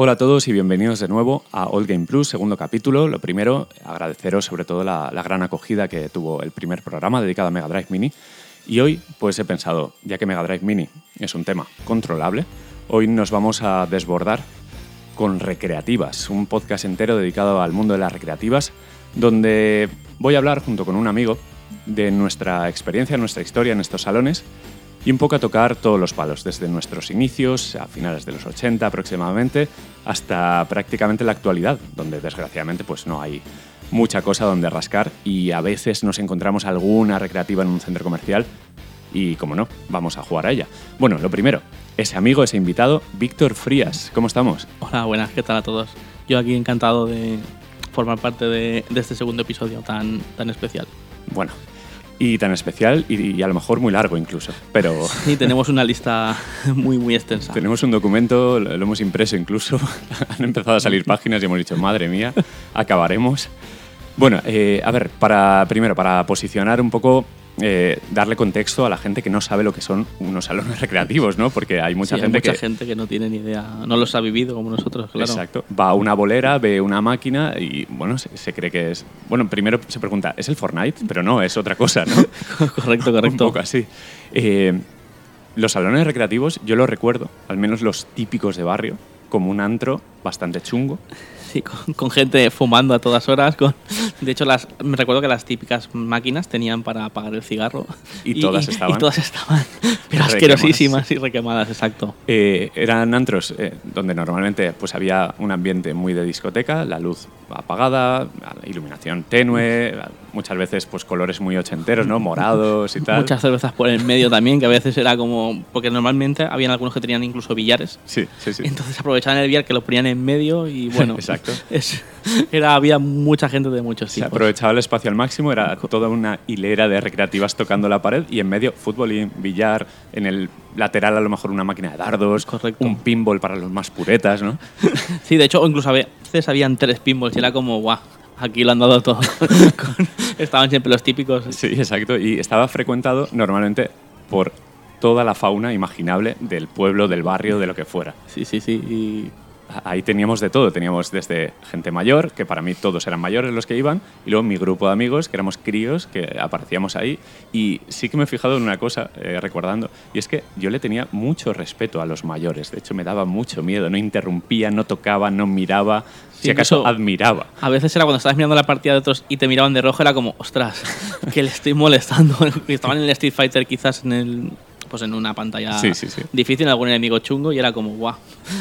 Hola a todos y bienvenidos de nuevo a Old Game Plus, segundo capítulo. Lo primero, agradeceros sobre todo la, la, gran acogida que tuvo el primer programa dedicado a Mega Drive Mini. Y hoy, pues he pensado, ya que Mega Drive Mini es un tema controlable, hoy nos vamos a desbordar con Recreativas, un podcast entero dedicado al mundo de las recreativas, donde voy a hablar junto con un amigo de nuestra experiencia, nuestra historia en estos salones y un poco a tocar todos los palos, desde nuestros inicios, a finales de los 80 aproximadamente, hasta prácticamente la actualidad, donde desgraciadamente pues no hay mucha cosa donde rascar y a veces nos encontramos alguna recreativa en un centro comercial y, como no, vamos a jugar a ella. Bueno, lo primero, ese amigo, ese invitado, Víctor Frías. ¿Cómo estamos? Hola, buenas, ¿qué tal a todos? Yo aquí encantado de formar parte de, de este segundo episodio tan, tan especial. Bueno, y tan especial y, y, a lo mejor muy largo incluso. Pero sí, tenemos una lista muy, muy extensa. Tenemos un documento, lo, lo hemos impreso incluso, han empezado a salir páginas y hemos dicho, madre mía, acabaremos. Bueno, eh, a ver, para, primero, para posicionar un poco, eh, darle contexto a la gente que no sabe lo que son unos salones recreativos, ¿no? Porque hay mucha sí, gente hay mucha que... gente que no tiene ni idea, no los ha vivido como nosotros, claro. Exacto. Va a una bolera, ve una máquina y, bueno, se, se, cree que es... Bueno, primero se pregunta, ¿es el Fortnite? Pero no, es otra cosa, ¿no? correcto, correcto. un poco así. Eh, los salones recreativos, yo los recuerdo, al menos los típicos de barrio, como un antro bastante chungo. Sí, con, con, gente fumando a todas horas. Con, de hecho, las, me recuerdo que las típicas máquinas tenían para apagar el cigarro. Y, y todas estaban. Y todas estaban, pero asquerosísimas y requemadas, exacto. Eh, eran antros eh, donde normalmente pues, había un ambiente muy de discoteca, la luz apagada, iluminación tenue, muchas veces pues colores muy ochenteros, ¿no? Morados y tal. Muchas cervezas por el medio también, que a veces era como... Porque normalmente habían algunos que tenían incluso billares. Sí, sí, sí. Entonces aprovechaban el billar que lo ponían en medio y bueno... Exacto. Es, era, había mucha gente de muchos tipos. Se aprovechaba el espacio al máximo, era toda una hilera de recreativas tocando la pared y en medio fútbol y billar, en el lateral a lo mejor una máquina de dardos, Correcto. un pinball para los más puretas, ¿no? sí, de hecho, incluso a veces habían tres pinballs y era como, guau, aquí lo han dado todo. Estaban siempre los típicos. Sí, exacto. Y estaba frecuentado normalmente por toda la fauna imaginable del pueblo, del barrio, de lo que fuera. Sí, sí, sí. Y ahí teníamos de todo. Teníamos desde gente mayor, que para mí todos eran mayores los que iban, y luego mi grupo de amigos, que éramos críos, que aparecíamos ahí. Y sí que me he fijado en una cosa, eh, recordando, y es que yo le tenía mucho respeto a los mayores. De hecho, me daba mucho miedo. No interrumpía, no tocaba, no miraba. Si acaso admiraba. A veces era cuando estabas mirando la partida de otros y te miraban de rojo, era como, ostras, que le estoy molestando. Estaban en el Street Fighter quizás en el pues en una pantalla sí, sí, sí. difícil, algún enemigo chungo, y era como, guau,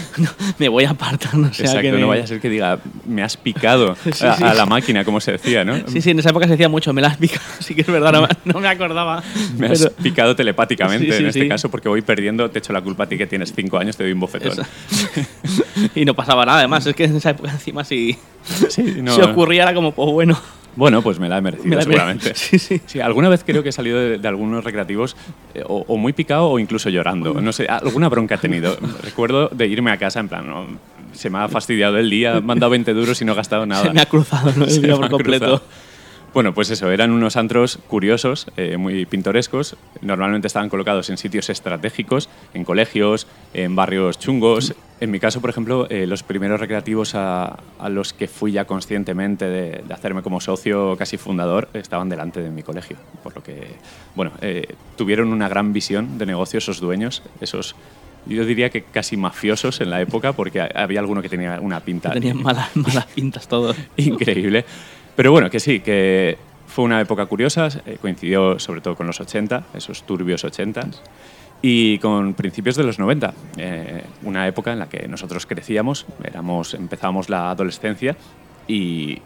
me voy a apartar, no sea Exacto, que no vaya a ser que diga, me has picado a, la máquina, como se decía, ¿no? Sí, sí, en esa época se decía mucho, me la has picado, sí que es verdad, no, me- no me acordaba. Me has pero- picado telepáticamente en este caso porque voy perdiendo, te echo la culpa a ti que tienes cinco años, te doy un bofetón. Y no pasaba nada, además, es que en esa época encima si, Sí, no. si ocurría era como, pues bueno. Bueno, pues me la he merecido me la- seguramente. Sí, sí. Sí, alguna vez creo que he salido de, de algunos recreativos eh, o, o muy picado o incluso llorando. No sé, alguna bronca he tenido. Recuerdo de irme a casa en plan, no, se me ha fastidiado el día, me han dado 20 duros y no he gastado nada. Se me ha cruzado ¿no? el Se día por completo. cruzado. Bueno, pues eso, eran unos antros curiosos, eh, muy pintorescos. Normalmente estaban colocados en sitios estratégicos, en colegios, en barrios chungos. En mi caso, por ejemplo, eh, los primeros recreativos a, a los que fui ya conscientemente de, de hacerme como socio casi fundador estaban delante de mi colegio. Por lo que, bueno, eh, tuvieron una gran visión de negocio esos dueños, esos yo diría que casi mafiosos en la época, porque había alguno que tenía una pinta Tenían malas, malas pintas todos. increíble. Pero bueno, que sí, que fue una época curiosa, eh, coincidió sobre todo con los 80, esos turbios 80, y con principios de los 90, eh, una época en la que nosotros crecíamos, éramos, empezábamos la adolescencia y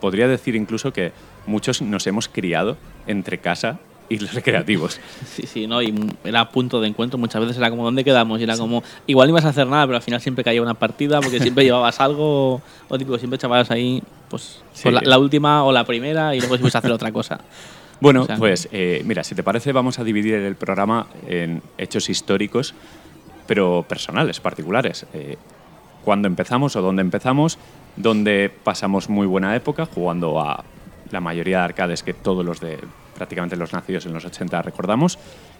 podría decir incluso que muchos nos hemos criado entre casa y los recreativos. Sí, sí, ¿no? Y era punto de encuentro. Muchas veces era como, ¿dónde quedamos? Y era como, igual no ibas a hacer nada, pero al final siempre caía una partida porque siempre llevabas algo, o tipo, siempre echabas ahí, pues, Sí. pues la, la última o la primera y luego ibas a hacer otra cosa. Bueno, O sea, pues eh, mira, si te parece, vamos a dividir el programa en hechos históricos, pero personales, particulares. Eh, cuándo empezamos o dónde empezamos, dónde pasamos muy buena época jugando a la mayoría de arcades que todos los de prácticamente los nacidos en los 80 recordamos.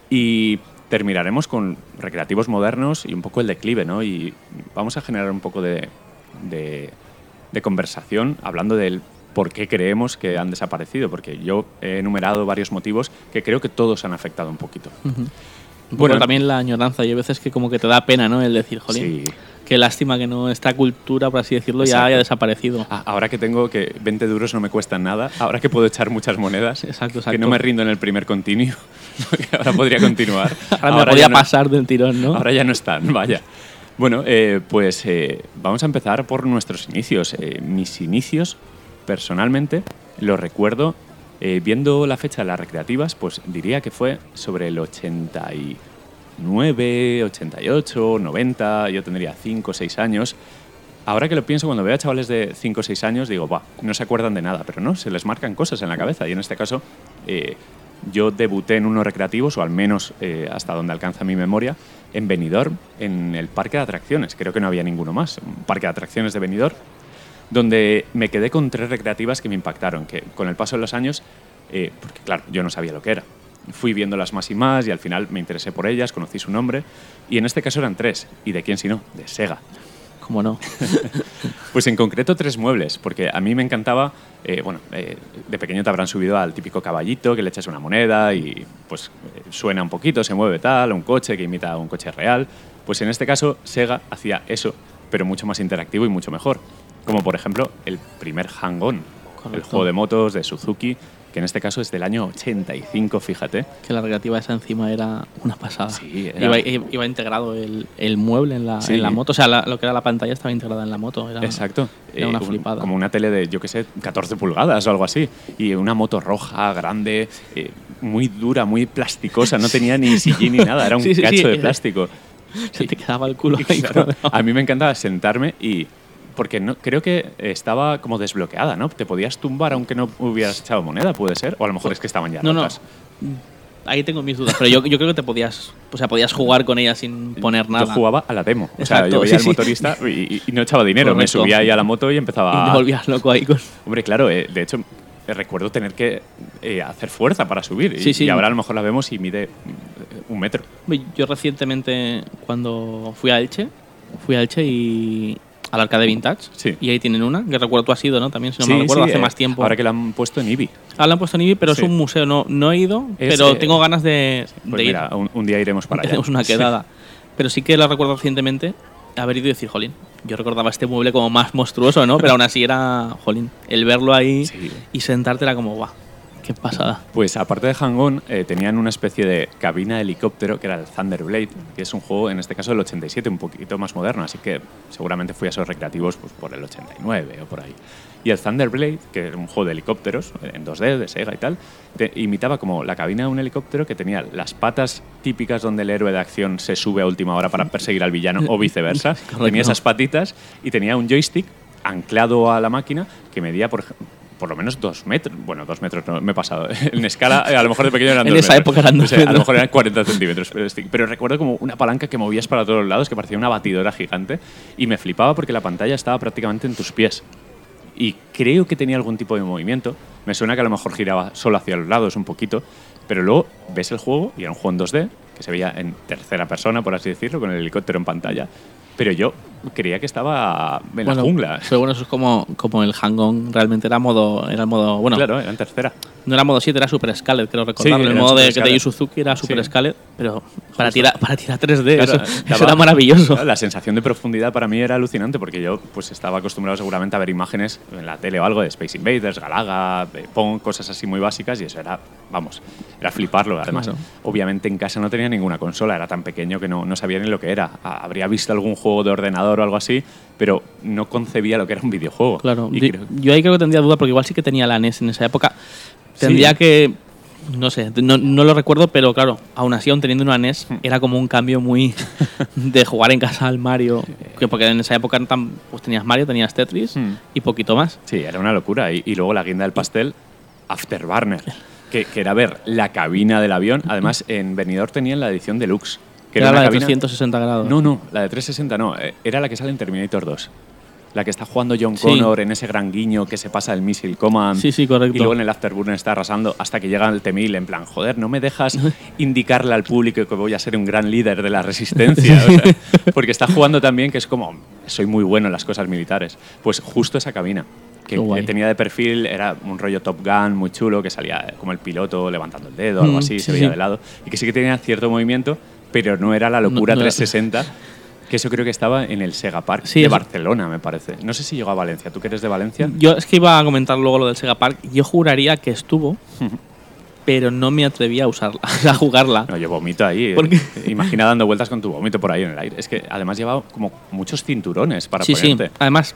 Y terminaremos con recreativos modernos y un poco el declive, ¿no? Y vamos a generar un poco de, de, conversación hablando del por qué creemos que han desaparecido, porque yo he enumerado varios motivos que creo que todos han afectado un poquito. Bueno, también la añoranza. Y hay veces que como que te da pena, ¿no? El decir, jolín, Sí. qué lástima que no esta cultura, por así decirlo, ya Exacto. haya desaparecido. Ah, Ahora que tengo que 20 duros no me cuestan nada, ahora que puedo echar muchas monedas, Exacto, que exacto. no me rindo en el primer continuo, ahora podría continuar. Ahora me Ahora podía ya no- pasar del tirón, ¿no? Ahora ya no están, vaya. Bueno, eh, pues eh, vamos a empezar por nuestros inicios. Eh, mis inicios, personalmente, los recuerdo eh, viendo la fecha de las recreativas, pues diría que fue sobre el 89, 88, 90, yo tendría 5 o 6 años. Ahora que lo pienso, cuando veo a chavales de 5 o 6 años, digo, va, no se acuerdan de nada, pero no, se les marcan cosas en la cabeza. Y en este caso, eh, yo debuté en unos recreativos, o al menos eh, hasta donde alcanza mi memoria, en Benidorm, en el parque de atracciones. Creo que no había ninguno más. Un parque de atracciones de Benidorm, donde me quedé con tres recreativas que me impactaron, que con el paso de los años, eh, porque claro, yo no sabía lo que era. Fui viéndolas más y más y al final me interesé por ellas, conocí su nombre. Y en este caso eran tres. ¿Y de quién si no? De Sega. ¿Cómo no? Pues en concreto tres muebles, porque a mí me encantaba, eh, bueno, eh, de pequeño te habrán subido al típico caballito que le echas una moneda y pues eh, suena un poquito, se mueve tal, un coche que imita a un coche real. Pues en este caso Sega hacía eso, pero mucho más interactivo y mucho mejor. Como por ejemplo el primer Hang-On, el juego de motos de Suzuki, que en este caso es del año 85, fíjate. Que la recreativa esa encima era una pasada. Sí, era- Iba, integrado el, el mueble en la, Sí. en la moto. O sea, la- lo que era la pantalla estaba integrada en la moto. Era, Exacto. Era Eh, una un- flipada. Como una tele de, yo qué sé, 14 pulgadas o algo así. Y una moto roja, grande, eh, muy dura, muy plasticosa. No tenía ni sillín ni nada, era un Sí, cacho de plástico. Se te quedaba el culo ahí. claro, a mí me encantaba sentarme y... Porque no, creo que estaba como desbloqueada, ¿no? Te podías tumbar aunque no hubieras echado moneda, puede ser. O a lo mejor es que estaban ya No, no. rotas. Ahí tengo mis dudas. Pero yo, yo creo que te podías. O sea, podías jugar con ella sin poner nada. Yo jugaba a la demo. o sea, yo veía sí, al sí. motorista y, no echaba dinero. Correcto. Me subía ahí a la moto y empezaba Y te volvías loco ahí con. Hombre, claro, eh, de hecho, eh, recuerdo tener que eh, hacer fuerza para subir. Y- Sí. Y ahora a lo mejor la vemos y mide mm, un metro. Yo recientemente, cuando fui a Elche, fui a Elche y. al arcade vintage. Sí. Y ahí tienen una, que recuerdo tú has ido, ¿no? También, si no Sí, me recuerdo, sí, hace eh, más tiempo. Ahora que la han puesto en IBI. Ah, la han puesto en Ibi, pero es un museo. No, no he ido, Es, pero eh, tengo ganas de, Pues de mira, ir. un, un día iremos para allá. Hacemos una quedada. Pero sí que la recuerdo recientemente haber ido y decir, jolín, yo recordaba este mueble como más monstruoso, ¿no? Pero aún así era, jolín, el verlo ahí y sentarte era como, guau, qué pasada. Pues aparte de Hang-On, eh, tenían una especie de cabina de helicóptero que era el Thunderblade, que es un juego, en este caso del 87, un poquito más moderno, así que seguramente fui a esos recreativos pues, por el 89 o por ahí. Y el Thunderblade, que era un juego de helicópteros eh, en 2D, de Sega y tal, te imitaba como la cabina de un helicóptero que tenía las patas típicas donde el héroe de acción se sube a última hora para perseguir al villano o viceversa. Correcto. tenía esas patitas y tenía un joystick anclado a la máquina que medía, por ejemplo, por lo menos dos metros. Bueno, dos metros no, me he pasado. En escala, eh, a lo mejor de pequeño eran En dos esa metros. época eran O dos sea, A lo metros. mejor eran 40 centímetros. Pero, pero recuerdo como una palanca que movías para todos lados, que parecía una batidora gigante. Y me flipaba porque la pantalla estaba prácticamente en tus pies. Y creo que tenía algún tipo de movimiento. Me suena que a lo mejor giraba solo hacia los lados un poquito. Pero luego ves el juego, y era un juego en 2D, que se veía en tercera persona, por así decirlo, con el helicóptero en pantalla. Pero yo creía que estaba en la jungla. Pero bueno, eso es como, como el Hang-On, realmente era modo, era modo, bueno, Claro, era en tercera. no era modo 7, era Super Scarlet, creo recordarlo. Sí, el modo de, Scarlet. Suzuki era Super Sí. Scarlet, pero para tirar, para tirar 3D, Claro, eso, era maravilloso. claro, La sensación de profundidad para mí era alucinante porque yo pues estaba acostumbrado seguramente a ver imágenes en la tele o algo de Space Invaders, Galaga, eh, Pong, cosas así muy básicas y eso era, vamos, era fliparlo. Además, Claro. obviamente en casa no tenía ninguna consola, era tan pequeño que no, no sabía ni lo que era. Habría visto algún juego de ordenador o algo así, pero no concebía lo que era un videojuego. Claro, Y yo, creo- yo ahí creo que tendría duda porque igual sí que tenía la NES en esa época. Tendría Sí. que. No sé, no, no lo recuerdo, pero claro, aún así, aún teniendo una NES, Hmm. era como un cambio muy de jugar en casa al Mario. Que porque en esa época pues tenías Mario, tenías Tetris Hmm. y poquito más. Sí, era una locura. Y, y luego la guinda del pastel, Afterburner, que, que era ver la cabina del avión. Además, en Benidorm tenían la edición deluxe. Que Era, una la de cabina- 360 grados. No, no, la de 360 no. eh, Era la que sale en Terminator 2. la que está jugando John Sí. Connor en ese gran guiño que se pasa el Missile Command. Sí, sí, correcto. Y luego en el Afterburner está arrasando hasta que llega el Temil en plan, joder, no me dejas indicarle al público que voy a ser un gran líder de la resistencia. o sea, porque está jugando también que es como, soy muy bueno en las cosas militares. Pues justo esa cabina. Que, tenía de perfil, era un rollo Top Gun muy chulo, que salía como el piloto levantando el dedo, algo Mm, así, sí, se veía sí. de lado. Y que sí que tenía cierto movimiento, pero no era la locura No- no era- 360. Que eso creo que estaba en el Sega Park Sí, de eso- Barcelona, me parece. No sé si llegó a Valencia. ¿Tú que eres de Valencia? Yo es que iba a comentar luego lo del Sega Park. Yo juraría que estuvo, pero no me atreví a usarla, a jugarla. No, yo vomito ahí. ¿Por qué? Imagina dando vueltas con tu vómito por ahí en el aire. Es que además llevaba como muchos cinturones para sí, sí. ponerte. Además,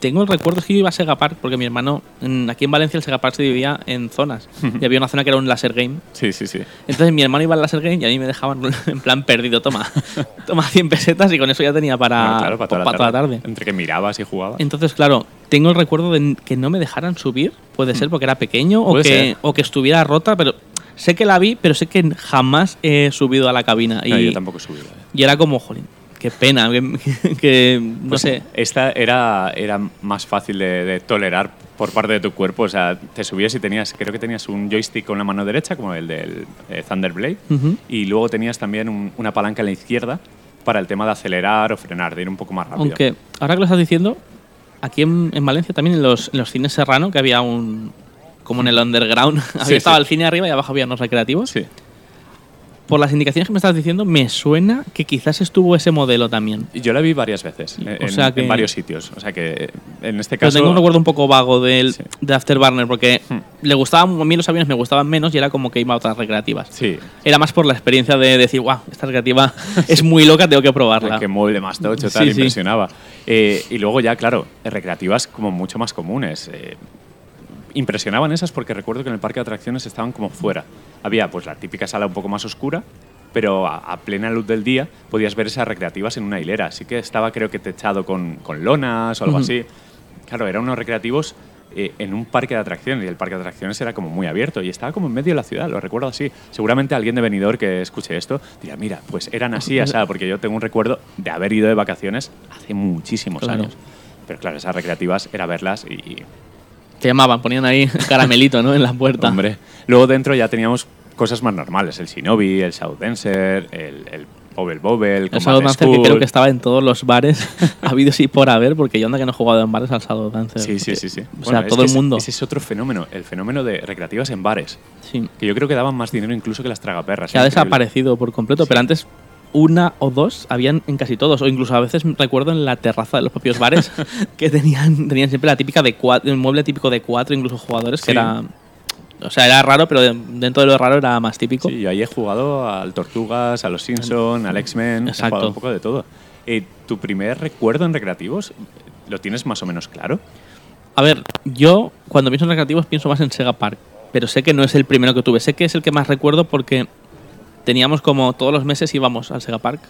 tengo el recuerdo que yo iba a Sega Park porque mi hermano, mm, aquí en Valencia el Sega Park se dividía en zonas. y había una zona que era un laser game. Sí, sí, sí. Entonces mi hermano iba al laser game y a mí me dejaban en plan perdido. Toma, toma 100 pesetas y con eso ya tenía para, claro, para toda, la, toda tarde. la tarde. Entre que mirabas y jugabas. Entonces, claro, tengo el recuerdo de que no me dejaran subir. Puede ser porque era pequeño o que, ser. o que estuviera rota, pero sé que la vi, pero sé que jamás he subido a la cabina. No, y, yo tampoco subí. ¿eh? y era como, jolín, qué pena, que, que no Pues sé. Esta era, era más fácil de, de tolerar por parte de tu cuerpo. O sea, te subías y tenías, creo que tenías un joystick con la mano derecha, como el del eh, Thunderblade, Ujú. y luego tenías también un- una palanca en la izquierda para el tema de acelerar o frenar, de ir un poco más rápido. Aunque ahora que lo estás diciendo, aquí en, en Valencia también en los, en los cines Serrano, que había un. como en el underground, había Sí, estaba sí. el cine arriba y abajo había unos recreativos. Sí. Por las indicaciones que me estás diciendo, me suena que quizás estuvo ese modelo también. Yo la vi varias veces, eh, O en, sea que- en varios sitios. O sea que en este Pero caso. tengo un recuerdo un poco vago del, Sí. de Afterburner, porque Hmm. le gustaban, a mí los aviones me gustaban menos y era como que iba a otras recreativas. Sí. Era más por la experiencia de decir, wow, esta recreativa es muy loca, tengo que probarla. Que mueble más tocho, tal, Sí, sí. impresionaba. Eh, y luego ya, claro, recreativas como mucho más comunes. Eh, impresionaban esas porque recuerdo que en el parque de atracciones estaban como fuera. Había pues la típica sala un poco más oscura, pero a, a plena luz del día podías ver esas recreativas en una hilera. Así que estaba creo que techado con, con lonas o algo así. Claro, eran unos recreativos eh, en un parque de atracciones y el parque de atracciones era como muy abierto y estaba como en medio de la ciudad, lo recuerdo así. Seguramente alguien de venidor que escuche esto dirá, mira, pues eran así, así, porque yo tengo un recuerdo de haber ido de vacaciones hace muchísimos Claro. años. Pero claro, esas recreativas era verlas y, y, Te llamaban, ponían ahí caramelito, ¿no? En la puerta. hombre. Luego dentro ya teníamos cosas más normales, el Shinobi, el Shadow Dancer, el, el Bobble Bobble, El Combat Shadow Dancer que creo que estaba en todos los bares habidos y por haber, porque yo anda que no he jugado en bares al Shadow Dancer. Sí, sí, sí, sí. O Bueno, sea, todo el mundo. Ese es otro fenómeno, el fenómeno de recreativas en bares. Sí. Que yo creo que daban más dinero incluso que las tragaperras. Que ha Increíble. desaparecido por completo, pero antes una o dos habían en casi todos, o incluso a veces recuerdo en la terraza de los propios bares que tenían, tenían siempre la típica de cuatro, el mueble típico de cuatro, incluso jugadores, que era. O sea, era raro, pero de- dentro de lo raro era más típico. Sí, yo ahí he jugado al Tortugas, a los Simpson, al X-Men, he jugado un poco de todo. Eh, ¿Tu primer recuerdo en recreativos lo tienes más o menos claro? A ver, yo cuando pienso en recreativos pienso más en Sega Park, pero sé que no es el primero que tuve. Sé que es el que más recuerdo porque teníamos como todos los meses íbamos al Sega Park,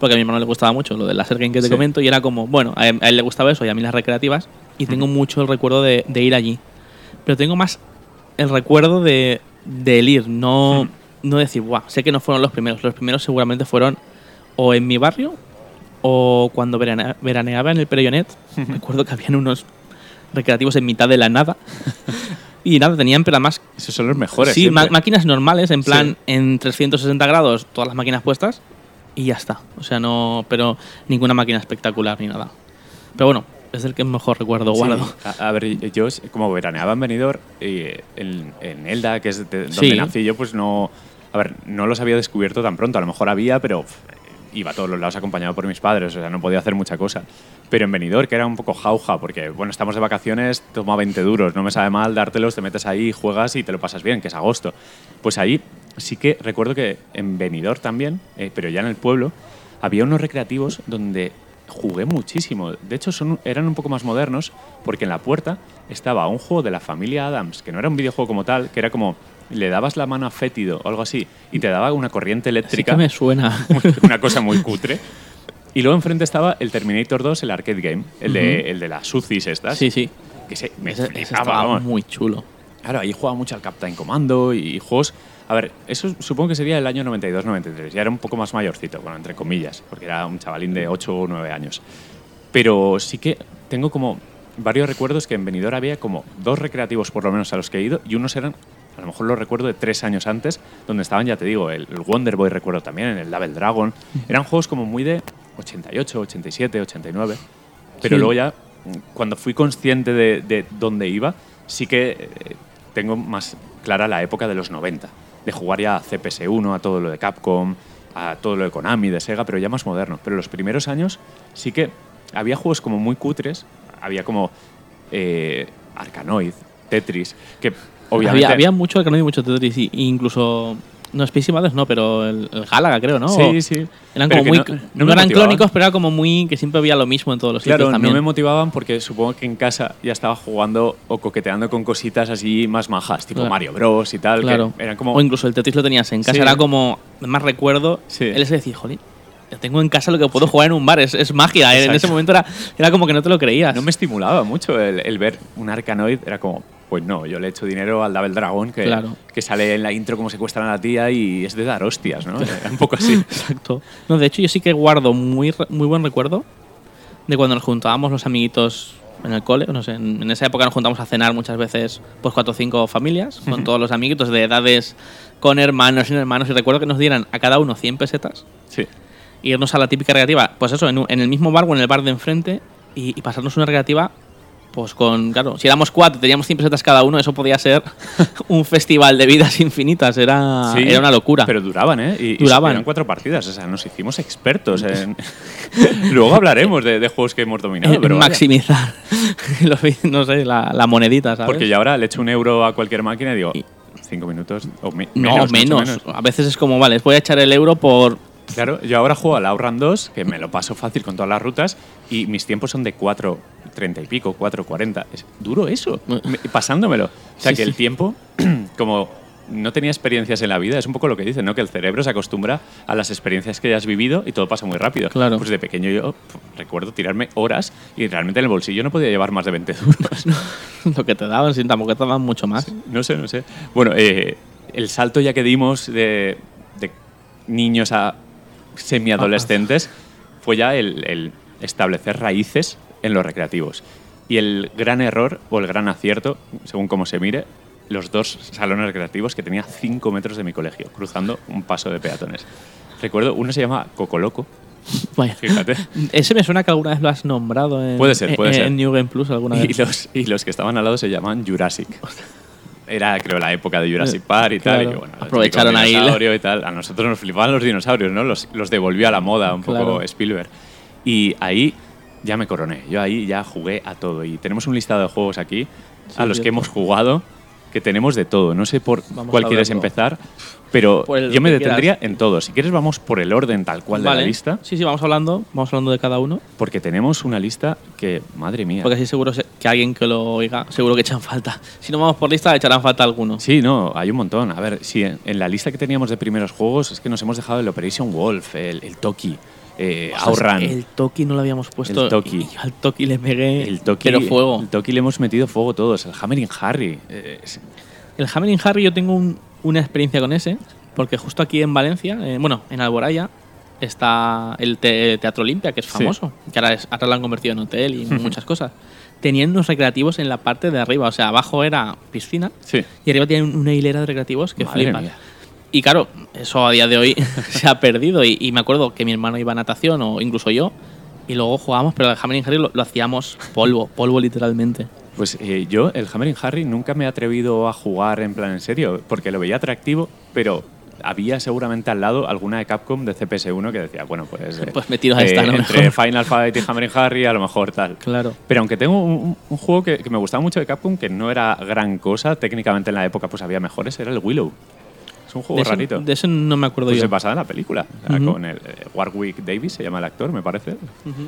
porque a mi hermano le gustaba mucho lo del laser game que te Sí. comento, y era como, bueno, a él, a él le gustaba eso y a mí las recreativas, y tengo mucho el recuerdo de, de ir allí. Pero tengo más el recuerdo de, de el ir, no, no decir, guau, sé que no fueron los primeros. Los primeros seguramente fueron o en mi barrio o cuando verane- veraneaba en el Perellonet. recuerdo que habían unos recreativos en mitad de la nada. y nada, tenían, pero además Esos son los mejores. Sí, máquinas normales, en plan Sí. en 360 grados, todas las máquinas puestas y ya está. O sea, no, pero ninguna máquina espectacular ni nada. Pero bueno, es el que mejor recuerdo Sí. guardo. A, a ver, yo como veraneaba en Benidorm, eh, en, en Elda, que es de- donde Sí. nací yo, pues no... A ver, no los había descubierto tan pronto. A lo mejor había, pero iba a todos los lados acompañado por mis padres, o sea, no podía hacer mucha cosa. Pero en Benidorm, que era un poco jauja, porque, bueno, estamos de vacaciones, toma 20 duros, no me sabe mal dártelos, te metes ahí, juegas y te lo pasas bien, que es agosto. Pues ahí sí que recuerdo que en Benidorm también, eh, pero ya en el pueblo, había unos recreativos donde jugué muchísimo. De hecho, son, eran un poco más modernos porque en la puerta estaba un juego de la familia Adams, que no era un videojuego como tal, que era como le dabas la mano a fétido o algo así y te daba una corriente Sí eléctrica, que me suena. una cosa muy cutre. Y luego enfrente estaba el Terminator 2, el arcade game, el, de, el de las UCIs estas. sí, sí. Que se, me Ese- ese estaba muy chulo. Claro, ahí jugaba mucho al Captain Commando y juegos. A ver, eso supongo que sería el año 92-93. Ya era un poco más mayorcito, bueno, entre comillas, porque era un chavalín de 8 o 9 años. Pero sí que tengo como varios recuerdos que en Benidorm había como dos recreativos por lo menos a los que he ido y unos eran, a lo mejor los recuerdo de tres años antes, donde estaban, ya te digo, el, el Wonder Boy recuerdo también, el Double Dragon. Eran juegos como muy de 88, 87, 89. Pero Sí. luego ya, cuando fui consciente de, de dónde iba, sí que eh, tengo más clara la época de los 90, de jugar ya a CPS1, a todo lo de Capcom, a todo lo de Konami, de Sega, pero ya más moderno. Pero los primeros años sí que había juegos como muy cutres, había como eh, Arkanoid, Tetris, que obviamente... Había, había mucho Arcanoid y mucho Tetris, y, incluso. No, Space Invaders no, pero el, el Galaga, creo, ¿no? Sí, sí. Eran Pero como muy. no- No, no me eran motivaban. clónicos, pero era como muy. que siempre había lo mismo en todos los Claro, sitios no también. me motivaban porque supongo que en casa ya estaba jugando o coqueteando con cositas así más majas, tipo Claro. Mario Bros y tal, Claro. que eran como... O incluso el Tetris lo tenías en casa, Sí. era como. Más recuerdo. Sí. Él se decía, jolín, tengo en casa lo que puedo jugar en un bar, es, es magia. En ese momento era, era como que no te lo creías. No me estimulaba mucho el, el ver un Arkanoid, era como, pues no, yo le echo dinero al Double Dragon que, Claro. que sale en la intro como secuestran a la tía y es de dar hostias, ¿no? Un poco así. Exacto. No, de hecho, yo sí que guardo muy, muy buen recuerdo de cuando nos juntábamos los amiguitos en el cole. No sé, en, en esa época nos juntamos a cenar muchas veces, pues cuatro o cinco familias, con todos los amiguitos de edades, con hermanos, sin hermanos. Y recuerdo que nos dieran a cada uno 100 pesetas Sí. irnos a la típica recreativa, pues eso, en, un- en el mismo bar o en el bar de enfrente y, y pasarnos una recreativa. Pues con, claro, si éramos cuatro, teníamos 100 pesetas cada uno, eso podía ser un festival de vidas infinitas, era, Sí, era una locura. Pero duraban, ¿eh? Y, y Duraban. eran cuatro partidas, o sea, nos hicimos expertos en... Luego hablaremos de, de juegos que hemos dominado, pero maximizar los no sé la, la monedita ¿sabes? Porque yo ahora le echo un euro a cualquier máquina y digo, cinco minutos o me- no menos, menos, menos. a veces es como vale voy a echar el euro por Claro, yo ahora juego al Outrun 2, que me lo paso fácil con todas las rutas, y mis tiempos son de 4.30 y pico, 4.40. Es duro eso, me- pasándomelo. O sea, Sí, que el sí. tiempo, como no tenía experiencias en la vida, es un poco lo que dicen, ¿no? Que el cerebro se acostumbra a las experiencias que ya has vivido y todo pasa muy rápido. Claro. Pues de pequeño yo recuerdo tirarme horas y realmente en el bolsillo no podía llevar más de 20 duros. lo que te daban sin tampoco te daban mucho más No sé, no sé. Bueno, eh, el salto ya que dimos de, de niños a semiadolescentes fue ya el, el establecer raíces en los recreativos. Y el gran error o el gran acierto, según cómo se mire, los dos salones recreativos que tenía 5 metros de mi colegio, cruzando un paso de peatones. Recuerdo, uno se llama Cocoloco, Vaya. fíjate. ese me suena que alguna vez lo has nombrado en, Puede ser, puede en, ser. en New Game Plus alguna Y vez los, y los que estaban al lado se llaman Jurassic. Era, creo, la época de Jurassic Park y tal. y Claro. bueno, Aprovecharon ahí. dinosaurio y tal. A nosotros nos flipaban los dinosaurios, ¿no? Los, los devolvió a la moda un poco Claro. Spielberg. Y ahí ya me coroné. Yo ahí ya jugué a todo. Y tenemos un listado de juegos aquí a los que hemos jugado que tenemos de todo. No sé por Vamos cuál quieres empezar, pero yo me detendría en todo. Si quieres, vamos por el orden tal cual de la lista, sí sí vamos hablando vamos hablando de cada uno porque tenemos una lista que, madre mía. porque así seguro se- que alguien que lo oiga seguro que echan falta si no vamos por lista echarán falta alguno Sí, no, hay un montón. A ver, sí, en, en la lista que teníamos de primeros juegos es que nos hemos dejado el Operation Wolf, el, el Toki, eh, Ostras, Outrun. el Toki no lo habíamos puesto El Toki. y yo al Toki le pegué El Toki, pero fuego el Toki le hemos metido fuego todos. El Hammering Harry. eh, es- El Hammering Harry yo tengo un- una experiencia con ese, porque justo aquí en Valencia, eh, bueno, en Alboraya, está el te- Teatro Olimpia, que es Sí. famoso, que ahora, es- ahora lo han convertido en hotel y muchas cosas. Tenían unos recreativos en la parte de arriba, o sea, abajo era piscina sí. y arriba tienen una hilera de recreativos que Madre flipas. mía. Y claro, eso a día de hoy se ha perdido y, y me acuerdo que mi hermano iba a natación o incluso yo y luego jugábamos, pero el Hammering Harry lo, lo hacíamos polvo, polvo literalmente. Pues eh, yo, el Hammering Harry, nunca me he atrevido a jugar en plan en serio, porque lo veía atractivo, pero había seguramente al lado alguna de Capcom de CPS1 que decía, bueno, pues. eh, Pues me tiro a esta, lo Entre. Final Fight y Hammering Harry, a lo mejor tal. Claro. Pero aunque tengo un, un juego que, que me gustaba mucho de Capcom, que no era gran cosa, técnicamente en la época pues había mejores, era el Willow. Es un juego De rarito. de ese no me acuerdo Pues yo. se basaba en la película, o sea, Ujú. con el eh, Warwick Davis, se llama el actor, me parece.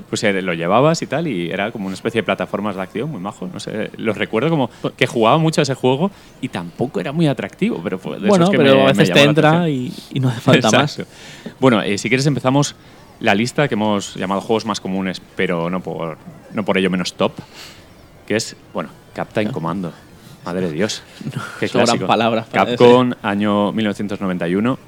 Pues eh, lo llevabas y tal, y era como una especie de plataformas de acción muy majo. No sé, los recuerdo como que jugaba mucho a ese juego y tampoco era muy atractivo, pero fue de bueno, esos que pero me- a veces te entra y, y no hace falta más. Bueno, eh, si quieres empezamos la lista que hemos llamado juegos más comunes, pero no por, no por ello menos top, que es, bueno, Captain Commando. Madre de Dios. Qué sobran clásico. palabras para Capcom, año 1991.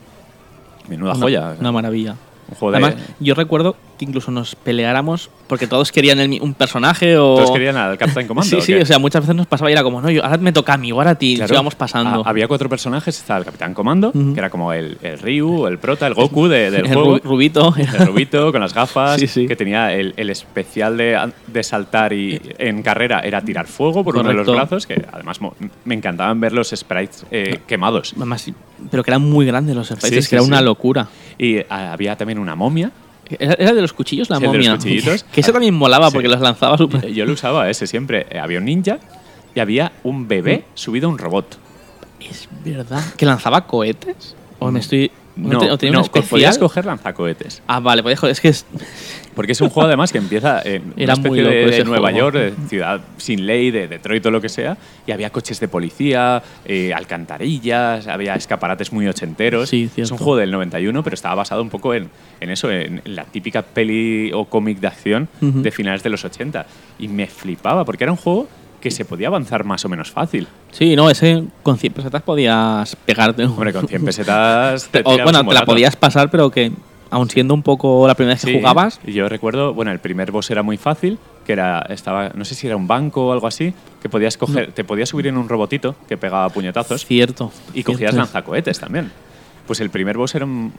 Menuda Una- joya. Una maravilla. Un juego de- Además, yo recuerdo que incluso nos peleáramos porque todos querían el un personaje o... Todos querían al Captain Commando. Sí, ¿o sí, o sea, muchas veces nos pasaba y era como, no, yo, ahora me toca a mí, ahora a ti, Claro. íbamos pasando. Ah, había cuatro personajes, estaba el Capitán Comando, que era como el, el Ryu, el prota, el Goku de- del el juego. Ru- Rubito. El rubito con las gafas, Sí, sí. que tenía el, el especial de, de saltar y en carrera era tirar fuego por uno de los brazos, que además me encantaban ver los sprites eh, quemados. Además, pero que eran muy grandes los Sí, sí, que era una locura. Y ah, había también una momia. ¿Era, de los cuchillos la Sí, el de los momia? cuchillitos. que ese también molaba Sí. porque los lanzaba súper... Yo lo usaba ese siempre. Eh, Había un ninja y había un bebé Mm. subido a un robot. Es verdad. ¿Que lanzaba cohetes? ¿O me estoy...? No, te- o tenía no, podías coger lanzacohetes. Ah, vale, podías coger- Es que es... Porque es un juego además que empieza en una Era muy especie de, de Nueva juego. York, de ciudad sin ley, de Detroit o lo que sea, y había coches de policía, eh, alcantarillas, había escaparates muy ochenteros. Sí, es un juego del 91, pero estaba basado un poco en, en eso, en, la típica peli o cómic de acción Ujú. de finales de los 80. Y me flipaba, porque era un juego que se podía avanzar más o menos fácil. Sí, no, ese con 100 pesetas podías pegarte. Hombre, con 100 pesetas te O, bueno, te la podías pasar, pero que aun siendo un poco la primera vez que Sí, jugabas, Y yo recuerdo, bueno, el primer boss era muy fácil, que era, estaba, no sé si era un banco o algo así, que podías coger, te podías subir en un robotito que pegaba puñetazos cierto. y cogías cierto. lanzacohetes también. Pues el primer boss era un,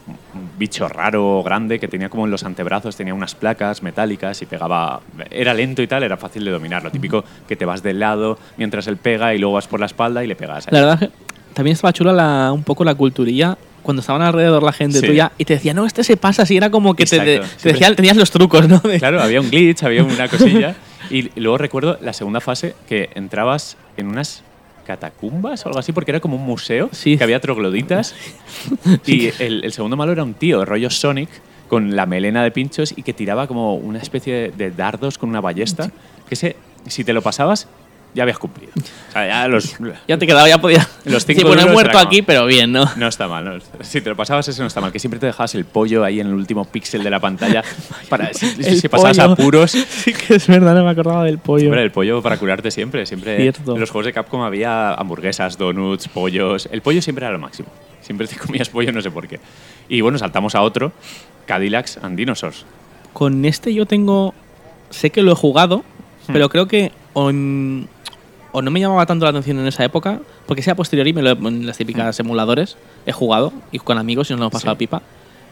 bicho raro, grande, que tenía como en los antebrazos, tenía unas placas metálicas y pegaba. Era lento y tal, era fácil de dominar. Lo típico que te vas del lado mientras él pega y luego vas por la espalda y le pegas. La verdad es que también estaba chula la, un poco la culturilla cuando estaban alrededor la gente Sí. tuya y te decía, no, este se pasa así, era como que Exacto. te tenías los trucos, ¿no? Claro, había un glitch, había una cosilla. Y luego recuerdo la segunda fase que entrabas en unas catacumbas o algo así, porque era como un museo Sí. que había trogloditas. y el, el segundo malo era un tío, rollo Sonic, con la melena de pinchos y que tiraba como una especie de, de dardos con una ballesta. Que ese, si te lo pasabas, ya habías cumplido. O sea, ya los. Ya te quedaba, ya podía. Los sí, cinco bueno, he muerto aquí, pero bien, ¿no? No está mal, ¿no? Si te lo pasabas, eso no está mal. Que siempre te dejabas el pollo ahí en el último píxel de la pantalla. Para, si, pasabas apuros, Sí que es verdad, no me acordaba del pollo. Hombre, el pollo para curarte siempre. siempre Cierto. En los juegos de Capcom había hamburguesas, donuts, pollos. El pollo siempre era lo máximo. Siempre te comías pollo, no sé por qué. Y bueno, saltamos a otro: Cadillacs and Dinosaurs. Con este yo tengo. Sé que lo he jugado, Hmm. pero creo que o, en- o no me llamaba tanto la atención en esa época, porque sea a posteriori, me lo, he- en las típicas emuladores he jugado y con amigos y nos lo hemos pasado. Sí. pipa.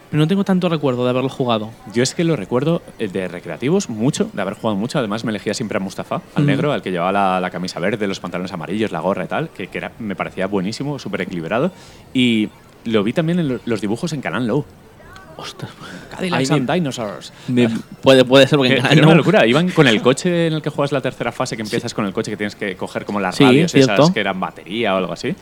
Pero no tengo tanto recuerdo de haberlo jugado. Yo es que lo recuerdo eh, de recreativos mucho, de haber jugado mucho. Además, me elegía siempre a Mustafa, al Mm. negro, al que llevaba la, la camisa verde, los pantalones amarillos, la gorra y tal, que, que era, me parecía buenísimo, súper equilibrado. Y lo vi también en lo- los dibujos en Canal Low. Ostras, Cadillacs and Dinosaurs. me- puede, puede ser porque Que- en Canal era una no- locura. Iban con el coche en el que juegas la tercera fase, que empiezas con el coche que tienes que coger como las Sí, radios esas cierto. que eran batería o algo así.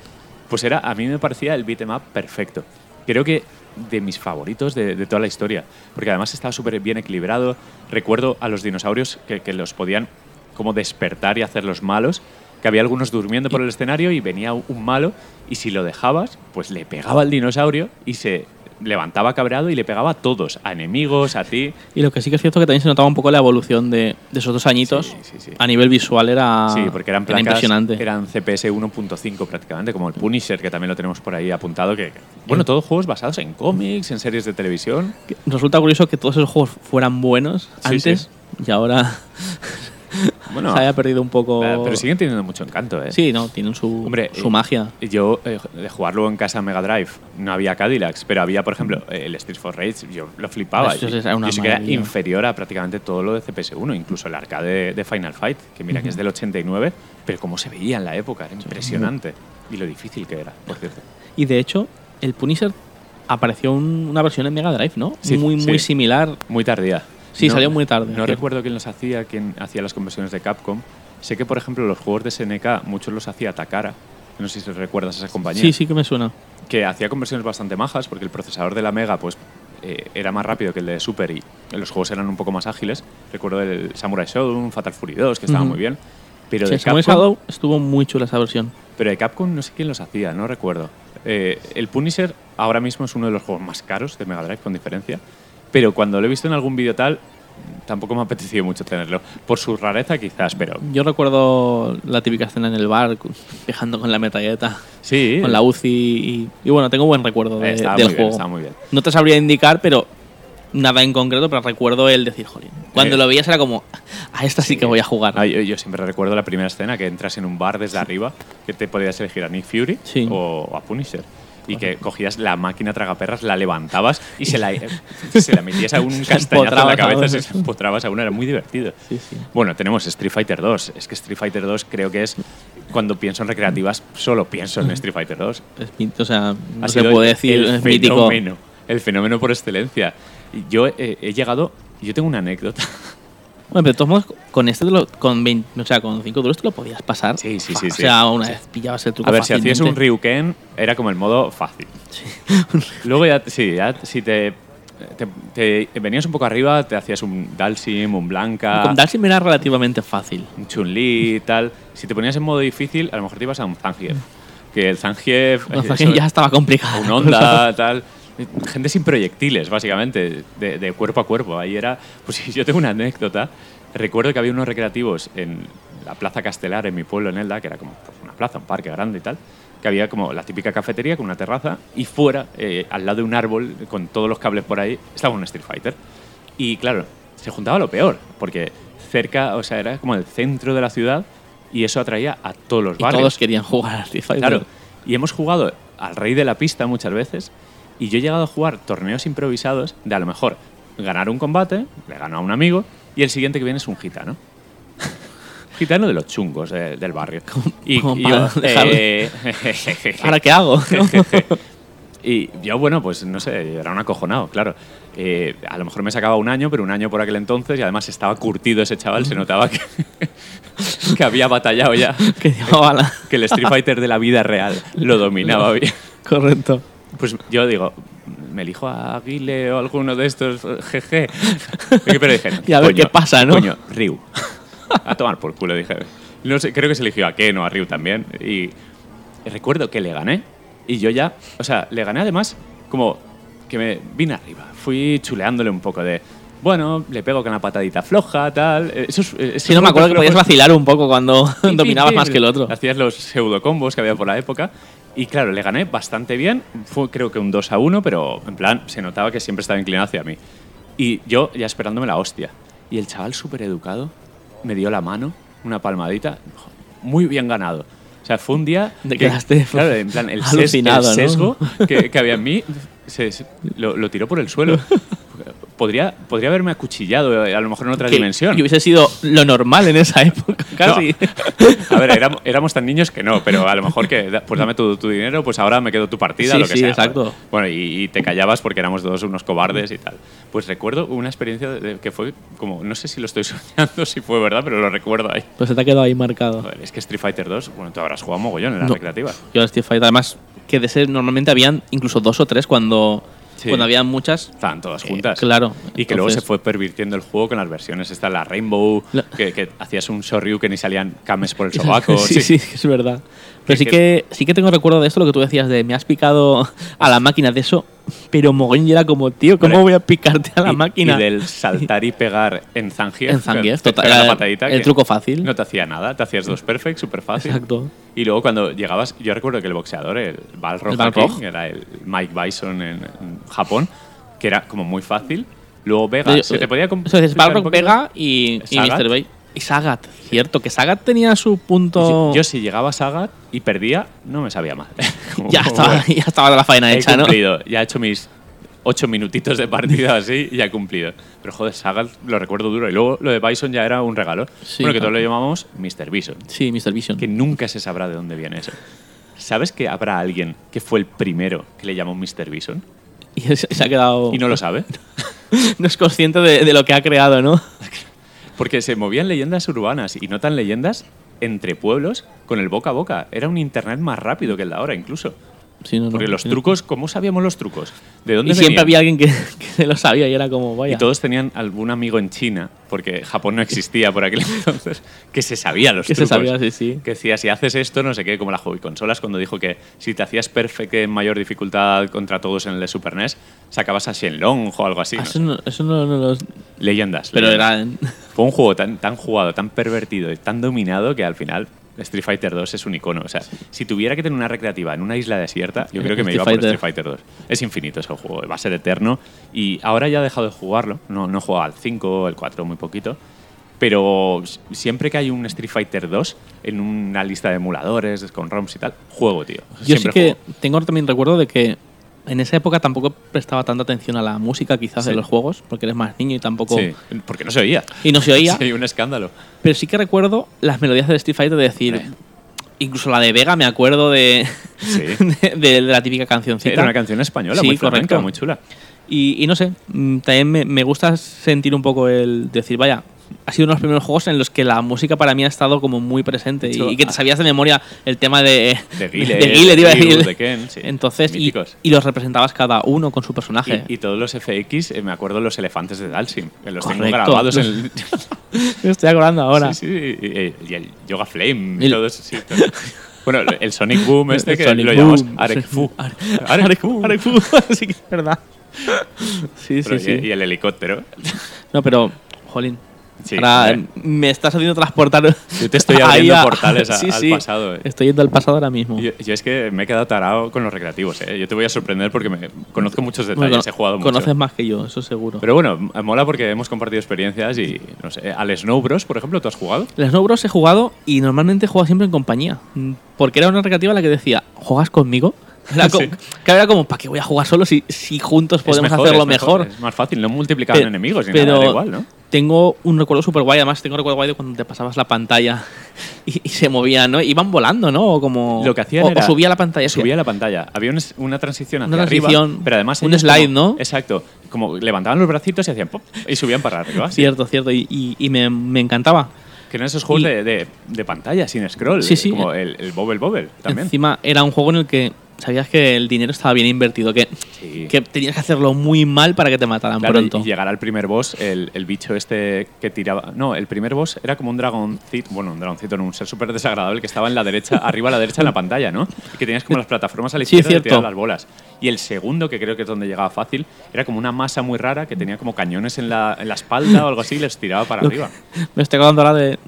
Pues era, a mí me parecía el beat'em up perfecto. Creo que de mis favoritos de, de toda la historia. Porque además estaba súper bien equilibrado. Recuerdo a los dinosaurios que, que los podían como despertar y hacerlos malos. Que había algunos durmiendo por el escenario y venía un malo y si lo dejabas, pues le pegaba al dinosaurio y se levantaba cabreado y le pegaba a todos, a enemigos, a ti. Y lo que sí que es cierto que también se notaba un poco la evolución de, de esos dos añitos. Sí, sí, sí. A nivel visual era, Sí, porque eran era placas, impresionante. eran CPS 1.5 prácticamente, como el Punisher, que también lo tenemos por ahí apuntado. Que, que- bueno, todos juegos basados en cómics, en series de televisión. Resulta curioso que todos esos juegos fueran buenos antes y ahora Bueno, se haya perdido un poco. eh, pero siguen teniendo mucho encanto, ¿eh? Sí, no, tienen su, Hombre, su eh, magia. Yo, eh, de jugarlo en casa Mega Drive, no había Cadillacs, pero había, por ejemplo, eh, el Street for Rage, yo lo flipaba. Yo que era inferior a prácticamente todo lo de CPS1, incluso el arcade de Final Fight, que mira que es del 89, pero cómo se veía en la época, era impresionante. Y lo difícil que era, por cierto. Y de hecho, el Punisher apareció un- una versión en Mega Drive, ¿no? Sí, muy, sí. muy similar. Muy tardía. Sí, salió muy tarde, No recuerdo quién los hacía, quién hacía las conversiones de Capcom. Sé que, por ejemplo, los juegos de SNK, muchos los hacía Takara. No sé si recuerdas esa compañía. Sí, sí que me suena. Que hacía conversiones bastante majas, porque el procesador de la Mega pues, eh, era más rápido que el de Super y los juegos eran un poco más ágiles. Recuerdo el Samurai Shodown, Fatal Fury 2, que estaban Ujú. muy bien. Pero Sí, de Capcom, Shadow estuvo muy chula esa versión. pero de Capcom no sé quién los hacía, no recuerdo. Eh, el Punisher ahora mismo es uno de los juegos más caros de Mega Drive, con diferencia. Pero cuando lo he visto en algún vídeo tal, tampoco me ha apetecido mucho tenerlo. Por su rareza quizás, pero Yo recuerdo la típica escena en el bar, viajando con la metralleta, sí. con la UCI. Y, y bueno, tengo buen recuerdo de- del muy bien, juego. estaba muy bien. No te sabría indicar, pero nada en concreto, pero recuerdo el decir, jolín. Cuando Eh. lo veías era como, a esta sí, que voy a jugar. Ah, yo, yo siempre recuerdo la primera escena que entras en un bar desde arriba, que te podías elegir a Nick Fury Sí. o, o a Punisher. Y que cogías la máquina tragaperras, la levantabas y se la, se la metías a un castañazo en la cabeza, se empotrabas a uno, era muy divertido. Sí, sí. Bueno, tenemos Street Fighter 2. Es que Street Fighter 2 creo que es, cuando pienso en recreativas, solo pienso en Street Fighter 2. Es o sea, no se puede decir, el es mítico. fenómeno, el fenómeno por excelencia. Yo he, he llegado, yo tengo una anécdota. Bueno, pero de todos modos, con este, te lo- con 20, o sea, con 5 duros te lo podías pasar. Sí, sí, sí, O sí. sea, una vez pillabas el truco A ver, si hacías un fácilmente. Ryuken, era como el modo fácil. Luego ya, sí, ya si te, te, te venías un poco arriba, te hacías un Dalsim, un Blanca, Con Dalsim era relativamente fácil. un Chun-Li y tal. Si te ponías en modo difícil, a lo mejor te ibas a un Zangief. Que el Zangief... O sea, eso- que ya estaba complicado. un onda, tal. Gente sin proyectiles, básicamente, de, de cuerpo a cuerpo. Ahí era. Pues yo tengo una anécdota. Recuerdo que había unos recreativos en la Plaza Castelar, en mi pueblo, en Elda, que era como pues, una plaza, un parque grande y tal. Que había como la típica cafetería con una terraza y fuera, eh, al lado de un árbol, con todos los cables por ahí, estaba un Street Fighter. Y claro, se juntaba lo peor, porque cerca, o sea, era como el centro de la ciudad y eso atraía a todos los Y barrios. todos querían jugar a Street Fighter. Claro. Y hemos jugado al rey de la pista muchas veces. Y yo he llegado a jugar torneos improvisados de a lo mejor ganar un combate, le gano a un amigo, y el siguiente que viene es un gitano. gitano de los chungos eh, del barrio. Y, y yo, dejarlo. eh, ¿Ahora qué hago? y yo, bueno, pues no sé, era un acojonado, claro. Eh, a lo mejor me sacaba un año, pero un año por aquel entonces, y además estaba curtido ese chaval, se notaba que, que había batallado ya, que llevaba la... que el Street Fighter de la vida real lo dominaba bien. Correcto. Pues yo digo, me elijo a Aguile o alguno de estos, jeje. Pero dije, Y a ver qué pasa, ¿no? Coño, Ryu. A tomar por culo, dije. No sé, creo que se eligió a Ken o a Ryu también. Y recuerdo que le gané. Y yo ya, o sea, le gané además como que me vine arriba. Fui chuleándole un poco de, bueno, le pego con la patadita floja, tal. Eh, Esos, esos Si no me acuerdo que podías vacilar un poco cuando dominabas más que el otro. Hacías los pseudocombos que había por la época. Y claro, le gané bastante bien. Fue creo que un 2 a 1, pero en plan se notaba que siempre estaba inclinado hacia mí. Y yo ya esperándome la hostia. Y el chaval súper educado me dio la mano, una palmadita. Muy bien ganado. O sea, fue un día. Te que- quedaste claro, en plan, el, ses- el alucinado, ¿no? sesgo que, que había en mí se- se- lo, lo tiró por el suelo. Podría, podría haberme acuchillado, eh, a lo mejor en otra Que- dimensión. Y hubiese sido lo normal en esa época, casi. No. A ver, éramos, éramos tan niños que no, pero a lo mejor que, pues dame tu, tu dinero, pues ahora me quedo tu partida, Sí, lo que sí, sea. exacto. Bueno, y, y te callabas porque éramos todos unos cobardes y tal. Pues recuerdo una experiencia de- que fue como, no sé si lo estoy soñando, si fue verdad, pero lo recuerdo ahí. Pues se te ha quedado ahí marcado. Joder, es que Street Fighter 2, bueno, tú habrás jugado mogollón en la No. recreativa. Yo Street Fighter, además, que de ser normalmente habían incluso dos o tres cuando, Sí. cuando habían muchas. Estaban todas Eh, juntas. claro. Y que luego se fue pervirtiendo el juego con las versiones. Esta, la Rainbow, La- que, que hacías un Shoryuken y salían cames por el sobaco. sí, sí, es verdad. Pero Que- sí que, sí que tengo recuerdo de esto, lo que tú decías, de me has picado a la máquina de eso, pero Mogollón era como, tío, ¿cómo voy a picarte a la y, máquina? Y del saltar y pegar en Zangief. En Zangief, total, la el- patadita. el que truco fácil. No te hacía nada, te hacías dos perfect, súper fácil. Exacto. Y luego cuando llegabas, yo recuerdo que el boxeador, el Balrog, Balrog. que era el Mike Bison en, en Japón, que era como muy fácil. Luego Vega, se te podía com- Eso es explicar un Balrog? Vega y, y. Mr. Bay. Y Sagat, cierto, que Sagat tenía su punto. Yo, yo si llegaba a Sagat y perdía, no me sabía mal. Ya, estaba, ya estaba la faena He hecha, ¿no? ya he hecho mis ocho minutitos de partida así y ya cumplido. Pero joder, Sagat lo recuerdo duro. Y luego lo de Bison ya era un regalo. Sí, bueno, que todos lo llamamos Mr. Bison. Sí, Mr. Vision. Que nunca se sabrá de dónde viene eso. ¿Sabes que habrá alguien que fue el primero que le llamó Mr. Bison? Y se, se ha quedado. Y no lo sabe. no es consciente de, de lo que ha creado, ¿no? Porque se movían leyendas urbanas y no tan leyendas entre pueblos con el boca a boca. Era un internet más rápido que el de ahora incluso. Sí, no, no. Porque los Sí. trucos, ¿cómo sabíamos los trucos? ¿De dónde Y siempre había alguien que, que se lo sabía y era como, vaya. Y todos tenían algún amigo en China, porque Japón no existía por aquel entonces, que se sabía los que se trucos. sabía, sí, sí. Que decía, si haces esto, no sé qué, como la hobby consolas, cuando dijo que si te hacías perfect en mayor dificultad contra todos en el de Super NES, sacabas a Shenlong o algo así. Ah, no eso, no, eso no, no lo- Leyendas. Pero leyendas. era. Fue un juego tan, tan jugado, tan pervertido y tan dominado que al final Street Fighter 2 es un icono. O sea, si tuviera que tener una recreativa en una isla desierta, yo creo que me Street iba por. Street Fighter 2. Es infinito ese juego, va a ser eterno. Y ahora ya he dejado de jugarlo. No, no he jugado al 5, el 4, muy poquito. Pero siempre que hay un Street Fighter 2 en una lista de emuladores, con ROMs y tal, juego, tío. Yo sí Siempre que juego. tengo también recuerdo de que en esa época tampoco prestaba tanta atención a la música quizás de Sí. los juegos, porque eres más niño y tampoco... Sí, porque no se oía. Y no se oía. Sí, un escándalo. Pero sí que recuerdo las melodías del Street Fighter de decir... Incluso la de Vega me acuerdo de, Sí. de, de la típica cancioncita. Era una canción española, Sí, muy flamenca, correcto. muy chula. Y, y no sé, mm, también me, me gusta sentir un poco el decir, vaya, ha sido uno de los primeros juegos en los que la música para mí ha estado como muy presente y, que te ah. sabías de memoria el tema de, De Guile, de iba a decir. de Ken, sí. Entonces, y, los representabas cada uno con su personaje. Y, y todos los FX, eh, me acuerdo los elefantes de Dalsim, que los tengo Correcto. grabados en el... Me estoy acordando ahora. Sí, sí, y, y el Yoga Flame, y El- todo eso, sí, todo. Bueno, el Sonic Boom este El que Sonic lo llamamos Boom. Arek Fu. Are- Arek Fu. Arek Fu, sí que es verdad. Sí, Pero sí, sí. Y el helicóptero. No, pero, jolín. Sí, ahora hombre. me estás haciendo transportar. Yo te estoy abriendo a- portales a- Sí, al sí. pasado. eh. Estoy yendo al pasado ahora mismo. Yo, yo es que me he quedado tarado con los recreativos. ¿eh? Yo te voy a sorprender porque me conozco muchos detalles, Bueno, he jugado mucho. conoces más que yo, eso seguro. Pero bueno, mola porque hemos compartido experiencias y, no sé, al Snow Bros, por ejemplo, ¿tú has jugado? El Snow Bros he jugado y normalmente jugado siempre en compañía. Mm, Porque era una recreativa la que decía, ¿juegas conmigo? Era como, Sí. que era como, ¿para qué voy a jugar solo si, si juntos podemos mejor, hacerlo mejor? Es más fácil, no multiplicaban enemigos ni pero nada, da igual, ¿no? Tengo un recuerdo súper guay, además tengo un recuerdo guay de cuando te pasabas la pantalla y, y se movían, ¿no? Iban volando, ¿no? O como... Lo que hacían o, o era- subía la pantalla. sí. Subía la pantalla. Había una transición hacia Una arriba, transición, pero además un slide, como- ¿no? Exacto. Como levantaban los bracitos y hacían pop y subían para arriba. Cierto, cierto. Y, y- y me, me encantaba. Que eran esos juegos Y- de, de- de pantalla, sin scroll. Sí, sí. Como el, el Bobble Bobble también. Encima era un juego en el que sabías que el dinero estaba bien invertido, que, Sí. que tenías que hacerlo muy mal para que te mataran Claro, y- pronto. y llegar al primer boss, el, el bicho este que tiraba. No, el primer boss era como un dragoncito. Bueno, un dragoncito, no, un ser súper desagradable que estaba en la derecha, arriba a la derecha en la pantalla, ¿no? Y que tenías como las plataformas a la Sí, izquierda y cierto. tirar las bolas. Y el segundo, que creo que es donde llegaba fácil, era como una masa muy rara que tenía como cañones en la, en la espalda o algo así y les tiraba para arriba. Me estoy acordando ahora de.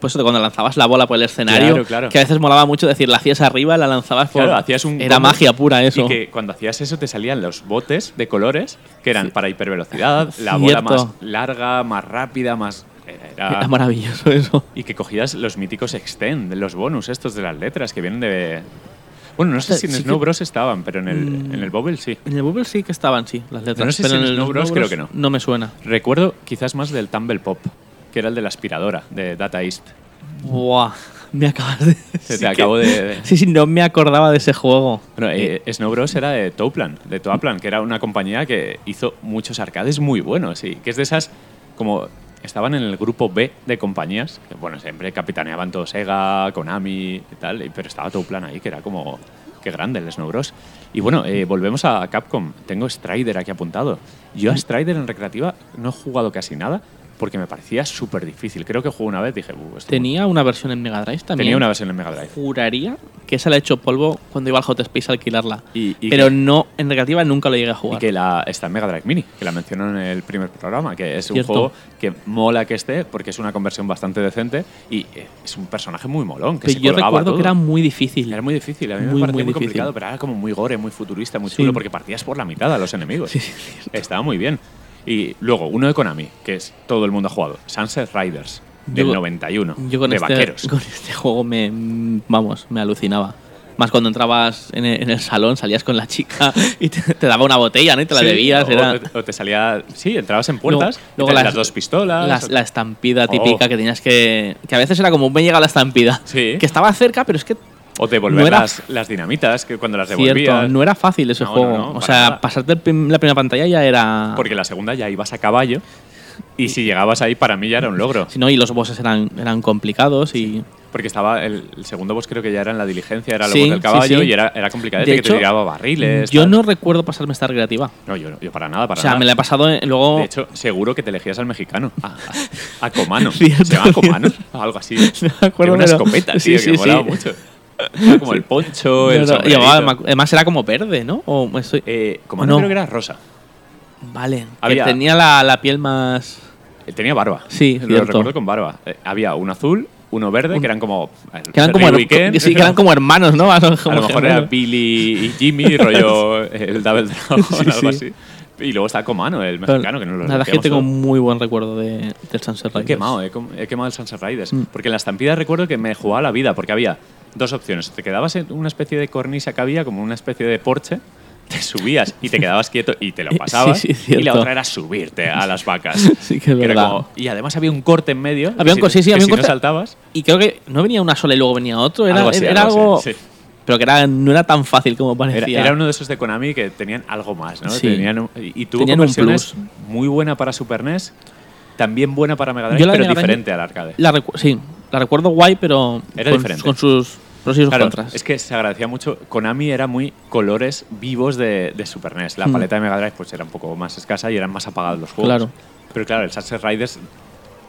Pues cuando lanzabas la bola por el escenario. Claro, claro. Que a veces molaba mucho decir, la hacías arriba, la lanzabas por. Claro, hacías un Era combo magia pura eso. Y que cuando hacías eso te salían los botes de colores que eran para hipervelocidad, la bola más larga, más rápida, más. Era, Era maravilloso eso. y que cogías los míticos extend, los bonus estos de las letras que vienen de. Bueno, no sé si en Sí Snow Bros estaban, pero en el, Mm. en el Bobble sí. En el Bubble sí que estaban, sí, las letras. No sé pero si en el Snow Bros creo que no. No me suena. Recuerdo quizás más del Tumble Pop, que era el de la aspiradora, de Data East. Buah, me acabas de. Se sí te que- acabo de. de- Sí, sí, no me acordaba de ese juego. Bueno, eh, Snow Bros era de Toaplan, de Toaplan, que era una compañía que hizo muchos arcades muy buenos y que es de esas como estaban en el grupo B de compañías, que bueno, siempre capitaneaban todo Sega, Konami y tal, y- pero estaba Toaplan ahí, que era como qué grande el Snow Bros. Y bueno, eh, volvemos a Capcom. Tengo Strider aquí apuntado. Yo a Strider en recreativa no he jugado casi nada porque me parecía súper difícil. Creo que jugué una vez, dije, "Uh, esto Tenía una versión en Mega Drive también. tenía una versión en Mega Drive. Juraría que esa la he hecho polvo cuando iba al Hot Space a alquilarla. Y- y pero que- no, en recreativa nunca lo llegué a Y jugar. que la, está en Mega Drive Mini, que la mencionó en el primer programa, que es un juego que mola que esté porque es una conversión bastante decente y eh, es un personaje muy molón. Que Pero se yo recuerdo todo. que era muy difícil. Era muy difícil, a mí Muy, me parecía muy muy, difícil. complicado, pero era como muy gore, muy futurista, muy Sí. chulo, porque partías por la mitad a los enemigos. Sí, sí, Estaba muy bien. Y luego, uno de Konami, que es todo el mundo ha jugado, Sunset Riders, del Yo- 91, Yo con de este, vaqueros. con este juego me, vamos, me alucinaba. Más cuando entrabas en el, en el salón, salías con la chica y te, te daba una botella, ¿no? Y te la Sí, bebías. o, Era o te salía. Sí, entrabas en puertas, Luego- las- las, dos pistolas. las- la estampida Oh. típica que tenías que. Que a veces era como, me llega la estampida. Sí. Que estaba cerca, pero es que. O devolver no era- las, las dinamitas que cuando las devolvías. Cierto, no era fácil ese No, juego. no, o sea, nada. pasarte el prim- la primera pantalla ya era. Porque la segunda ya ibas a caballo. Y si llegabas ahí, para mí ya era un logro. Si no, y los bosses eran, eran complicados y. Porque estaba el, el segundo boss, creo que ya era en la diligencia, era Sí, luego del sí, caballo sí. y era, era complicado De que hecho, te tiraba barriles. Yo tal. no recuerdo pasarme esta recreativa. No, yo, no- yo para nada, para o sea, nada. me la he pasado en- luego. De hecho, seguro que te elegías al mexicano. A, a- a Comano. ¿Se llama Comano? Algo así. No me acuerdo, Era una pero- escopeta, sí, tío, sí, que molaba sí. mucho. Era como el poncho, el No, no, acu- además era como verde, ¿no? O estoy- Eh, Comano No. creo que era rosa. Vale. había- Que tenía la, la piel más. Eh, Tenía barba. Sí, Lo recuerdo con barba. Eh, había un azul, uno verde, que eran como. el Que eran, como, Weekend. sí, que eran como hermanos, ¿no? A Como lo mejor era. Billy y Jimmy, rollo el Double Dragon, Sí, algo sí. así. Y luego está Comano, el Pero mexicano, que no lo La verdad es que tengo todo. muy buen recuerdo de, del Sunset He Riders. quemado, he, he quemado el Sunset Riders. Mm. Porque en la estampida recuerdo que me jugaba la vida, porque había dos opciones. Te quedabas en una especie de cornisa que había, como una especie de porche, te subías y te quedabas quieto y te lo pasabas. sí, y la otra era subirte a las vacas. Sí, que es era verdad. como- y además había un corte en medio. Había un que co- si- sí, sí, había un si no corte. saltabas. Y creo que no venía una sola y luego venía otro. Era Algo así, era algo algo. así, sí. Pero que era, no era tan fácil como Era, parecía. era uno de esos de Konami que tenían algo más, ¿no? Tenían un- y tuvo Tenían un plus. muy buena para Super NES, también buena para Mega Drive, pero Mega diferente al arcade. La sí, la recuerdo guay, pero Era con, diferente. con sus pros y sus Claro, contras. es que se agradecía mucho. Konami era muy colores vivos de, de Super NES. La Hmm. paleta de Mega Drive pues era un poco más escasa y eran más apagados los juegos. Claro. Pero claro, el Sunset Riders.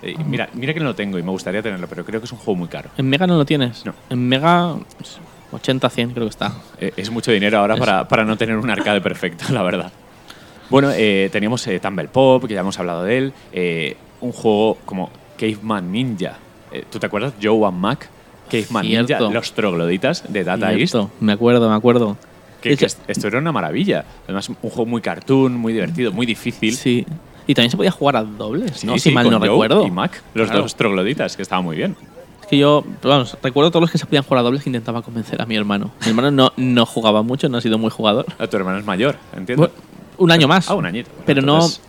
eh, mira, mira que no lo tengo y me gustaría tenerlo, pero creo que es un juego muy caro. En Mega no lo tienes. No. En Mega pues, 80, 100 creo que está. Eh, es mucho dinero ahora para, para no tener un arcade perfecto, la verdad. Bueno, eh, teníamos eh, Tumble Pop, que ya hemos hablado de él. eh, un juego como Caveman Ninja. Eh, ¿Tú te acuerdas? Joe and Mac. Caveman Cierto. Ninja, los trogloditas de Data East. Me acuerdo, me acuerdo. Que, esto era una maravilla. Además, un juego muy cartoon, muy divertido, muy difícil. Sí. Y también se podía jugar a dobles, Sí, ¿no? sí, si mal con no Joe recuerdo. Y Mac, los Claro. dos trogloditas, que estaba muy bien. Es que yo, vamos, recuerdo todos los que se podían jugar a dobles que intentaba convencer a mi hermano. Mi hermano no, no jugaba mucho, no ha sido muy jugador. A tu hermano es mayor, entiendo. Bueno, un año más. Ah, un añito. Bueno, Pero entonces, no.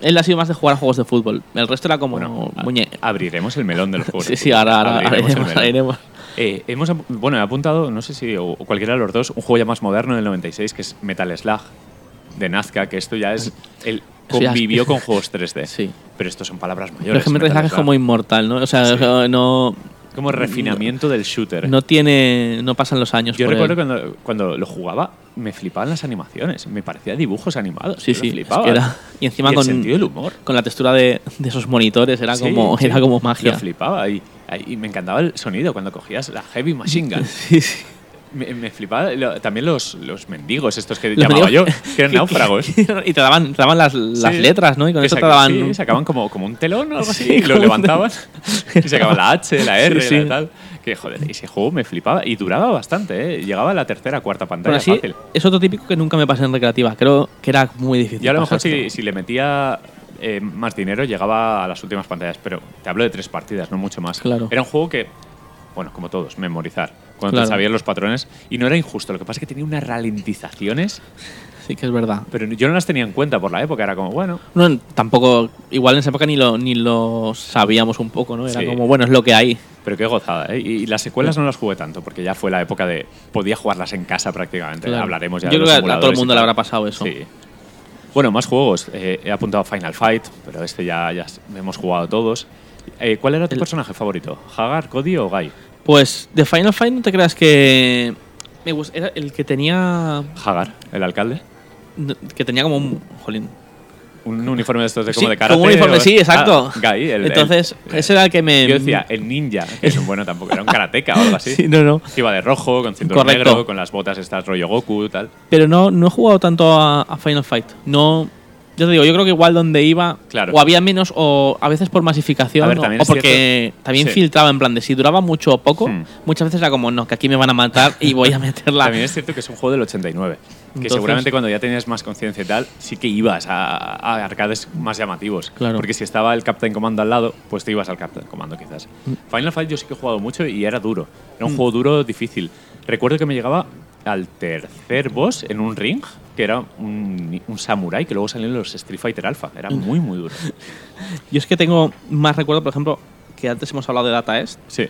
Él ha sido más de jugar a juegos de fútbol. El resto era como Bueno, muñe. abriremos el melón del juego. Sí, sí, ahora, ahora Abriremos haremos, haremos. Eh, hemos, bueno, he apuntado, no sé si o, cualquiera de los dos, un juego ya más moderno del 96 que es Metal Slug de Nazca, que esto ya es. El, convivió con juegos 3D. Sí. Pero estos son palabras mayores. Pero es que Metal Slug es como inmortal, ¿no? O sea, Sí. no, Como refinamiento del shooter. no tiene. No pasan los años. Yo por recuerdo él. cuando, cuando lo jugaba, me flipaban las animaciones. Me parecía dibujos animados. Sí, sí. es flipaba. que era- y encima Y el con, sentido del humor. con la textura de, de esos monitores era, Sí, como, sí. era como magia. Lo flipaba. Y, y me encantaba el sonido cuando cogías la Heavy Machine Gun. Sí, sí. Me, me flipaba lo- también los, los mendigos, estos que Los llamaba mendigos- yo, que eran náufragos. y te daban, te daban las, las Sí. letras, ¿no? Y con eso te daban. Sí, sacaban como, como un telón o algo así Sí, y lo levantaban y sacaban la H, la R, sí. la tal. Que joder, ese juego me flipaba y duraba bastante, ¿eh? Llegaba a la tercera, cuarta Pero pantalla así, fácil. es otro típico que nunca me pasé en recreativa. Creo que era muy difícil. Yo a lo mejor si, si le metía eh, más dinero llegaba a las últimas pantallas, pero te hablo de tres partidas, no mucho más. Claro. Era un juego que, bueno, como todos, memorizar. Cuando Claro. te sabías los patrones y no era injusto. Lo que pasa es que tenía unas ralentizaciones, Sí que es verdad. pero yo no las tenía en cuenta por la época. Era como, bueno, No, tampoco, igual en esa época ni lo, ni lo sabíamos un poco, ¿no? Era Sí. como, bueno, es lo que hay. Pero qué gozada, ¿eh? Y, y las secuelas no las jugué tanto, porque ya fue la época de. Podía jugarlas en casa prácticamente. Claro. Hablaremos ya Yo de creo los que a todo el mundo le habrá pasado eso. Sí. Bueno, más juegos. Eh, he apuntado Final Fight, pero este ya, ya hemos jugado todos. Eh, ¿Cuál era tu El- personaje favorito? ¿Hagar, Cody o Guy? Pues de Final Fight no te creas que. Me era el que tenía. Hagar, el alcalde. Que tenía como un. Jolín. Un uniforme de estos de como Sí, de karate. como un uniforme, o- sí, exacto. Ah, Guy, el, Entonces, el- ese era el que me. Yo decía, el ninja, que es un bueno tampoco, era un karateca o algo así. Sí, no, no. Que iba de rojo, con cinturón Correcto. negro, con las botas estas rollo Goku y tal. Pero no, no he jugado tanto a, a Final Fight. No. Yo te digo, yo creo que igual donde iba, Claro. o había menos, o a veces por masificación, ver, o- porque también sí. filtraba en plan de si duraba mucho o poco, Hmm. muchas veces era como, no, que aquí me van a matar y voy a meterla. También es cierto que es un juego del 89. Que Entonces- seguramente cuando ya tenías más conciencia y tal, sí que ibas a, a arcades más llamativos. Claro. Porque si estaba el Captain Commando al lado, pues te ibas al Captain Commando quizás. Mm. Final Fight yo sí que he jugado mucho y era duro. Era un juego duro, difícil. Recuerdo que me llegaba al tercer boss en un ring, que era un, un samurai, que luego salieron los Street Fighter Alpha. Era Mm. muy, muy duro. Yo es que tengo más recuerdo, por ejemplo, que antes hemos hablado de Data East, Sí.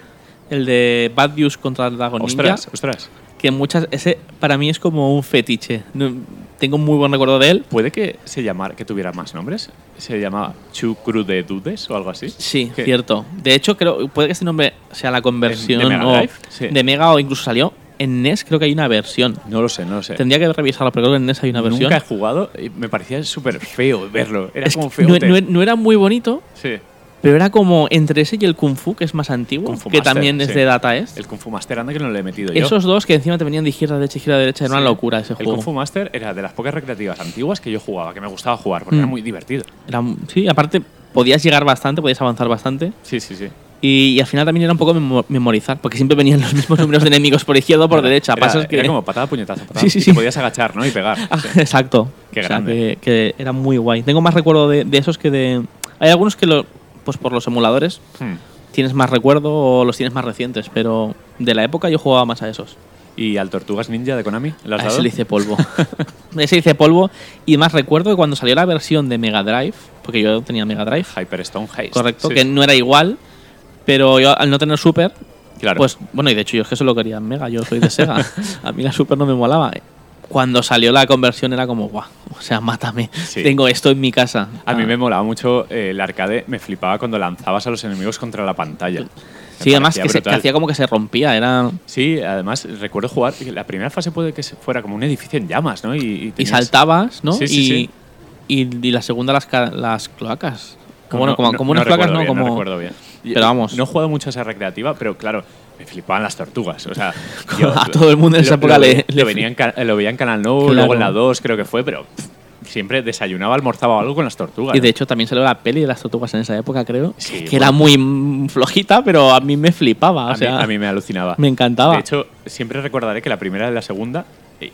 el de Bad News contra Dragon Ostras, Ninja, ostras. que muchas, ese para mí es como un fetiche. No- tengo un muy buen recuerdo de él. ¿Puede que se llamara, que tuviera más nombres? ¿Se llamaba Chucru de Dudes o algo así? Sí, ¿Qué? cierto. De hecho, creo puede que este nombre sea la conversión ¿De Mega o- Drive? Sí. de Mega o incluso salió en NES, creo que hay una versión. No lo sé, no lo sé. Tendría que revisarlo, pero creo que en NES hay una versión. Nunca he jugado y me parecía súper feo verlo. Era Es como feo. no, no- no era muy bonito, sí. pero era como entre ese y el Kung Fu, que es más antiguo, Kung Fu que también es sí. de Data East. El Kung Fu Master anda que no lo he metido yo. Esos dos que encima te venían de izquierda derecha, izquierda a derecha, era una locura ese El juego. Kung Fu Master era de las pocas recreativas antiguas que yo jugaba, que me gustaba jugar, porque Mm. era muy divertido. Era, sí, aparte podías llegar bastante, podías avanzar bastante. Sí, sí, sí. Y, y al final también era un poco memo- memorizar, porque siempre venían los mismos números de enemigos por izquierda o por derecha. Era, que... como patada, puñetazo, patada. Sí, sí, y sí. te podías agachar, ¿no? Y pegar. Ah, Sí. Exacto. Qué O sea, grande. que, que era muy guay. Tengo más recuerdo de, de esos que de. Hay algunos que, lo, pues por los emuladores, Hmm. tienes más recuerdo o los tienes más recientes, pero de la época yo jugaba más a esos. ¿Y al Tortugas Ninja de Konami? ¿Le has A dado? ese le hice polvo. ese le hice polvo. Y más recuerdo que cuando salió la versión de Mega Drive, porque yo tenía Mega Drive, Hyperstone Heist. correcto, Sí, que no era igual, pero yo al no tener Super, Claro. pues bueno, y de hecho yo es que solo quería en Mega, yo soy de Sega. a mí la Super no me molaba. Cuando salió la conversión era como, guau, o sea, mátame. Sí. Tengo esto en mi casa. A mí Ah. me molaba mucho eh, el arcade, me flipaba cuando lanzabas a los enemigos contra la pantalla. Sí, además que, se- que hacía como que se rompía, era Sí, además recuerdo jugar. y La primera fase puede que fuera como un edificio en llamas, ¿no? Y, y y tenías- saltabas, ¿no? Sí, sí, y, sí. Y, y la segunda las, las cloacas. No, bueno, no, como, no- como no unas cloacas, recuerdo no, bien, como. No recuerdo bien. Pero vamos. No he jugado mucho a esa recreativa, pero claro, me flipaban las tortugas. O sea, yo- A todo el mundo en esa época lo, le- lo venía en lo veía en Canal No, Claro. luego en la 2 creo que fue, pero pff, siempre desayunaba, almorzaba algo con las tortugas. Y de hecho también salió la peli de las tortugas en esa época, creo. Sí, que era muy flojita, pero a mí me flipaba. a, sea, mí, a mí me alucinaba. me encantaba. De hecho, siempre recordaré que la primera y la segunda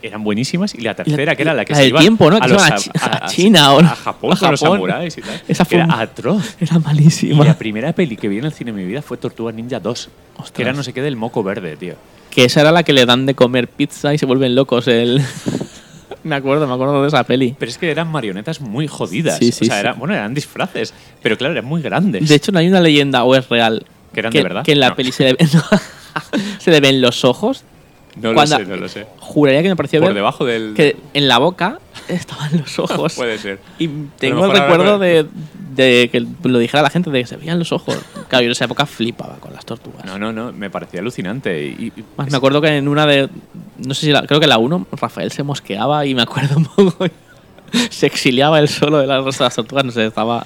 eran buenísimas y la tercera, que era la que la se iban tiempo, ¿no? a, Que los a a- a- China o- a Japón a con los Japón. samuráis y tal. Esa fue era un- atroz. Era Y malísima. la primera peli que vi en el cine en mi vida fue Tortugas Ninja 2. Que era no sé qué del moco verde, tío. Que esa era la que le dan de comer pizza y se vuelven locos. El... me acuerdo, me acuerdo de esa peli. Pero es que eran marionetas muy jodidas. Sí, sí, o sea, sí. era- bueno, eran disfraces. Pero claro, eran muy grandes. De hecho, no hay una leyenda, o es real. ¿Que eran de verdad? Que en la No. peli se le, ven- se le ven los ojos. No lo cuando- sé, no lo sé. Juraría que me pareció Por ver debajo del. que en la boca estaban los ojos. Puede ser. Y tengo mejor el ahora recuerdo de, de que lo dijera la gente, de que se veían los ojos. Claro, yo en esa época flipaba con las tortugas. No, no, no, me parecía alucinante. Y, y- Más me acuerdo que en una de. No sé si la, creo que la 1, Rafael se mosqueaba y me acuerdo un poco. se exiliaba él solo de las, de las tortugas, no sé, estaba.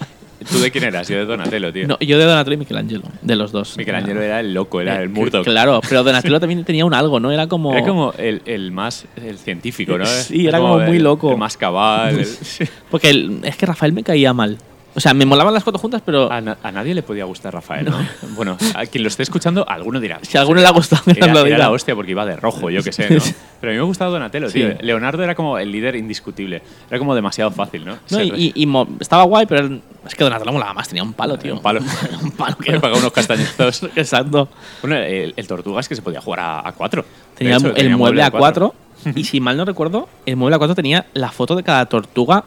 ¿Tú de quién eras? Yo de Donatello, tío. No, yo de Donatello y Michelangelo, de los dos. Michelangelo era el loco, era Eh, el Murdoch. Claro, pero Donatello también tenía un algo, ¿no? Era como. Era como el, el más el científico, ¿no? Sí, era como muy el- loco. El más cabal. el- Porque es que Rafael me caía mal. O sea, me molaban las cuatro juntas, pero a, na- a nadie le podía gustar Rafael, ¿no? Bueno, a quien lo esté escuchando, alguno dirá. si a alguno le ha gustado, Era, era diga. la hostia porque iba de rojo, yo qué sé, ¿no? Pero a mí me gustaba Donatello, Sí. tío. Leonardo era como el líder indiscutible. Era como demasiado fácil, ¿no? No, y, y- y estaba guay, pero es que Donatello molaba más, tenía un palo, tío. Un palo. un palo que Me no. pagaba unos castañazos. Exacto. Bueno, el, el Tortugas que se podía jugar a, a cuatro. Tenía hecho, el tenía mueble a cuatro. cuatro. y si mal no recuerdo, el mueble a cuatro tenía la foto de cada tortuga.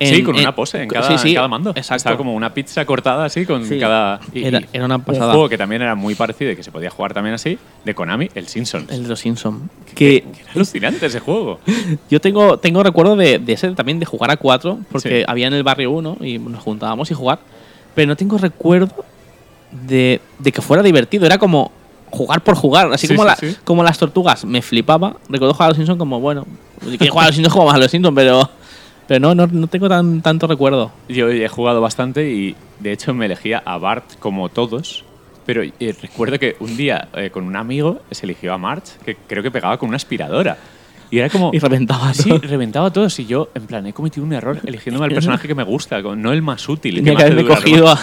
Sí, con en- una pose en sí, cada, sí, en cada mando. Exacto. Estaba como una pizza cortada así con Sí. cada. Era- era una pasada. Un juego que también era muy parecido y que se podía jugar también así, de Konami, el Simpsons. El de los Simpson. Que Era alucinante ese juego. yo tengo, tengo recuerdo de, de ese también, de jugar a cuatro, porque Sí. había en el barrio uno y nos juntábamos y jugar. Pero no tengo recuerdo de, de que fuera divertido. Era como jugar por jugar. Así Sí, como, sí, la- sí. como las tortugas. Me flipaba. Recuerdo jugar a los Simpsons como, bueno, quieres jugar a los Simpsons, jugamos a los Simpsons, pero, pero no, no, no tengo tan, tanto recuerdo. Yo he jugado bastante y de hecho me elegía a Bart como todos. Pero eh, recuerdo que un día eh, con un amigo se eligió a March, que creo que pegaba con una aspiradora. Y era como. Y reventaba Sí, todo. reventaba a todos. Y yo, en plan, he cometido un error eligiéndome al personaje que me gusta, no el más útil. que que haberme cogido a...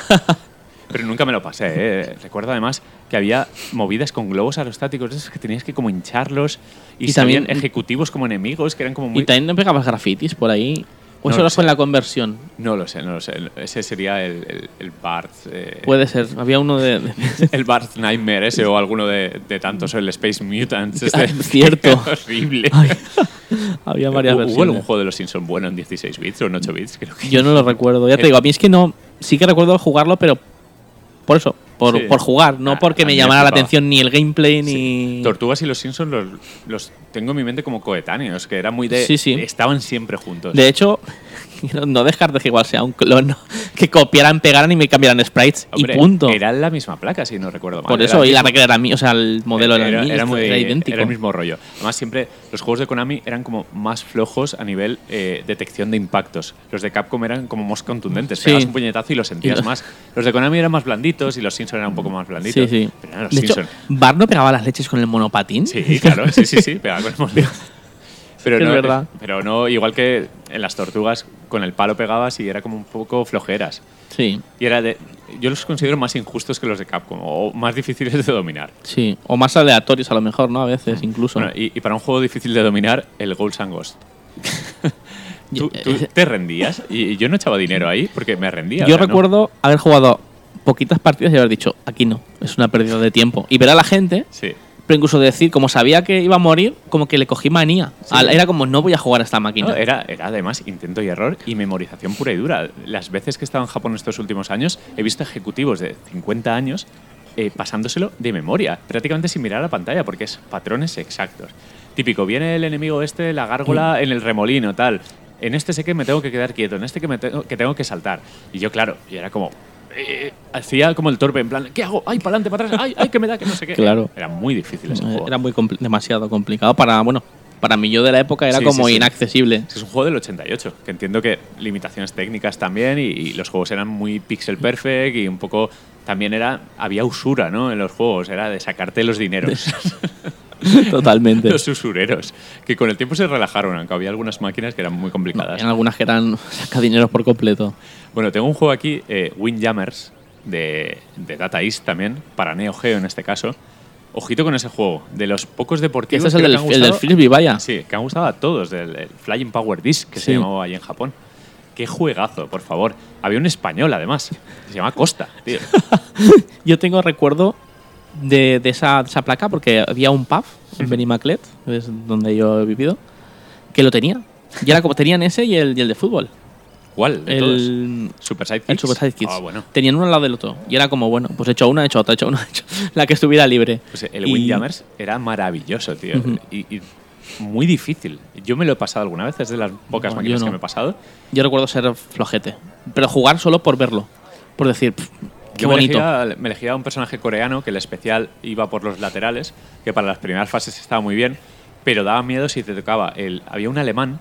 Pero nunca me lo pasé. ¿eh? Recuerdo además que había movidas con globos aerostáticos, esos que tenías que como hincharlos. Y, Y también- ejecutivos como enemigos, que eran como muy. Y también no pegabas grafitis por ahí. O No eso lo fue en la conversión. No lo sé, no lo sé. Ese sería el, el, el Bart. eh, Puede ser. Había uno de. de- El Bart Nightmare ese o alguno de, de tantos, o el Space Mutants. Ah, Este. cierto. horrible. Ay, había varias ¿Hubo algún versiones. juego de los Simpsons bueno en 16 bits o en 8 bits? Creo que. Yo no lo recuerdo. Ya te Eh, digo, a mí es que no. Sí que recuerdo jugarlo, pero por eso. Por, Sí. por jugar, no Ah, porque a me llamara la atención ni el gameplay Sí. ni. Tortugas y los Simpsons los, los tengo en mi mente como coetáneos, que era muy de. Sí. Estaban siempre juntos. De hecho, no- no descartes que igual sea un clon que copiaran, pegaran y me cambiaran sprites Hombre, y punto. Era la misma placa, si no recuerdo mal. por Era eso, y la regla era mi, o sea, el modelo era, mismo, era muy era idéntico. era el mismo rollo. Además, siempre los juegos de Konami eran como más flojos a nivel eh, detección de impactos. Los de Capcom eran como más contundentes. Sí. Pegabas un puñetazo y lo sentías Y más. Los de Konami eran más blanditos y los Simpsons eran un poco más blanditos. Sí, sí. Pero eran los De hecho. Bart no pegaba las leches con el monopatín. Sí, claro, sí, sí, sí, pegaba con el molde. Pero Es no, verdad. pero no, igual que en las tortugas con el palo pegabas y era como un poco flojeras. Sí, Y era de. Yo los considero más injustos que los de Capcom, o más difíciles de dominar. sí. O más aleatorios a lo mejor, ¿no? A veces incluso. Bueno, y, y para un juego difícil de dominar, el Ghosts and Ghost. ¿Tú, tú te rendías? Y yo no echaba dinero ahí porque me rendía. Yo o sea, ¿no? recuerdo haber jugado poquitas partidas y haber dicho, aquí no, es una pérdida de tiempo. Y ver a la gente, Sí. Pero incluso decir, como sabía que iba a morir, como que le cogí manía. Era como, no voy a jugar a esta máquina. No, era, era además intento y error y memorización pura y dura. Las veces que he estado en Japón estos últimos años, he visto ejecutivos de 50 años eh, pasándoselo de memoria, prácticamente sin mirar a la pantalla, porque es patrones exactos. Típico, viene el enemigo este, la gárgola Mm. en el remolino, tal. En este sé que me tengo que quedar quieto, en este que, me tengo, que tengo que saltar. Y yo, claro, y era como... eh, hacía como el torpe, en plan, ¿qué hago? ¡Ay, para adelante, para atrás! ¡Ay, ay, que me da, que no sé qué! Claro. Era muy difícil ese Eh, juego. Era muy demasiado complicado para, bueno, para mí yo de la época era Sí, como sí, sí. inaccesible. Es un juego del 88, que entiendo que limitaciones técnicas también y, y los juegos eran muy pixel perfect y un poco también era había usura, ¿no? En los juegos era de sacarte los dineros, Totalmente. los usureros, que con el tiempo se relajaron, aunque había algunas máquinas que eran muy complicadas. En algunas que eran saca dinero por completo. Bueno, tengo un juego aquí, eh, Windjammers, de, de Data East también, para Neo Geo en este caso. Ojito con ese juego, de los pocos deportivos Este es el creo del, que han el del gustado- Frisbee, vaya. Sí, que han gustado a todos, del el Flying Power Disc, que se llamaba ahí en Japón. Qué juegazo, por favor. Había un español, además, que se llama Costa, tío. Yo tengo recuerdo de, de esa, de esa placa porque había un pub en Benimaclet, es donde yo he vivido, que lo tenía. Y era como tenían ese y el, y el de fútbol. ¿Cuál de todos? El, Super Side Kids. el Super Side Kids. Ah, bueno. Tenían uno al lado del otro. Y era como, bueno, pues he hecho una, he hecho otra, he hecho una, he hecho la que estuviera libre. Pues el Y- Windjammers era maravilloso, tío. Y, y muy difícil. Yo me lo he pasado alguna vez, es de las pocas No, máquinas no. que me he pasado. Yo recuerdo ser flojete. Pero jugar solo por verlo. Por decir, "Pff, me elegía un personaje coreano que el especial iba por los laterales, que para las primeras fases estaba muy bien, pero daba miedo si te tocaba. El, había un alemán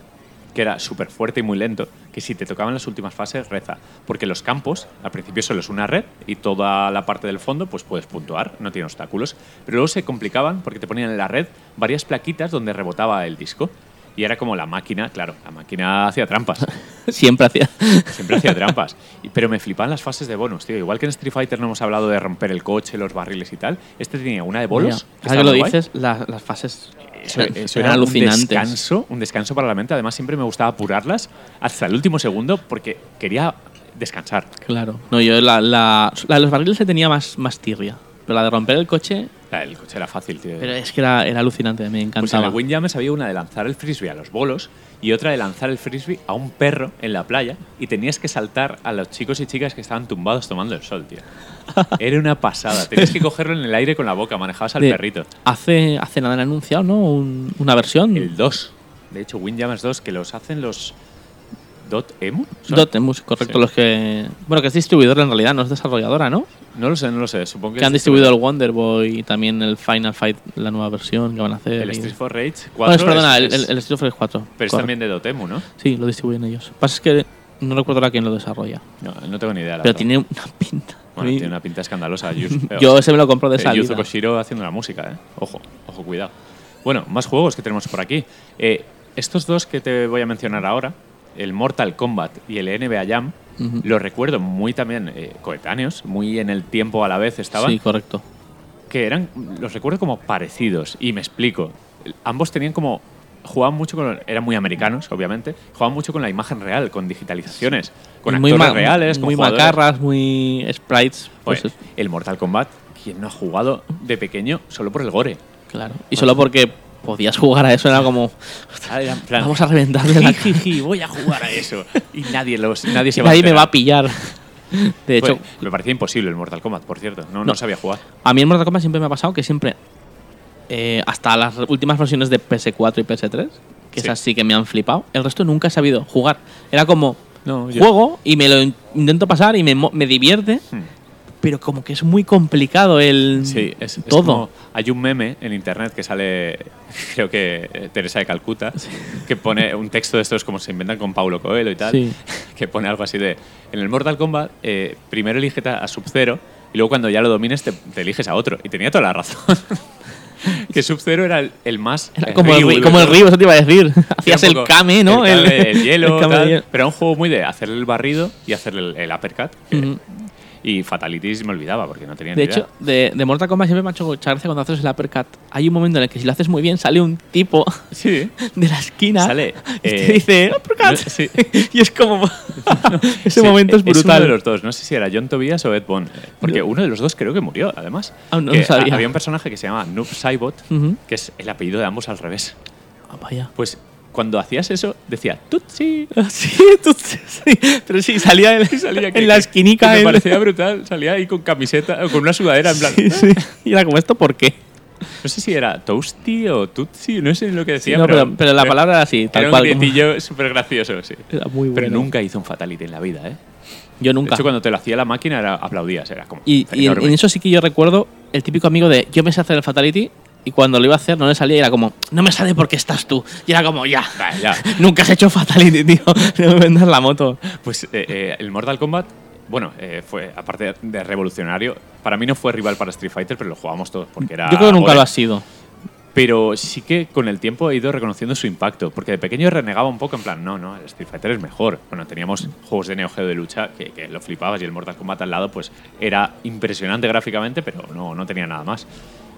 que era súper fuerte y muy lento, que si te tocaban las últimas fases, reza. Porque los campos, al principio solo es una red y toda la parte del fondo pues puedes puntuar, no tiene obstáculos. Pero luego se complicaban porque te ponían en la red varias plaquitas donde rebotaba el disco. Y era como la máquina, claro, la máquina hacía trampas. Siempre hacía. Siempre hacía trampas. Pero me flipaban las fases de bonus, tío. Igual que en Street Fighter no hemos hablado de romper el coche, los barriles y tal. Este tenía una de bolos. Ahora estaba que lo guay. dices, la- las fases Eso, eran- eso eran era alucinantes. un descanso, un descanso para la mente. Además, siempre me gustaba apurarlas hasta el último segundo porque quería descansar. Claro. No, yo la, la, la de los barriles se tenía más, más tirria. Pero la de romper el coche, La del coche era fácil, tío. pero es que era, era alucinante, me Pues en encantaba. el Windjammers había una de lanzar el frisbee a los bolos y otra de lanzar el frisbee a un perro en la playa y tenías que saltar a los chicos y chicas que estaban tumbados tomando el sol, tío. Era una pasada. Tenías que cogerlo en el aire con la boca, manejabas al De- perrito. Hace, hace nada han anunciado, ¿no? Un- una versión. El 2. De hecho, Windjammers 2, que los hacen los Dot Emu. ¿son? Dotemu, correcto, Sí. los que. Bueno, que es distribuidor en realidad, no es desarrolladora, ¿no? No lo sé, no lo sé. Supongo que, Que han distribuido el Wonder Boy y también el Final Fight, la nueva versión que van a hacer. el y- Street for Rage 4. Bueno, es- perdona, es- el, el, Street Fighter 4. pero es también de Dotemu, ¿no? Sí, lo distribuyen ellos. Lo que pasa es que no recuerdo ahora quién lo desarrolla. No, no tengo ni idea. la Pero verdad. tiene una pinta. Bueno, tiene una pinta escandalosa. Yo ese me lo compro de Eh, salida. Yuzo Koshiro haciendo la música, ¿eh? Ojo, ojo, cuidado. Bueno, más juegos que tenemos por aquí. Eh, estos dos que te voy a mencionar ahora, el Mortal Kombat y el NBA Jam, los recuerdo muy también eh, coetáneos, muy en el tiempo a la vez estaban, Sí, correcto. que eran, los recuerdo como parecidos. Y me explico. Ambos tenían como jugaban mucho con eran muy americanos obviamente jugaban mucho con la imagen real con digitalizaciones con muy actores reales Muy macarras, muy sprites. Pues Joder, es- el Mortal Kombat quién no ha jugado de pequeño solo por el gore claro. Y solo porque podías jugar a eso era como. Era plan, Vamos a reventarle la "Jijiji, voy a jugar a eso. Y nadie, los, nadie se va Nadie a me va a pillar. De hecho, Fue- me parecía imposible el Mortal Kombat, por cierto. No, no. No. sabía jugar. a mí en Mortal Kombat siempre me ha pasado que siempre. eh, hasta las últimas versiones de PS4 y PS3, que Sí. esas sí que me han flipado, el resto nunca he sabido jugar. Era como. No, yo- Juego y me lo in- intento pasar y me, me divierte, Hmm. Pero como que es muy complicado el. Sí, es, es todo. como- hay un meme en internet que sale, creo que eh, Teresa de Calcuta, que pone un texto de estos como se inventan con Paulo Coelho y tal, Sí. que pone algo así de, en el Mortal Kombat, eh, primero eliges a Sub-Zero y luego cuando ya lo domines te, te eliges a otro. Y tenía toda la razón. que Sub-Zero era el, el más. Era eh, como, el, como el. Ryu, eso te iba a decir. Hacías el Kame, ¿no? El, el hielo, tal. Pero era un juego muy de hacer el barrido y hacer el, uppercut. Y Fatalities me olvidaba porque no tenía De ni idea. hecho, de, de Mortal Kombat siempre me ha hecho gracia cuando haces el uppercut. Hay un momento en el que si lo haces muy bien sale un tipo Sí. de la esquina Sale, y te eh, dice uppercut. no, sí. y es como... Ese Sí, momento es uno brutal. de los dos. No sé si era John Tobias o Ed Boon. eh, Porque uno de los dos creo que murió, además. Ah, no sabía. ha- Había un personaje que se llama Noob Saibot, que es el apellido de ambos al revés. Ah, vaya. Pues cuando hacías eso, decía Tutsi. Ah, Sí, tú- sí, pero sí, salía en, Salía que- en la que- esquinica. que me parecía brutal. Salía ahí con camiseta, con una sudadera en plan. Sí, sí. Y era como, ¿esto por qué? No sé si era Toasty o Tutsi, no sé lo que decía. no, pero, pero la palabra era así, tal era cual. un grietillo súper gracioso, sí. Era muy Pero bueno. nunca hizo un fatality en la vida, ¿eh? Yo De nunca. hecho, cuando te lo hacía la máquina, era, aplaudías. Era como. Y, y en, en eso sí que yo recuerdo el típico amigo de yo me sé hacer el Fatality y cuando lo iba a hacer no le salía y era como, no me sale porque estás tú. Y era como, ya, Vale, ya. nunca has hecho Fatality, tío. No me vendas la moto. Pues eh, eh, el Mortal Kombat, bueno, eh, fue, aparte de revolucionario, para mí no fue rival para Street Fighter, pero lo jugábamos todos porque era. Yo creo que nunca lo ha sido. Pero sí que con el tiempo he ido reconociendo su impacto, porque de pequeño renegaba un poco en plan, no, no, el Street Fighter es mejor. Bueno, teníamos juegos de Neo Geo de lucha que, que lo flipabas y el Mortal Kombat al lado, pues era impresionante gráficamente, pero no, no tenía nada más.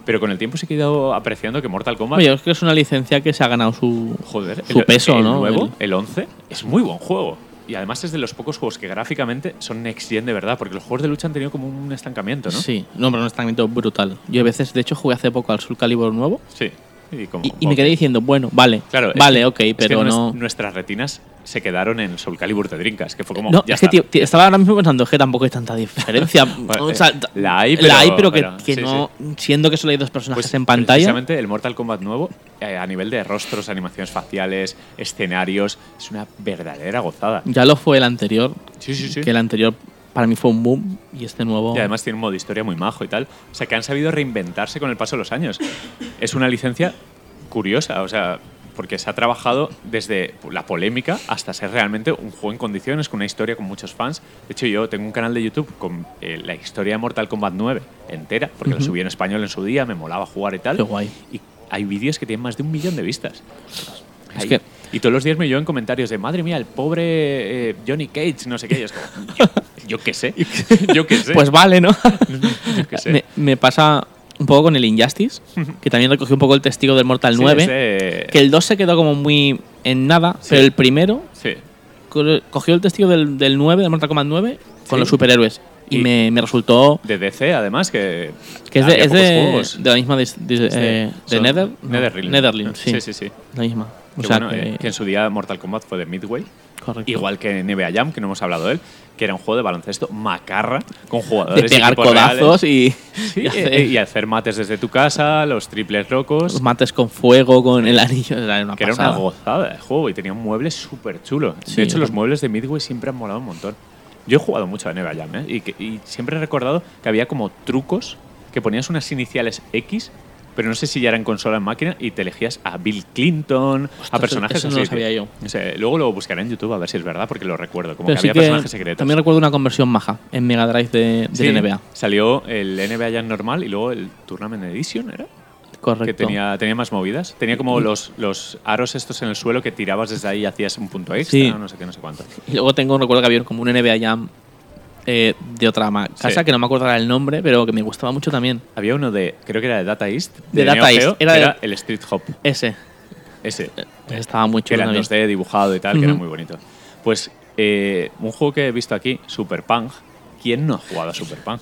Pero con el tiempo que he ido apreciando que Mortal Kombat, Oye, es que es una licencia que se ha ganado su, joder, su el, peso, el ¿no? nuevo, El- el 11, es muy buen juego. Y además es de los pocos juegos que gráficamente son next gen de verdad, porque los juegos de lucha han tenido como un estancamiento, ¿no? Sí, no, pero un estancamiento brutal. Yo a veces, de hecho, jugué hace poco al Soul Calibur nuevo Sí. Y, como- y, y me quedé diciendo, bueno, vale, Claro, vale, ok, es que pero no. Nuestras retinas se quedaron en Soul Calibur de Drinkas, que fue como. No, ya es que tío, tío, estaba ahora mismo pensando que tampoco hay tanta diferencia. Bueno, O sea, eh, la hay, la hay, pero- pero que, pero- que sí, no. Siendo que solo hay dos personajes en pantalla. Pues Precisamente el Mortal Kombat nuevo, eh, a nivel de rostros, animaciones faciales, escenarios, es una verdadera gozada. Ya lo fue el anterior, Sí, sí, sí. que el anterior para mí fue un boom y este nuevo. Y además tiene un modo historia muy majo y tal. O sea, que han sabido reinventarse con el paso de los años. Es una licencia curiosa, o sea, porque se ha trabajado desde la polémica hasta ser realmente un juego en condiciones, con una historia con muchos fans. De hecho, yo tengo un canal de YouTube con eh, la historia de Mortal Kombat 9 entera, porque lo Ujú. subí en español en su día, me molaba jugar y tal. Qué guay. Y hay vídeos que tienen más de un millón de vistas. Es Ahí. que- Y todos los días me llevan comentarios de, madre mía, el pobre eh, Johnny Cage, no sé qué. Y es como, yo, yo qué sé, yo qué sé. Pues vale, ¿no? yo qué sé. me, me pasa un poco con el Injustice, que también recogí un poco el testigo del Mortal Sí, 9. ese- Que el 2 se quedó como muy en nada, Sí. pero el primero Sí. co- cogió el testigo del, del 9, del Mortal Kombat 9, con los superhéroes. Y, Y- me, me resultó De DC, además, que. que es de, es la misma dis- dis- Sí. eh, de Son Nether, Netherrealm. Netherrealm, sí, Sí, sí, sí. La misma. O Que sea bueno, que, eh, que en su día Mortal Kombat fue de Midway. correcto. Igual que NBA Jam, que no hemos hablado de él, que era un juego de baloncesto macarra con de jugadores. y pegar codazos y, Sí, y hacer eh, y hacer mates desde tu casa, los triples locos. los mates con fuego, con el anillo. Era una que era una pasada. gozada de juego y tenía un mueble súper chulo. Sí. de hecho, los muebles de Midway siempre han molado un montón. Yo he jugado mucho a NBA Jam ¿eh? y, que- y siempre he recordado que había como trucos que ponías unas iniciales X, pero no sé si ya era en consola o en máquina, y te elegías a Bill Clinton, a personajes eso no así. lo sabía yo. Sé, luego lo buscaré en YouTube a ver si es verdad, porque lo recuerdo. Como Pero que sí había que personajes secretos. también recuerdo una conversión maja en Mega Drive de, del Sí, NBA. Salió el NBA Jam normal y luego el Tournament Edition, ¿era? Correcto. Que tenía, tenía más movidas. Tenía como los, los aros estos en el suelo que tirabas desde ahí y hacías un punto extra, Sí. no sé qué, no sé cuánto. Y luego tengo un recuerdo que había como un NBA Jam eh, de otra casa Sí. que no me acuerdo ahora el nombre, pero que me gustaba mucho también. Había uno de, creo que era de Data East. De Neo Data East, Geo, era que de- era el Street Hop. Ese. Ese. Estaba muy Que chulo era en también. 2D dibujado y tal, que era muy bonito. Pues eh, un juego que he visto aquí, Super Punk. ¿Quién no ha jugado a Super Punk?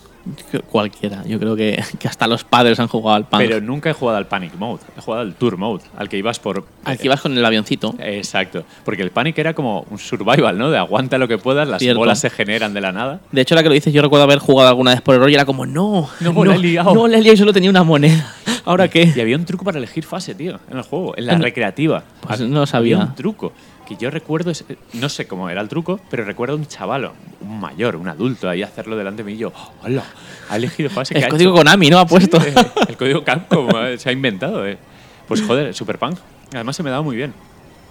Que- Cualquiera. Yo creo que, que hasta los padres han jugado al punk. Pero nunca he jugado al Panic Mode. He jugado al Tour Mode, al que ibas por. Aquí vas con el avioncito. Exacto. Porque el Panic era como un survival, ¿no? De aguanta lo que puedas, las Cierto. bolas se generan de la nada. De hecho, ahora que lo dices, yo recuerdo haber jugado alguna vez por error y era como, no, No, la he liado. No, la he liado y solo tenía una moneda. ¿Ahora qué? Y había un truco para elegir fase, tío, en el juego, en la No. recreativa. Pues no sabía. Había un truco que yo recuerdo, no sé cómo era el truco, pero recuerdo a un chaval, un mayor, un adulto, ahí hacerlo delante de mí y yo, ¡hola! Ha elegido fase. ¿qué El ha código hecho?". Konami, ¿no? Ha puesto. Sí, el código Capcom se ha inventado, eh. Pues joder, Super Punk. Además se me daba muy bien.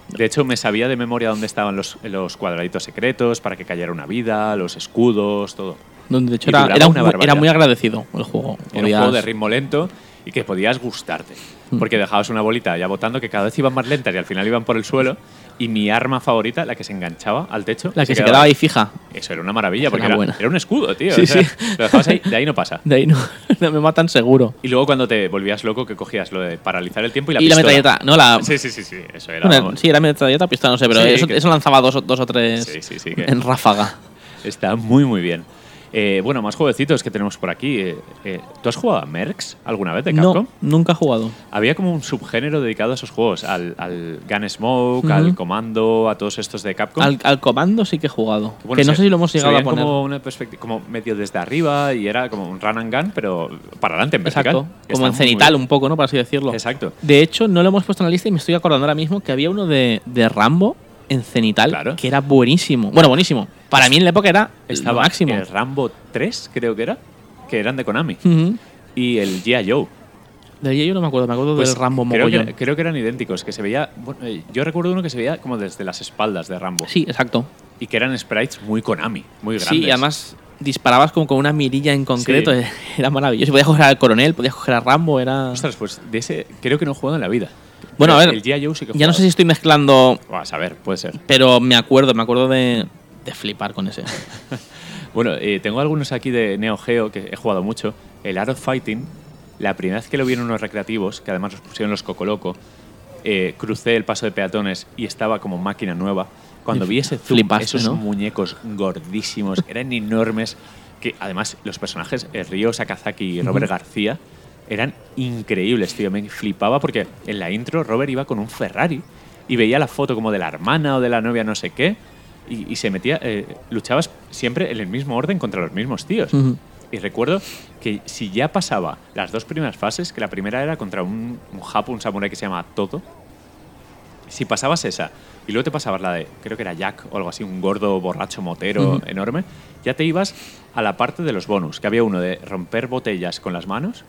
De hecho, me sabía de memoria dónde estaban los, los cuadraditos secretos para que cayera una vida, los escudos, todo. Donde de hecho era, era, una era muy agradecido el juego. Era un juego de ritmo lento y que podías gustarte. Porque dejabas una bolita ya botando que cada vez iban más lentas y al final iban por el suelo. Y mi arma favorita, la que se enganchaba al techo. La que se quedaba ahí fija. Eso era una maravilla, Esa porque era era, era un escudo, tío. Sí, o sea, sí. Lo dejabas ahí, de ahí no pasa. De ahí no, no me matan seguro. Y luego cuando te volvías loco, que cogías lo de paralizar el tiempo y la y la pistola. metralleta, no la. Sí, sí, sí, sí. Eso era. Bueno, sí, era metralleta, pistola, no sé, pero Sí, eso, que- eso lanzaba dos, o- dos o tres Sí, sí, sí, que- en ráfaga. Está muy, muy bien. Eh, bueno, más jueguecitos que tenemos por aquí. Eh, eh, ¿Tú has jugado a Mercs alguna vez de Capcom? No, nunca he jugado. Había como un subgénero dedicado a esos juegos, al, al Gunsmoke, Ujú. al Comando, a todos estos de Capcom. Al, al comando sí que he jugado. Bueno, que no se- sé si lo hemos llegado a poner. Como, una como medio desde arriba y era como un run and gun, pero para adelante en vertical. Exacto. Como en cenital, un poco, ¿no? Por así decirlo. Exacto. De hecho, no lo hemos puesto en la lista y me estoy acordando ahora mismo que había uno de, de Rambo en cenital Claro. que era buenísimo. Bueno, buenísimo. Para mí en la época era Estaba máximo. el Rambo 3, creo que era, que eran de Konami. Y el G.I. Joe. Del yo no me acuerdo, me acuerdo Pues del Rambo creo mogollón. que, creo que eran idénticos, que se veía... bueno, eh, yo recuerdo uno que se veía como desde las espaldas de Rambo. Sí, exacto. Y que eran sprites muy Konami, muy grandes. Sí, y además disparabas como con una mirilla en concreto. Sí. Era maravilloso. Podías coger al coronel, podías coger a Rambo, era. Ostras, pues de ese creo que no he jugado en la vida. Bueno, a ver, El G.I. Joe sí que he Ya no sé si estoy mezclando, Buah, a ver, puede ser. pero me acuerdo, me acuerdo de, de flipar con ese. Bueno, eh, tengo algunos aquí de Neo Geo que he jugado mucho. El Art of Fighting, la primera vez que lo vi en unos recreativos, que además los pusieron los Cocoloco, eh, crucé el paso de peatones y estaba como máquina nueva. Cuando vi ese zoom, Flipaste, esos ¿no? muñecos gordísimos, eran enormes, que además los personajes, el Ryo Sakazaki y Robert García, eran increíbles, tío. Me flipaba porque en la intro Robert iba con un Ferrari y veía la foto como de la hermana o de la novia no sé qué y, y se metía, eh, luchabas siempre en el mismo orden contra los mismos tíos. Ujú. Y recuerdo que si ya pasaba las dos primeras fases, que la primera era contra un, un japo, un samurái que se llama Toto, si pasabas esa y luego te pasabas la de, creo que era Jack o algo así, un gordo borracho motero Ujú. enorme, ya te ibas a la parte de los bonus, que había uno de romper botellas con las manos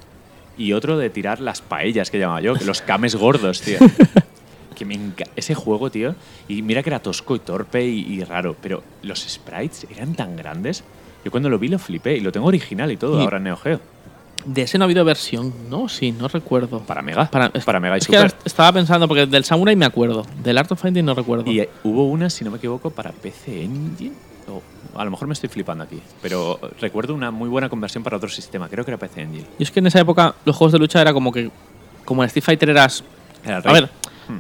y otro de tirar las paellas que llamaba yo, que los cames gordos, tío. que me ese juego, tío, y mira que era tosco y torpe y, y raro, pero los sprites eran tan grandes. Yo cuando lo vi lo flipé y lo tengo original y todo Y- ahora en Neo Geo. De ese no ha habido versión, ¿no? Sí, no recuerdo. Para Mega. Para, Para Mega y es Super. que estaba pensando, porque del Samurai me acuerdo. Del Art of Fighting no recuerdo. Y eh, hubo una, si no me equivoco, para PC Engine. O a lo mejor me estoy flipando aquí. Pero recuerdo una muy buena conversión para otro sistema. Creo que era PC Engine. Y es que en esa época los juegos de lucha era como que. Como en Street Fighter eras. Era el A rey. ver,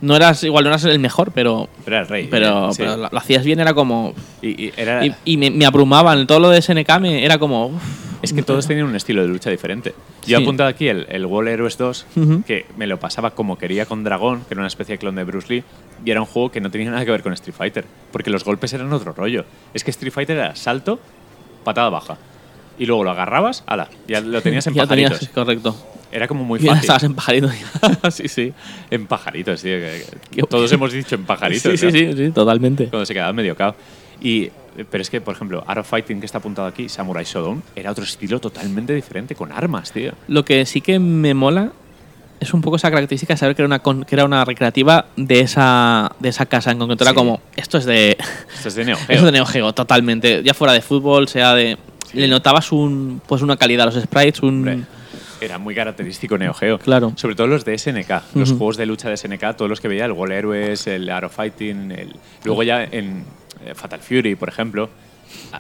no eras. Igual no eras el mejor, pero. Era el rey. Pero, eh, sí. pero lo, lo hacías bien, era como. Y, y era, Y, y me, me abrumaban. Todo lo de SNK me, era como. Es que todos tenían un estilo de lucha diferente. Yo he Sí. apuntado aquí el, el Wall Heroes 2, Ujú. que me lo pasaba como quería con Dragón, que era una especie de clon de Bruce Lee, y era un juego que no tenía nada que ver con Street Fighter, porque los golpes eran otro rollo. Es que Street Fighter era salto, patada baja. Y luego lo agarrabas, ala, ya lo tenías en ya pajaritos. tenías, correcto. Era como muy Y ya fácil. estabas en pajarito. sí, sí. En pajaritos, tío. que- que Qué todos hemos dicho en pajaritos. Sí, sí, sí, totalmente. Cuando se quedaba medio cao. Y, pero es que, por ejemplo, Art of Fighting, que está apuntado aquí, Samurai Shodown, era otro estilo totalmente diferente, con armas, tío. Lo que sí que me mola es un poco esa característica de saber que era una, que era una recreativa de esa, de esa casa en concreto. Era como, esto es de, Esto es de Neo Geo. esto es de Neo Geo, totalmente. Ya fuera de fútbol, sea de... Le notabas un, pues una calidad a los sprites, un... Hombre, era muy característico Neo Geo. Claro. Sobre todo los de SNK, los Ujú. juegos de lucha de SNK, todos los que veía, el Wall Heroes, el Art of Fighting, el... luego ya en eh, Fatal Fury, por ejemplo.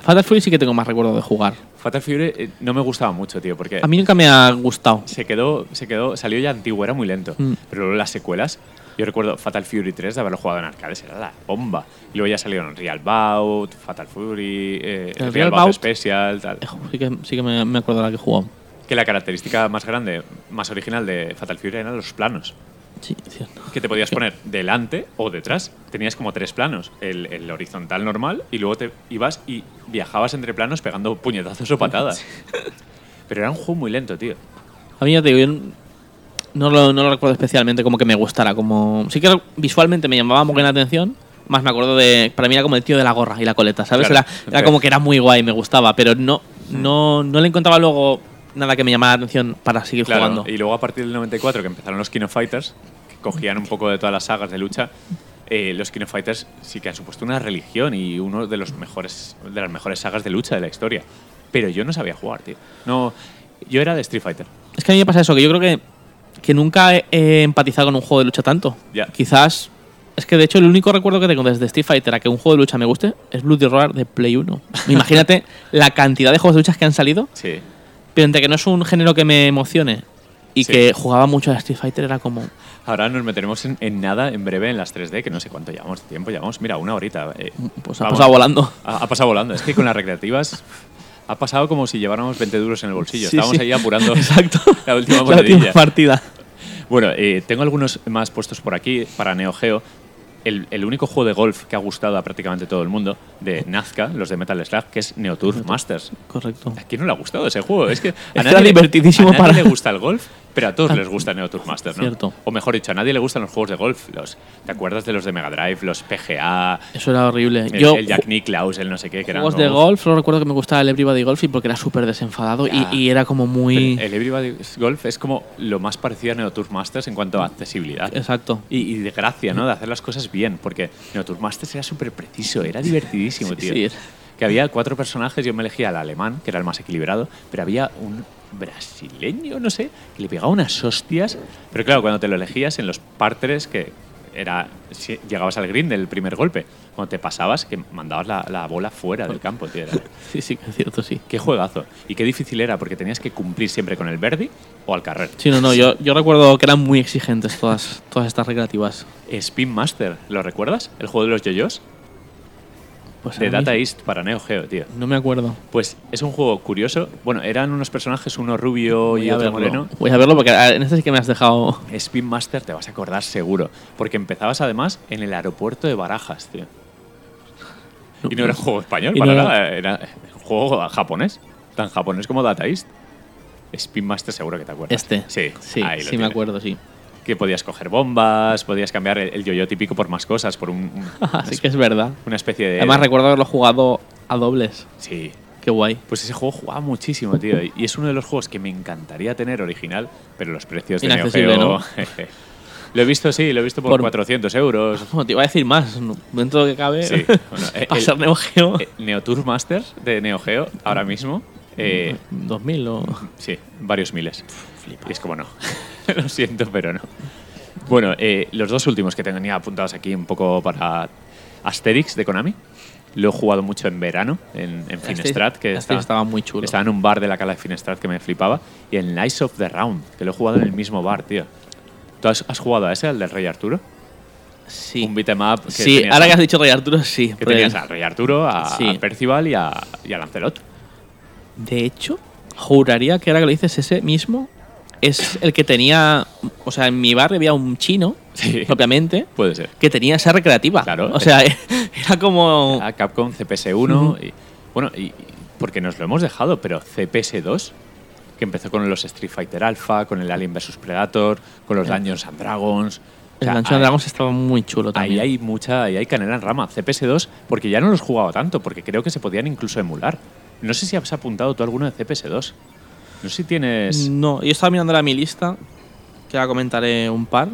Fatal Fury sí que tengo más recuerdo de jugar. Fatal Fury eh, no me gustaba mucho, tío, porque A mí nunca me ha gustado. se quedó, se quedó, salió ya antiguo, era muy lento. Mm. Pero luego las secuelas, yo recuerdo Fatal Fury 3 de haberlo jugado en arcades, era la bomba. Y luego ya salieron Real Bout, Fatal Fury, eh, Real, Real Bout Bout- Special, tal. Eh, Sí que, sí que me, me acuerdo de la que he jugado. Que la característica más grande, más original de Fatal Fury eran los planos. Sí, cierto. Que te podías poner delante o detrás. Tenías como tres planos. El, el horizontal normal y luego te ibas y viajabas entre planos pegando puñetazos o patadas. Pero era un juego muy lento, tío. A mí ya te digo, yo no lo, no lo recuerdo especialmente como que me gustara. Como Sí que visualmente me llamaba muy bien la atención. Más me acuerdo de. Para mí era como el tío de la gorra y la coleta, ¿sabes? Claro. Era, era como que era muy guay, me gustaba, pero no, no, no le encontraba luego nada que me llamara la atención para seguir Claro, jugando. y luego a partir del 94 que empezaron los Kino Fighters, que cogían un poco de todas las sagas de lucha, eh, los Kino Fighters sí que han supuesto una religión y uno de los mejores de las mejores sagas de lucha de la historia. Pero yo no sabía jugar, tío. No, yo era de Street Fighter. Es que a mí me pasa eso, que yo creo que que nunca he, he empatizado con un juego de lucha tanto. Ya. Quizás. Es que de hecho el único recuerdo que tengo desde Street Fighter a que un juego de lucha me guste es Bloody Roar de Play 1. Imagínate la cantidad de juegos de lucha que han salido, Sí. Pero entre que no es un género que me emocione y Sí. que jugaba mucho a Street Fighter era como. Ahora nos meteremos en, en nada en breve en las 3D, que no sé cuánto llevamos de tiempo. Llevamos, mira, una horita. eh. Pues ha Vamos. pasado volando. Ha, ha pasado volando. Es que con las recreativas ha pasado como si lleváramos 20 duros en el bolsillo. Sí, Estábamos sí. ahí apurando Exacto. la última La última partida. Bueno, eh, tengo algunos más puestos por aquí para Neo Geo. El, el único juego de golf que ha gustado a prácticamente todo el mundo, de Nazca, los de Metal Slug, que es Neo Turf Masters. Correcto. ¿A quién no le ha gustado ese juego? Es que a nadie, le- divertidísimo a nadie para- le gusta el golf, pero a todos les gusta Neo Tour Master, ¿no? Cierto. O mejor dicho, a nadie le gustan los juegos de golf. Los, ¿Te acuerdas de los de Mega Drive, los PGA, Eso era horrible. el, Yo, el Jack Nicklaus, el no sé qué, que eran juegos de golf, solo recuerdo que me gustaba el Everybody Golf y porque era súper desenfadado y, Ya. y era como muy. Pero El Everybody Golf es como lo más parecido a Neo Tour Masters en cuanto a accesibilidad. Exacto. Y, y de gracia, ¿no? De hacer las cosas bien, porque Neo Tour Masters era súper preciso, era divertidísimo, tío. Sí. Que había cuatro personajes, yo me elegía al alemán, que era el más equilibrado, pero había un brasileño, no sé, que le pegaba unas hostias. Pero claro, cuando te lo elegías en los parteres, que era si llegabas al green del primer golpe, cuando te pasabas, que mandabas la, la bola fuera del campo, tío. Era- Sí, sí, es cierto, sí. Qué juegazo. Y qué difícil era, porque tenías que cumplir siempre con el Verdi o al carrer. Sí, no, no, yo, yo recuerdo que eran muy exigentes todas, todas estas recreativas. Spin Master, ¿lo recuerdas? El juego de los yoyos. Pues De Data East para Neo Geo, tío. No me acuerdo. Pues es un juego curioso. Bueno, eran unos personajes, uno rubio Voy y a otro verlo. moreno. Voy a verlo porque en este sí que me has dejado. Spin Master te vas a acordar seguro. Porque empezabas además en el aeropuerto de Barajas, tío. Y no era un juego español, Y para no era- nada. Era un juego japonés. Tan japonés como Data East. Spin Master seguro que te acuerdas. Este. Sí, Sí, ahí lo sí me tienes. acuerdo, sí. Que podías coger bombas, podías cambiar el, el yo-yo típico por más cosas, por un, un- Así que es verdad. una especie de... Además recuerdo haberlo jugado a dobles. Sí, Qué guay. Pues ese juego jugaba muchísimo, tío. Y es uno de los juegos que me encantaría tener original, pero los precios de Neo Geo... ¿no? lo he visto, sí, lo he visto por, Por- 400 euros. Bueno, te iba a decir más. Dentro de lo que cabe. Sí, bueno, eh, el- ser Neo Geo. Eh, Neo Tour Masters de Neo Geo, ahora mismo, eh, 2000 o. sí, varios miles. Y es como no. lo siento, pero no. Bueno, eh, los dos últimos que tenía apuntados aquí un poco para Asterix de Konami. Lo he jugado mucho en verano, en, en Finestrat, que está- estaba muy chulo. Estaba en un bar de la cala de Finestrat que me flipaba. Y en Lies of the Round, que lo he jugado en el mismo bar, tío. ¿Tú has, has jugado a ese, al del Rey Arturo? Sí. Un que Sí, tenías ahora a- que has dicho Rey Arturo, sí. que tenías al Rey Arturo, a, Sí. a Percival y a, y a Lancelot. De hecho, juraría que ahora que lo dices, ese mismo es el que tenía. O sea, en mi barrio había un chino, Sí. propiamente, Puede ser. que tenía esa recreativa. Claro. O sea, era como. A Capcom CPS1 y bueno, y, porque nos lo hemos dejado, pero CPS2 que empezó con los Street Fighter Alpha, con el Alien vs Predator, con los Dungeons and Dragons. O El sea, Dungeons ahí- Dragons estaba muy chulo Ahí también. hay mucha, ahí hay canela en rama. CPS2, porque ya no los jugaba tanto, porque creo que se podían incluso emular. No sé si has apuntado tú alguno de CPS2. No sé si tienes. No, yo estaba mirando la mi lista, que ahora comentaré un par,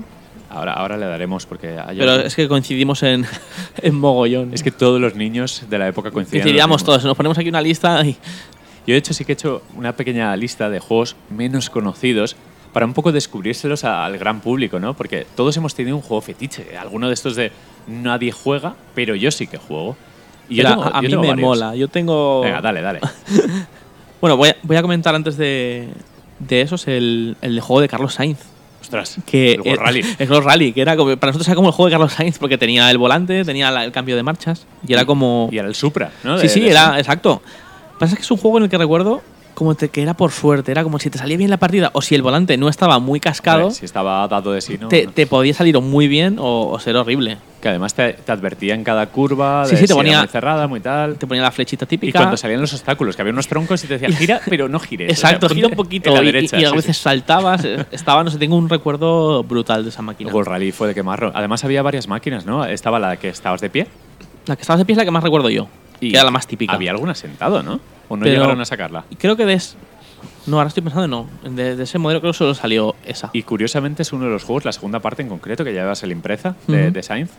Ahora, ahora le daremos, porque pero es que coincidimos en, en mogollón. es que todos los niños de la época coincidían. coincidíamos todos, nos ponemos aquí una lista y. Yo, de hecho, sí que he hecho una pequeña lista de juegos menos conocidos para un poco descubrírselos al gran público, ¿no? Porque todos hemos tenido un juego fetiche. Alguno de estos de nadie juega, pero yo sí que juego. Y yo tengo- a, a yo mí me varios. mola. Yo tengo. Venga, dale, dale. Bueno, voy a, voy a comentar antes de, de esos el, el juego de Carlos Sainz. Ostras, Que el World Rally. El World Rally, que era como, para nosotros era como el juego de Carlos Sainz, porque tenía el volante, tenía la- el cambio de marchas, y era como. Y era el Supra, ¿no? sí, De- sí, era, exacto. Pasa que es un juego en el que recuerdo como te- que era por suerte, era como si te salía bien la partida, o si el volante no estaba muy cascado, Si estaba dado de sí, ¿no? te, te podía salir o muy bien o, o ser horrible. Que además te, te advertía en cada curva de Sí, sí, te si era muy cerrada, muy tal. Te ponía la flechita Y típica. cuando salían los obstáculos, que había unos troncos y te decía, gira, pero no gires. Exacto, O sea, gira un poquito la y- derecha, y, a veces sí. saltabas. Estaba, no sé, tengo un recuerdo brutal de esa máquina. El World Rally fue de quemarro. Además había varias máquinas, ¿no? Estaba la que estabas de pie. La que estabas de pie es la que más recuerdo yo. Y que era la más típica. Había alguna sentado, ¿no? ¿O no Pero- llegaron a sacarla? Y creo que de. No, ahora estoy pensando, no. De, de ese modelo creo que solo salió esa. Y curiosamente es uno de los juegos, la segunda parte en concreto, que llevas el impresa de, Ujú. de Sainz,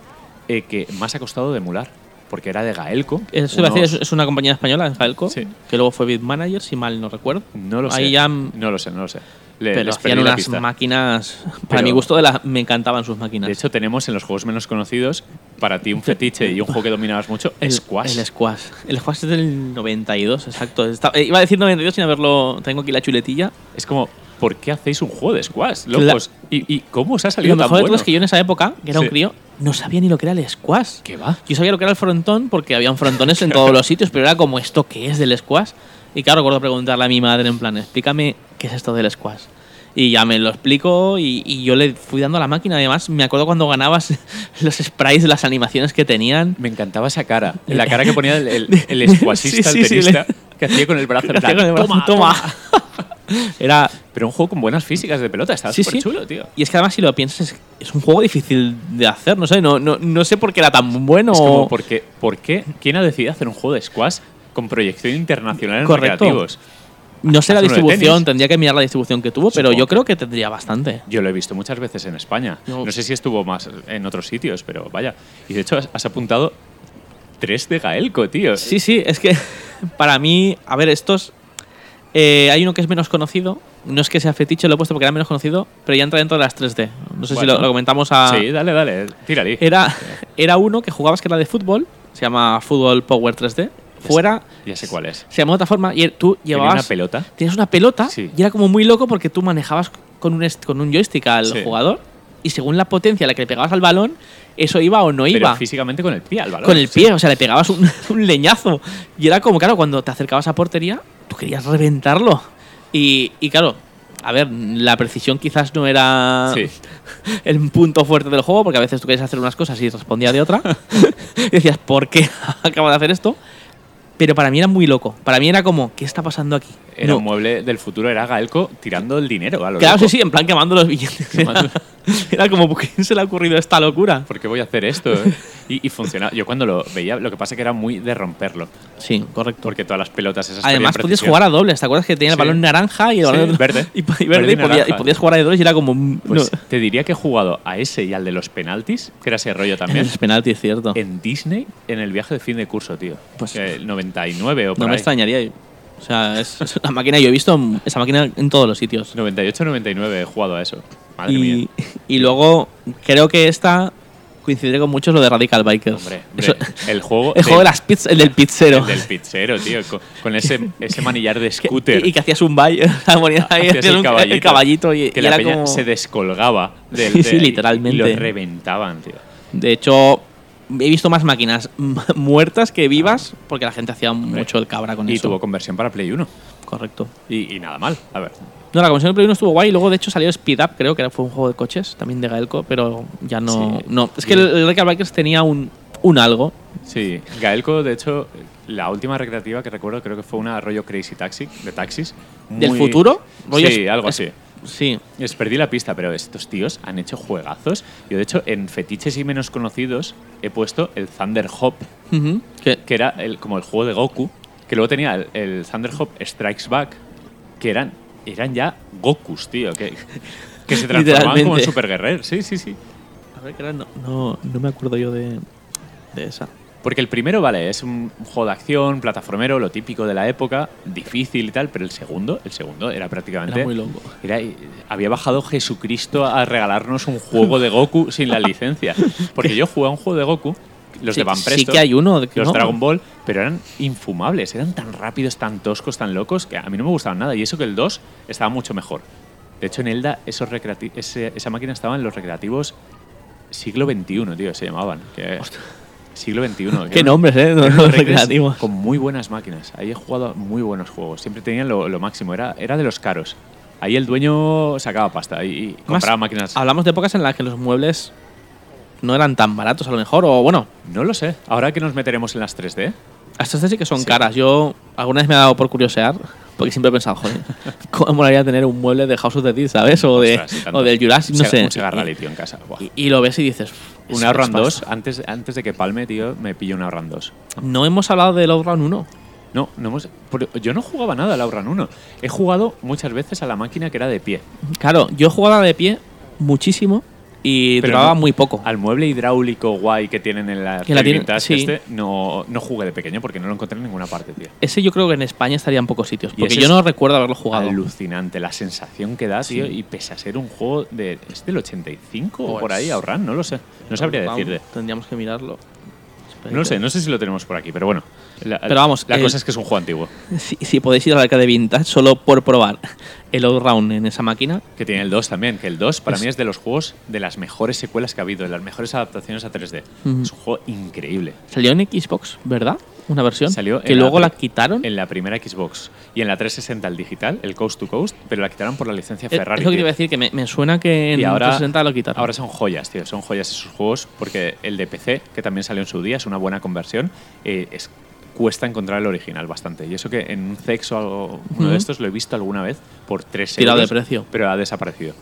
eh, que más ha costado de emular. Porque era de Gaelco. Eso unos- decir, es, una compañía española, Falco, Sí. que luego fue Bitmanager, si mal no recuerdo. No lo sé. Ahí ya, No lo sé, no lo sé. Le- pero hacían unas máquinas. Para Pero- mi gusto, de la, me encantaban sus máquinas. De hecho, tenemos en los juegos menos conocidos, para ti un fetiche y un juego que dominabas mucho, el Squash. El Squash. El Squash es del 92, exacto. Está- eh, iba a decir 92 sin haberlo. Tengo aquí la chuletilla. Es como, ¿por qué hacéis un juego de Squash, locos? ¿Y, y cómo os ha Lo salido tan mejor de todo bueno? es que yo en esa época, que era Sí. un crío, no sabía ni lo que era el Squash. ¿Qué va? Yo sabía lo que era el frontón porque habían frontones en todos los sitios, pero era como esto que es del squash. Y claro, recuerdo preguntarle a mi madre en plan, explícame qué es esto del squash. Y ya me lo explico y, y yo le fui dando a la máquina. Además, me acuerdo cuando ganabas los sprites, las animaciones que tenían. Me encantaba esa cara. La cara que ponía el, el, el squashista, Sí, sí, el tenista, que hacía con el brazo en plan, con el brazo, "Toma, "Toma". toma". Era. Pero un juego con buenas físicas de pelota. Estaba Sí, súper sí. chulo, tío. Y es que además, si lo piensas, es, es un juego difícil de hacer. No sé, no, no, no sé por qué era tan bueno. Es como, ¿por qué, por qué? ¿Quién ha decidido hacer un juego de squash con proyección internacional en Correcto. recreativos? No sé la distribución, tendría que mirar la distribución que tuvo, pero yo creo que tendría bastante. Yo lo he visto muchas veces en España. No. No sé si estuvo más en otros sitios, pero vaya. Y de hecho has, has apuntado tres de Gaelco, tío. Sí, sí, es que para mí, a ver, estos. Eh, hay uno que es menos conocido. No es que sea fetiche, lo he puesto porque era menos conocido, pero ya entra dentro de las 3D. No sé si lo, lo comentamos a. Sí, dale, dale, tírale. Era, era uno que jugabas que era de fútbol, se llama Fútbol Power 3D. Fuera Ya sé cuál es. se llama de otra forma y tú Tenía llevabas. una pelota. Tienes una pelota Sí. y era como muy loco porque tú manejabas con un, con un joystick al Sí. jugador y según la potencia a la que le pegabas al balón, eso iba o no Pero iba. físicamente con el pie al balón. Con el pie, o sea, le pegabas un, un leñazo. Y era como, claro, cuando te acercabas a portería, tú querías reventarlo. Y, y claro, a ver, la precisión quizás no era Sí. el punto fuerte del juego, porque a veces tú querías hacer unas cosas y respondía de otra. y decías, ¿por qué acabo de hacer esto? Pero para mí era muy loco. Para mí era como, ¿qué está pasando aquí? Era No. un mueble del futuro, era Gaelco tirando el dinero a lo Claro, loco. sí, sí, en plan quemando los billetes. Quemando. Era como, ¿por qué se le ha ocurrido esta locura? ¿Por qué voy a hacer esto? eh? Y, y funcionaba. Yo cuando lo veía, lo que pasa que era muy de romperlo. Sí, correcto. Porque todas las pelotas esas Además, podías jugar a dobles. ¿Te acuerdas que tenía el Sí. balón naranja y el Sí, balón verde. Y, y verde, Verde y podía- podías jugar a dobles y era como. un- Pues no. te diría que he jugado a ese y al de los penaltis, que era ese rollo también. Es penalti, es cierto. en Disney, en el viaje de fin de curso, tío. Pues- el 99 o por No me extrañaría. O sea, es, es una máquina. Yo he visto esa máquina en todos los sitios. 98 99 he jugado a eso. Madre Y, mía. y luego, creo que esta coincide con mucho lo de Radical Bikers. Hombre, Eso- hombre, el juego, el juego de del- las pizzas, el del pizzero. el del pizzero, tío, con, con ese, ese manillar de scooter. y, y que hacías un baile, ponías ahí Hacías el caballito, y, que y la era peña como... se descolgaba del Sí, sí, literalmente. Y lo reventaban, tío. De hecho, he visto más máquinas muertas que vivas porque la gente hacía mucho el cabra con Y eso. tuvo conversión para Play 1. Correcto. Y, y nada mal. A ver. No, la conversión de Play 1 estuvo guay y luego de hecho salió Speed Up, creo que fue un juego de coches, también de Gaelco, pero ya no... Sí. no. Es que el, el Bikers tenía un, un algo. Sí, Gaelco, de hecho, la última recreativa que recuerdo creo que fue una rollo Crazy Taxi, de taxis. ¿Del futuro? Sí, algo así. Sí. Les perdí la pista, pero estos tíos han hecho juegazos. Yo, de hecho, en fetiches y menos conocidos he puesto el Thunder Hop. Que- que era el, como el juego de Goku, que luego tenía el, el Thunder Hop Strikes Back, que eran, eran ya Gokus, tío, que, que se transformaban como en. Super Guerrer. Sí, sí, sí. A ver, que era- no, no, no me acuerdo yo de, de esa. Porque el primero, vale, es un juego de acción, plataformero, lo típico de la época, difícil y tal, pero el segundo, el segundo era prácticamente... Era muy loco. Era- había bajado Jesucristo a regalarnos un juego de Goku sin la licencia. Porque yo jugué a un juego de Goku, los Sí, de Van sí Presto, que hay uno. de que los no. Dragon Ball, pero eran infumables, eran tan rápidos, tan toscos, tan locos, que a mí no me gustaban nada. Y eso que el 2 estaba mucho mejor. De hecho, en Elda, esos ese- esa máquina estaba en los recreativos siglo XXI, tío, se llamaban. Que, siglo XXI. que Qué nombres, ¿eh? Los recreativos. Con muy buenas máquinas. Ahí he jugado muy buenos juegos. Siempre tenían lo, lo máximo. Era, era de los caros. Ahí el dueño sacaba pasta y, Más, compraba máquinas. Hablamos de épocas en las que los muebles no eran tan baratos, a lo mejor, o bueno, No lo sé. Ahora que nos meteremos en las 3D, estas sí que son Sí. caras. Yo alguna vez me ha dado por curiosear, porque siempre he pensado, joder, ¿cómo molaría tener un mueble de House of the Dead, ¿sabes? O, de, ostras, o del Jurassic, no Un sé. Un en casa. Y, y lo ves y dices, Un es- Outrun es 2, pasta. antes, antes de que palme, tío, me pillo un Outrun 2. No hemos hablado del Outrun 1. No, no hemos, yo no jugaba nada al Outrun 1. He jugado muchas veces a la máquina que era de pie. Claro, yo he jugado a la de pie muchísimo y Pero duraba no- muy poco. Al mueble hidráulico guay que tienen en la Que la tienen- vintage sí. este, no, no jugué de pequeño porque no lo encontré en ninguna parte, tío. Ese yo creo que en España estaría en pocos sitios, porque yo no recuerdo haberlo jugado. Alucinante la sensación que da, tío, Sí. y pese a ser un juego de. ¿Es del 85 o Pues- por ahí, ahorran? No lo sé. No sabría Vamos, decirte. Tendríamos que mirarlo. No lo sé, no sé si lo tenemos por aquí, pero bueno. La, Pero vamos, la el- cosa es que es un juego antiguo, Si, si podéis ir a la arcade vintage solo por probar el All-Round en esa máquina, que tiene el 2 también, que el 2 para Es- mí es de los juegos de las mejores secuelas que ha habido, de las mejores adaptaciones a 3D. Ujú. Es un juego increíble. salió en Xbox, ¿verdad? Una versión. Salió que la luego la, quitaron. En la primera Xbox y en la 360 el digital, el Coast to Coast, pero la quitaron por la licencia Es- Ferrari. es lo que te iba a decir, que me, me suena que en y ahora, 360 lo quitaron. ahora son joyas, tío. Son joyas esos juegos porque el de PC, que también salió en su día, es una buena conversión. eh, es, cuesta encontrar el original bastante. Y eso que en un Zex o algo- uno Ujú. de estos lo he visto alguna vez por 3 Tirado euros. de precio. Pero ha desaparecido.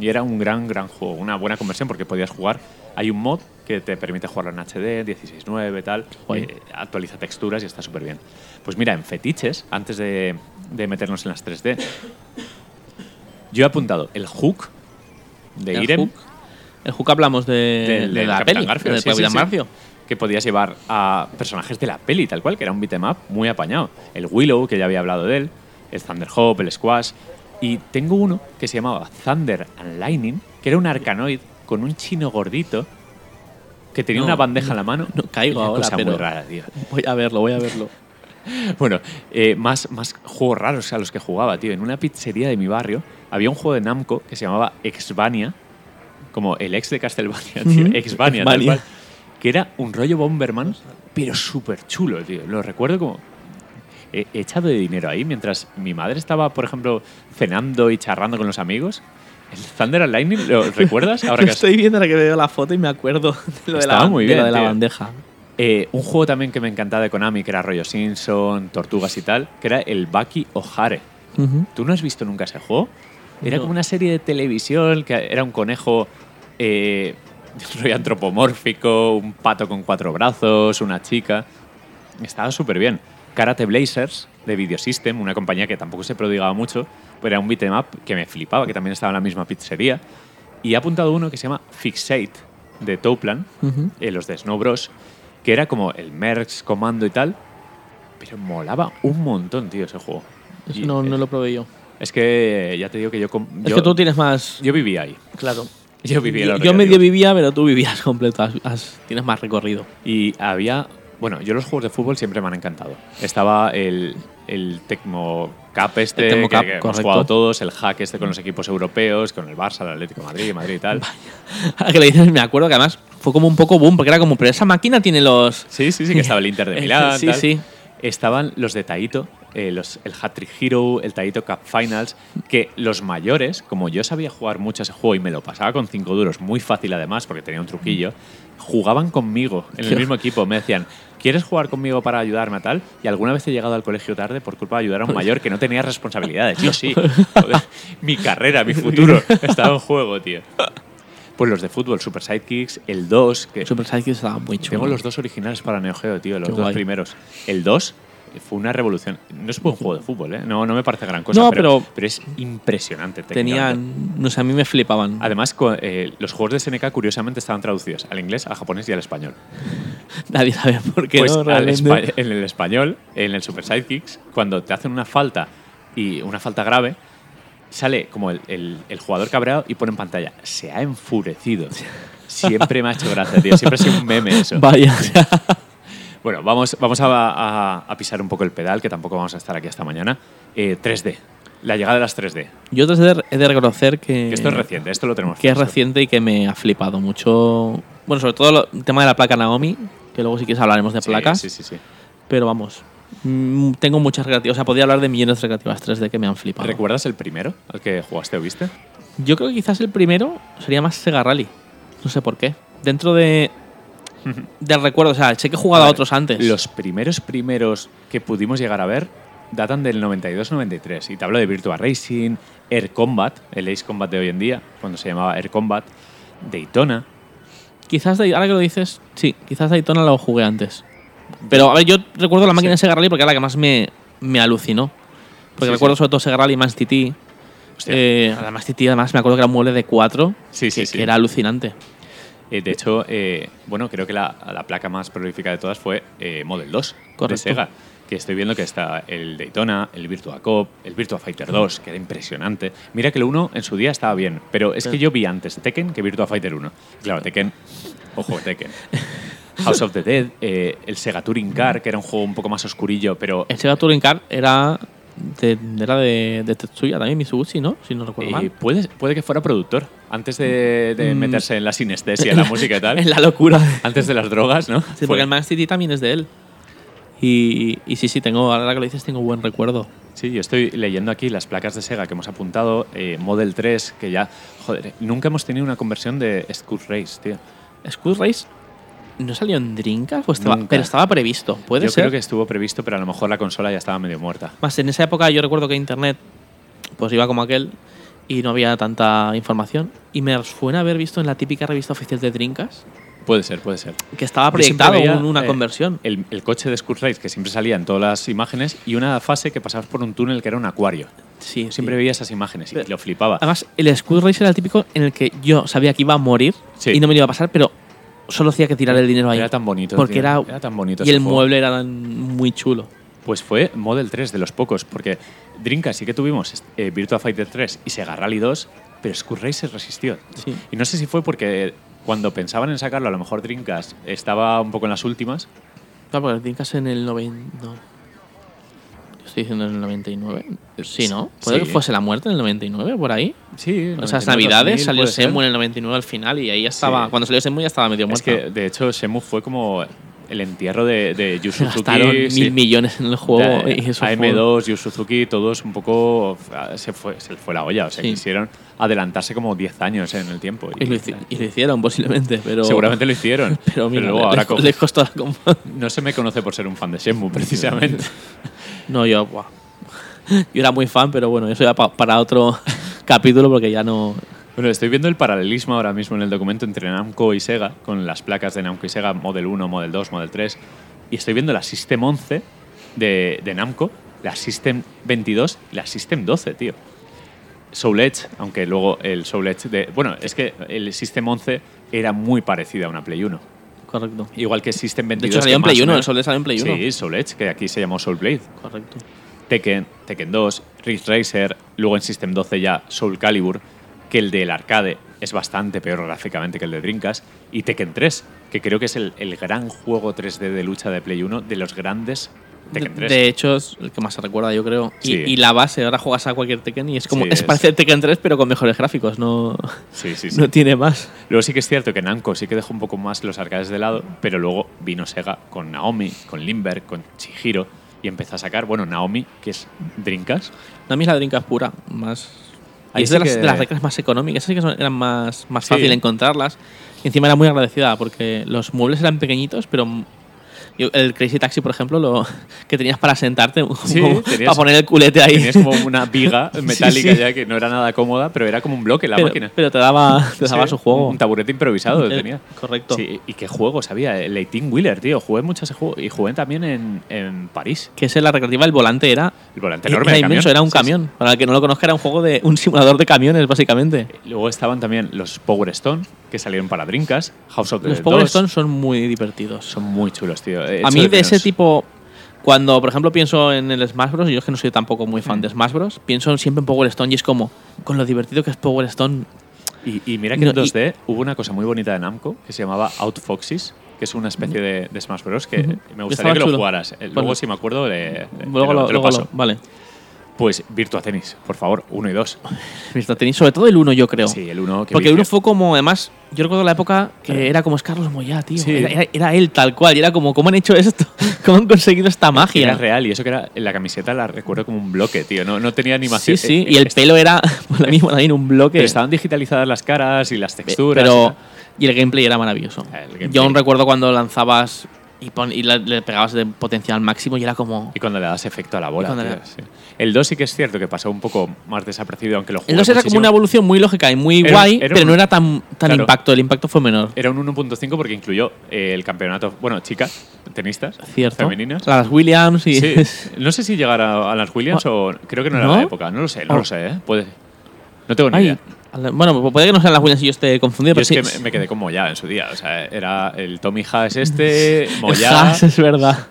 Y era un gran, gran juego. Una buena conversión porque podías jugar. Hay un mod que te permite jugarlo en HD, 16.9, tal. Eh, actualiza texturas y está súper bien. Pues mira, en fetiches, antes de, de meternos en las 3D, yo he apuntado el hook de El Irem. Hook. El Hook hablamos de, del- de del la Capitán peli, Garfield, del sí, sí, sí. Garfield. Que podías llevar a personajes de la peli, tal cual, que era un beat'em up muy apañado. El Willow, que ya había hablado de él, el Thunderhawk, el Squash. Y tengo uno que se llamaba Thunder and Lightning, que era un arcanoid con un chino gordito que tenía No, una bandeja en la mano. no caigo ahora, cosa pero- muy rara, tío. Voy a verlo, voy a verlo. Bueno, eh, más, más juegos raros a los que jugaba, tío. En una pizzería de mi barrio había un juego de Namco que se llamaba Exvania, como el ex de Castlevania, tío. Exvania, tal cual. Que era un rollo Bomberman, pero súper chulo, tío. Lo recuerdo como. He echado de dinero ahí mientras mi madre estaba, por ejemplo, cenando y charrando con los amigos. El Thunder and Lightning, ¿lo recuerdas? Ahora que has- estoy viendo ahora que veo la foto y me acuerdo de lo de Estaba la, muy de bien, lo de la tío. bandeja. Eh, un juego también que me encantaba de Konami, que era rollo Simpson, Tortugas y tal, que era el Baki O'Hare. ¿Tú no has visto nunca ese juego? Era No. como una serie de televisión que era un conejo eh, rollo antropomórfico, un pato con cuatro brazos, una chica. Estaba súper bien. Karate Blazers de Videosystem, una compañía que tampoco se prodigaba mucho, pero era un beat'em up que me flipaba, que también estaba en la misma pizzería. Y he apuntado uno que se llama Fixate de Toplan, Ujú. eh, los de Snow Bros, que era como el Mercs Comando y tal, pero molaba un montón, tío, ese juego. Y, no, no eh, lo probé yo. Es que ya te digo que yo. com- Es yo- que tú tienes más. Yo vivía ahí. claro. Yo vivía Yo, yo medio vivía, pero tú vivías completo. has- has- tienes más recorrido. Y había. Bueno, yo los juegos de fútbol siempre me han encantado. Estaba el, el Tecmo Cup este, El Tecmo que, Cup, que hemos jugado todos, el hack este con los equipos europeos, con el Barça, el Atlético de Madrid, Madrid y tal. Ahora que le dices, me acuerdo que además fue como un poco boom, porque era como, pero esa máquina tiene los. Sí, sí, sí, que estaba el Inter de Milán. Sí, tal. sí. Estaban los de Taito, eh, los, el Hat-Trick Hero, el Taito Cup Finals, que los mayores, como yo sabía jugar mucho ese juego y me lo pasaba con cinco duros, muy fácil además, porque tenía un truquillo, jugaban conmigo en el mismo equipo. Me decían, ¿quieres jugar conmigo para ayudarme a tal? Y alguna vez he llegado al colegio tarde por culpa de ayudar a un mayor que no tenía responsabilidades. Yo sí. Joder, mi carrera, mi futuro estaba en juego, tío. Pues los de fútbol, Super Sidekicks, el 2, que Super Sidekicks estaba muy chulo. tengo los dos originales para Neo Geo, tío, los Qué dos guay. primeros. El 2 fue una revolución. No es buen juego de fútbol, ¿eh? No, no me parece gran cosa, No, pero, pero- pero es impresionante. Tenían. No sé, a mí me flipaban. Además, eh, los juegos de SNK curiosamente estaban traducidos al inglés, al japonés y al español. Nadie sabe por qué. pues no, en el español, en el Super Sidekicks, cuando te hacen una falta y una falta grave, sale como el, el- el jugador cabreado y pone en pantalla, se ha enfurecido. Siempre me ha hecho gracia, tío. Siempre ha sido un meme eso. Vaya. Bueno, vamos, vamos a, a- a pisar un poco el pedal, que tampoco vamos a estar aquí hasta mañana. Eh, 3D. La llegada de las 3D. Yo he de, he de reconocer que. Que esto es reciente, esto lo tenemos Que es reciente y que me ha flipado mucho. Bueno, sobre todo lo- el tema de la placa Naomi, que luego si quieres hablaremos de Sí, placas. Sí, sí, sí. Pero vamos, mm, tengo muchas recreativas. O sea, podría hablar de millones de recreativas 3D que me han flipado. ¿Recuerdas el primero al que jugaste o viste? Yo creo que quizás el primero sería más Sega Rally. No sé por qué. Dentro de del recuerdo, o sea, sé que he jugado a, otros antes. Los primeros primeros que pudimos llegar a ver datan del 92-93. Y te hablo de Virtua Racing, Air Combat, el Ace Combat de hoy en día, cuando se llamaba Air Combat, Daytona. Quizás, de- ahora que lo dices, sí, quizás Daytona lo jugué antes. Pero a ver, yo recuerdo la máquina de Sega Rally porque era la que más me, me alucinó. Porque Sí, recuerdo sí. sobre todo Sega Rally, TT. Hostia. Eh, además, Titi, además, me acuerdo que era un mueble de 4 Sí, sí, que, sí. que era alucinante. Eh, de hecho, eh, bueno, creo que la, la placa más prolífica de todas fue eh, Model 2 de. Sega. Que estoy viendo que está el Daytona, el Virtua Cop, el Virtua Fighter 2, que era impresionante. Mira que el 1 en su día estaba bien, pero es que yo vi antes Tekken que Virtua Fighter 1. Claro, Tekken. Ojo, Tekken. House of the Dead, eh, el Sega Touring Car, que era un juego un poco más oscurillo, pero El Sega Touring Car era de, era de, de Tetsuya también, Mitsubishi, ¿no? Si no recuerdo mal. puede, puede que fuera productor. Antes de, de Mm. meterse en la sinestesia, la música y tal. en la locura. Antes de las drogas, ¿no? Sí, Fue- porque el Man City también es de él. Y, y sí, sí, tengo, ahora que lo dices, tengo buen recuerdo. Sí, yo estoy leyendo aquí las placas de Sega que hemos apuntado, eh, Model 3, que ya, joder, nunca hemos tenido una conversión de Skull Race, tío. Skull Race no salió en Dreamcast, pues estaba- pero estaba previsto. Puede Yo ser. creo que estuvo previsto, pero a lo mejor la consola ya estaba medio muerta. Más en esa época yo recuerdo que internet pues iba como aquel y no había tanta información. Y me suena haber visto en la típica revista oficial de Dreamcast Puede ser, puede ser. que estaba proyectado veía, un- una eh, conversión. El, el coche de Skull Race, que siempre salía en todas las imágenes, y una fase que pasabas por un túnel que era un acuario. Sí, Siempre sí. veía esas imágenes y Pero- lo flipaba. Además, el Skull Race era el típico en el que yo sabía que iba a morir Sí. y no me lo iba a pasar, pero solo hacía que tirar el dinero ahí. Era tan bonito. Porque tío. era, tan bonito. y el juego. mueble era muy chulo. Pues fue Model 3 de los pocos, porque Dreamcast sí que tuvimos eh, Virtua Fighter 3 y Sega Rally 2, pero Skull Race se resistió. Sí. Y no sé si fue porque cuando pensaban en sacarlo, a lo mejor Dreamcast estaba un poco en las últimas. Claro, porque Dreamcast en el 90. No. Estoy diciendo en el 99. Sí, ¿no? Puede Sí. que fuese la muerte en el 99, por ahí. Sí, O sea, las 99, navidades 2000 salió. Semu en el 99 al final y ahí ya estaba. Sí. Cuando salió Semu ya estaba medio Es muerto. que, de hecho, Shemu fue como el entierro de, de Yu Suzuki. Mil millones en el juego y eso fue- AM2, Yu Suzuki, todos un poco. Se fue, se fue la olla. O sea, Sí. quisieron adelantarse como 10 años en el tiempo. Y lo, hici- y lo hicieron posiblemente, pero. Seguramente lo hicieron. Pero mira, luego ahora les, co- les costó la no se me conoce por ser un fan de Shenmue, precisamente. No, yo. buah. Yo era muy fan, pero bueno, eso ya pa- para otro capítulo porque ya no. Bueno, estoy viendo el paralelismo ahora mismo en el documento entre Namco y Sega, con las placas de Namco y Sega, Model 1, Model 2, Model 3. Y estoy viendo la System 11 de, de Namco, la System 22 y la System 12, tío. Soul Edge, aunque luego el Soul Edge de. Bueno, es que el System 11 era muy parecida a una Play 1. Correcto. Igual que System De 22. hecho, salió en Play o 1, el menos- Sol salió en Play 1. Sí, Soul Edge, que aquí se llamó Soul Blade. Correcto. Tekken, Tekken 2, Ridge Racer, luego en System 12 ya Soul Calibur, que el del arcade es bastante peor gráficamente que el de Dreamcast, y Tekken 3, que creo que es el, el gran juego 3D de lucha de Play 1 de los grandes Tekken 3. De hecho, es el que más se recuerda, yo creo. Y, Sí. y la base, ahora juegas a cualquier Tekken y es como. Sí, es, es- parece Tekken 3, pero con mejores gráficos, no, sí, sí, sí. no tiene más. Luego sí que es cierto que Namco sí que dejó un poco más los arcades de lado, pero luego vino Sega con Naomi, con Limber, con Chihiro, y empezó a sacar, bueno, Naomi, que es. A mí es la Dreamcast pura, más. Ahí Y es de las, que- de las reglas más económicas, esas sí que eran más, más Sí. fácil encontrarlas. Y encima era muy agradecida porque los muebles eran pequeñitos, pero yo- el Crazy Taxi, por ejemplo, lo que tenías para sentarte, Sí, como tenías- para poner el culete ahí. Tenías como una viga metálica sí. ya que no era nada cómoda, pero era como un bloque la pero, máquina. pero te daba, te daba su juego. Un taburete improvisado Eh, tenía. correcto. Y qué juegos había. El 18 Wheeler, tío. Jugué mucho ese juego. Y jugué también en, en París. Que es en la recreativa, el volante era El volante Era enorme. de inmenso, era un camión. Para el que no lo conozca, era un juego de un simulador de camiones, básicamente. Luego estaban también los Power Stone, que salieron para Dreamcast. House of the Los Power 2. Stone son muy divertidos. son muy chulos, tío. He A mí de ese menos. tipo, cuando por ejemplo pienso en el Smash Bros, y yo es que no soy tampoco muy Mm. fan de Smash Bros, pienso siempre en Power Stone y es como, con lo divertido que es Power Stone. Y, y mira que en No, y- 2D hubo una cosa muy bonita de Namco que se llamaba Outfoxes, que es una especie de, de Smash Bros. que Ujú. me gustaría que lo jugaras. Eh, Luego, Bueno. si me acuerdo, le, le- Luego te lo, lo, te lo luego paso. lo- Vale. Pues Virtua Tennis, por favor, uno y dos. Virtua Tennis, sobre todo el 1 yo creo. Sí, el uno. que Porque el. 1 fue como, además, yo recuerdo la época que era como es Carlos Moyá, tío. Sí. Era, era- era él tal cual. Y era como, ¿cómo han hecho esto? ¿Cómo han conseguido esta magia? Era real y eso que era en la camiseta la recuerdo como un bloque, tío. No, no tenía animación. Sí, sí. Eh, Y el eh, pelo era pues, lo mismo también, un bloque. Pero estaban digitalizadas las caras y las texturas. Pero. y el gameplay era maravilloso. El gameplay. Yo aún recuerdo cuando lanzabas y, pon- y le, le pegabas de potencial máximo y era como. Y cuando le das efecto a la bola. Tío, sí. El 2 sí que es cierto que pasó un poco más desapercibido, aunque lo jugué El 2 era como una evolución muy lógica y muy Era- guay, era pero no era tan, tan Claro. impacto. El impacto fue menor. Era un 1.5 porque incluyó eh, el campeonato. Bueno, chicas, tenistas. Cierto. Femeninas. Las Williams y. Sí. No sé si llegar a, a las Williams o. Creo que no era ¿No? la época. No lo sé, no Oh. lo sé, ¿eh? Puede. No tengo ni Ay, idea. Bueno, puede que no sean las Williams y yo esté confundido, Yo pero es sí. que me, me quedé con Moya en su día. O sea, era el Tommy Haas este, Moya. Haas, es verdad.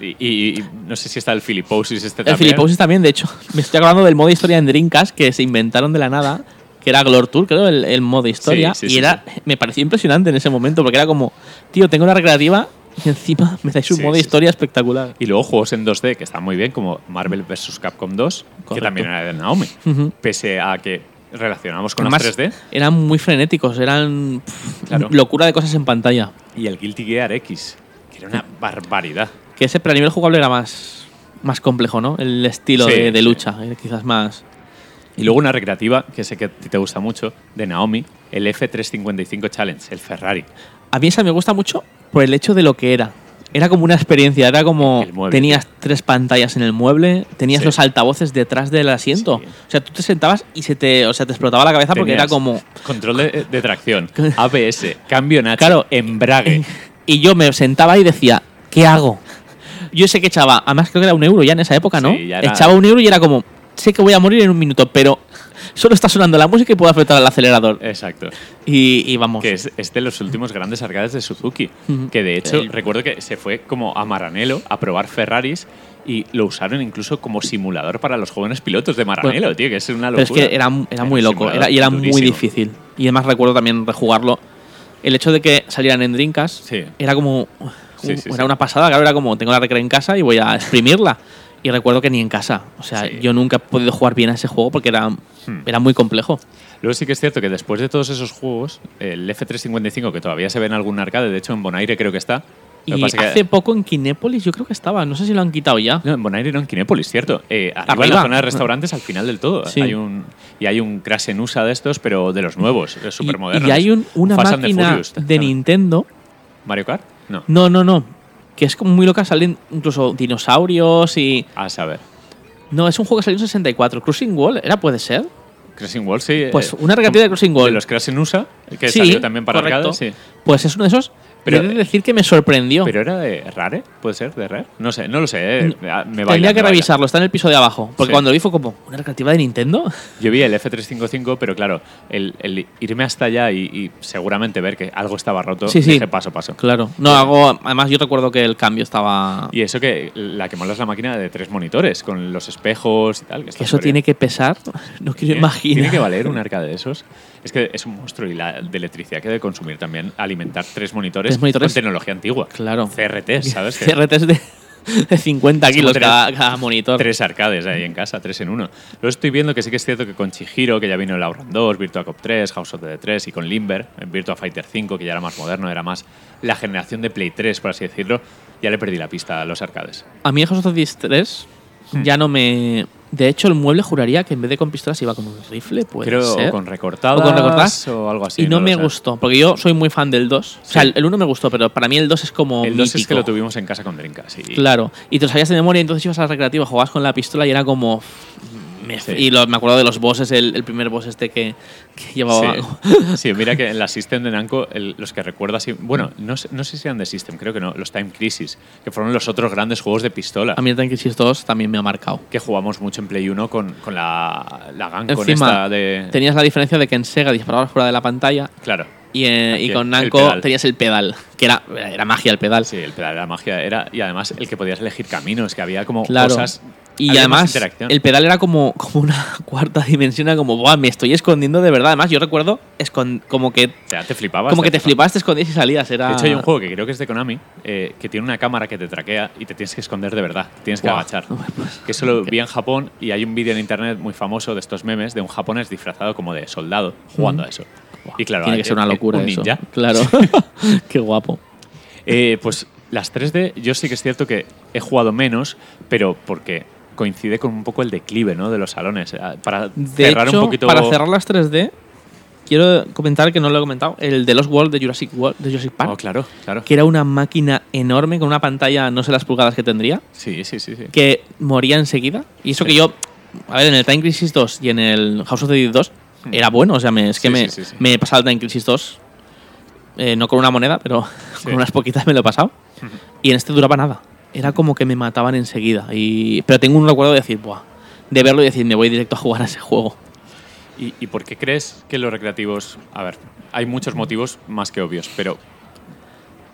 Y, y- y no sé si está el Filiposis este El también. Filiposis también, de hecho. Me estoy acordando del modo historia en Dreamcast que se inventaron de la nada, que era Glor Tour, creo, el, el modo historia. Sí, sí, y sí, era, me pareció impresionante en ese momento, porque era como, tío, tengo la recreativa y encima me dais un Sí, modo sí, historia espectacular. Y luego juegos en 2D que están muy bien, como Marvel vs. Capcom 2, que Correcto. también era de Naomi. Ujú. Pese a que relacionamos con Además, los 3D eran muy frenéticos, eran pff, Claro. locura de cosas en pantalla. y el Guilty Gear X, que era una barbaridad. Que ese, pero a nivel jugable era más, más complejo, ¿no? El estilo Sí, de, lucha, era quizás más. Y luego una recreativa, que sé que a ti te gusta mucho, de Naomi, el F355 Challenge, el Ferrari. A mí esa me gusta mucho por el hecho de lo que era. Era como una experiencia, era como tenías tres pantallas en el mueble, tenías Sí. los altavoces detrás del asiento. Sí. O sea, tú te sentabas y se te, o sea, te explotaba la cabeza porque era como Control de, de tracción, ABS, cambio Nacho, Claro. embrague. y yo me sentaba y decía, ¿qué hago? Yo sé que echaba, además creo que era un euro ya en esa época, ¿no? Sí, era- Echaba un euro y era como, sé que voy a morir en un minuto, pero solo está sonando la música y puedo apretar el acelerador. Exacto. Y, y vamos. Que es, es de los últimos grandes arcades de Suzuki. Ujú. Que de hecho, recuerdo que se fue como a Maranello a probar Ferraris y lo usaron incluso como simulador para los jóvenes pilotos de Maranello, tío, que es una Pero locura. es que era, era muy El loco era, y era muy durísimo. difícil. Y además recuerdo también rejugarlo. El hecho de que salieran en Dreamcast Sí. era como. Sí, uh, sí, era una pasada, claro, era como tengo la recreo en casa y voy a exprimirla. y recuerdo que ni en casa. O sea, Sí. yo nunca he podido jugar bien a ese juego porque era, Hmm. era muy complejo. Luego sí que es cierto que después de todos esos juegos, el F355, que todavía se ve en algún arcade, de hecho en Bonaire creo que está. Y que- hace poco en Kinépolis yo creo que estaba, no sé si lo han quitado ya. No, en Bonaire no, en Kinépolis, cierto. Eh, arriba, en la zona de restaurantes, al final del todo. Sí. Hay un, y hay un Crash en USA de estos, pero de los nuevos, de Y- súper modernos. y, hay un- una máquina Furious, de también. Nintendo. ¿Mario Kart? No. No, no, no. Que es como muy loca, salen incluso dinosaurios y. A saber. No, es un juego que salió en 64. Cruising Wall, ¿era? ¿Puede ser? Crossing Wall, sí. Pues eh, una recreativa de Crossing Wall. De los Crash en USA, que Sí, salió también para correcto. arcade, sí. Pues es uno de esos. Pero- he de decir que me sorprendió. Pero era de Rare, ¿puede ser? ¿De Rare? No sé, no lo sé. eh. Me baila, Tendría me que baila. revisarlo, está en el piso de abajo. Porque Sí. cuando lo vi fue como, ¿una recreativa de Nintendo? Yo vi el F355, pero claro, el, el irme hasta allá y, y seguramente ver que algo estaba roto, Sí, sí. dije paso, paso. Claro. No, hago. Además, yo recuerdo que el cambio estaba. Y eso que la que mola es la máquina de tres monitores, con los espejos y tal. Que, está Que eso súper tiene bien. que pesar. No quiero Tiene- imaginar. Tiene que valer un arcade de esos. Es que es un monstruo y la de electricidad que debe consumir también alimentar tres monitores, Tres monitores. con tecnología antigua. Claro. CRT, ¿sabes? CRTs de, de 50 Como kilos tres- cada, cada monitor. Tres arcades ahí en casa, tres en uno. Luego estoy viendo que sí que es cierto que con Chihiro, que ya vino el Outrun 2, Virtua Cop 3, House of the 3 y con Limber, en Virtua Fighter 5, que ya era más moderno, era más la generación de Play 3, por así decirlo, ya le perdí la pista a los arcades. A mí, House of Thieves 3 Hmm. ya no me. De hecho, el mueble juraría que en vez de con pistolas iba con un rifle, puede Creo ser. con recortadas O con recortadas. o algo así. y no, me sé. gustó, porque yo soy muy fan del 2. O sea, el- el 1 me gustó, pero para mí el 2 es como. El 2 es que lo tuvimos en casa con Dreamcast. y- Claro. Y te lo sabías de memoria, entonces ibas a la recreativa, jugabas con la pistola y era como. Sí. Y lo- me acuerdo de los bosses, el, el primer boss este que, que llevaba. Sí. Sí, mira que en la System de Namco, el- los que recuerdo así. Bueno, no, sé- no sé si eran de System, creo que no. Los Time Crisis, que fueron los otros grandes juegos de pistola. A mí el Tank Crisis 2 también me ha marcado. que jugamos mucho en Play 1 con, con la, la con Encima, esta de. tenías la diferencia de que en Sega disparabas fuera de la pantalla Claro. y, eh, y con Namco tenías el pedal, que era, era magia el pedal. Sí, el pedal era magia. Era, y además el que podías elegir caminos, que había como Claro. cosas. Y además, el pedal era como, como una cuarta dimensión, como, Buah, me estoy escondiendo de verdad. Además, yo recuerdo como que, O sea, te flipabas. como que te flipabas. te escondías y salías. Era... De hecho, hay un juego que creo que es de Konami, eh, que tiene una cámara que te traquea y te tienes que esconder de verdad. te Tienes que agachar. Que eso lo vi en Japón y hay un vídeo en internet muy famoso de estos memes de un japonés disfrazado como de soldado jugando a eso. Y claro, Tiene que ser una eh, locura un eso. ninja. Claro. Qué guapo. Eh, pues las 3D, yo sí que es cierto que he jugado menos, pero porque coincide con un poco el declive ¿no? de los salones. Eh, Para De cerrar hecho, un poquito. para cerrar las 3D, quiero comentar que no lo he comentado, el de los World de Jurassic World, de Jurassic Park, Oh, claro, claro. que era una máquina enorme con una pantalla, no sé las pulgadas que tendría, Sí, sí, sí. sí. que moría enseguida. Y eso Sí. que yo, a ver, en el Time Crisis 2 y en el House of the Dead 2 era bueno, o sea, me, es que Hmm. Sí, me, sí, me he pasado el Time Crisis 2, eh, no con una moneda, pero con unas poquitas me lo he pasado. Y en este duraba nada. Era como que me mataban enseguida. Y, pero tengo un recuerdo de decir, Buah, de verlo y decir, me voy directo a jugar a ese juego. ¿Y, y por qué crees que los recreativos... A ver, hay muchos motivos más que obvios, pero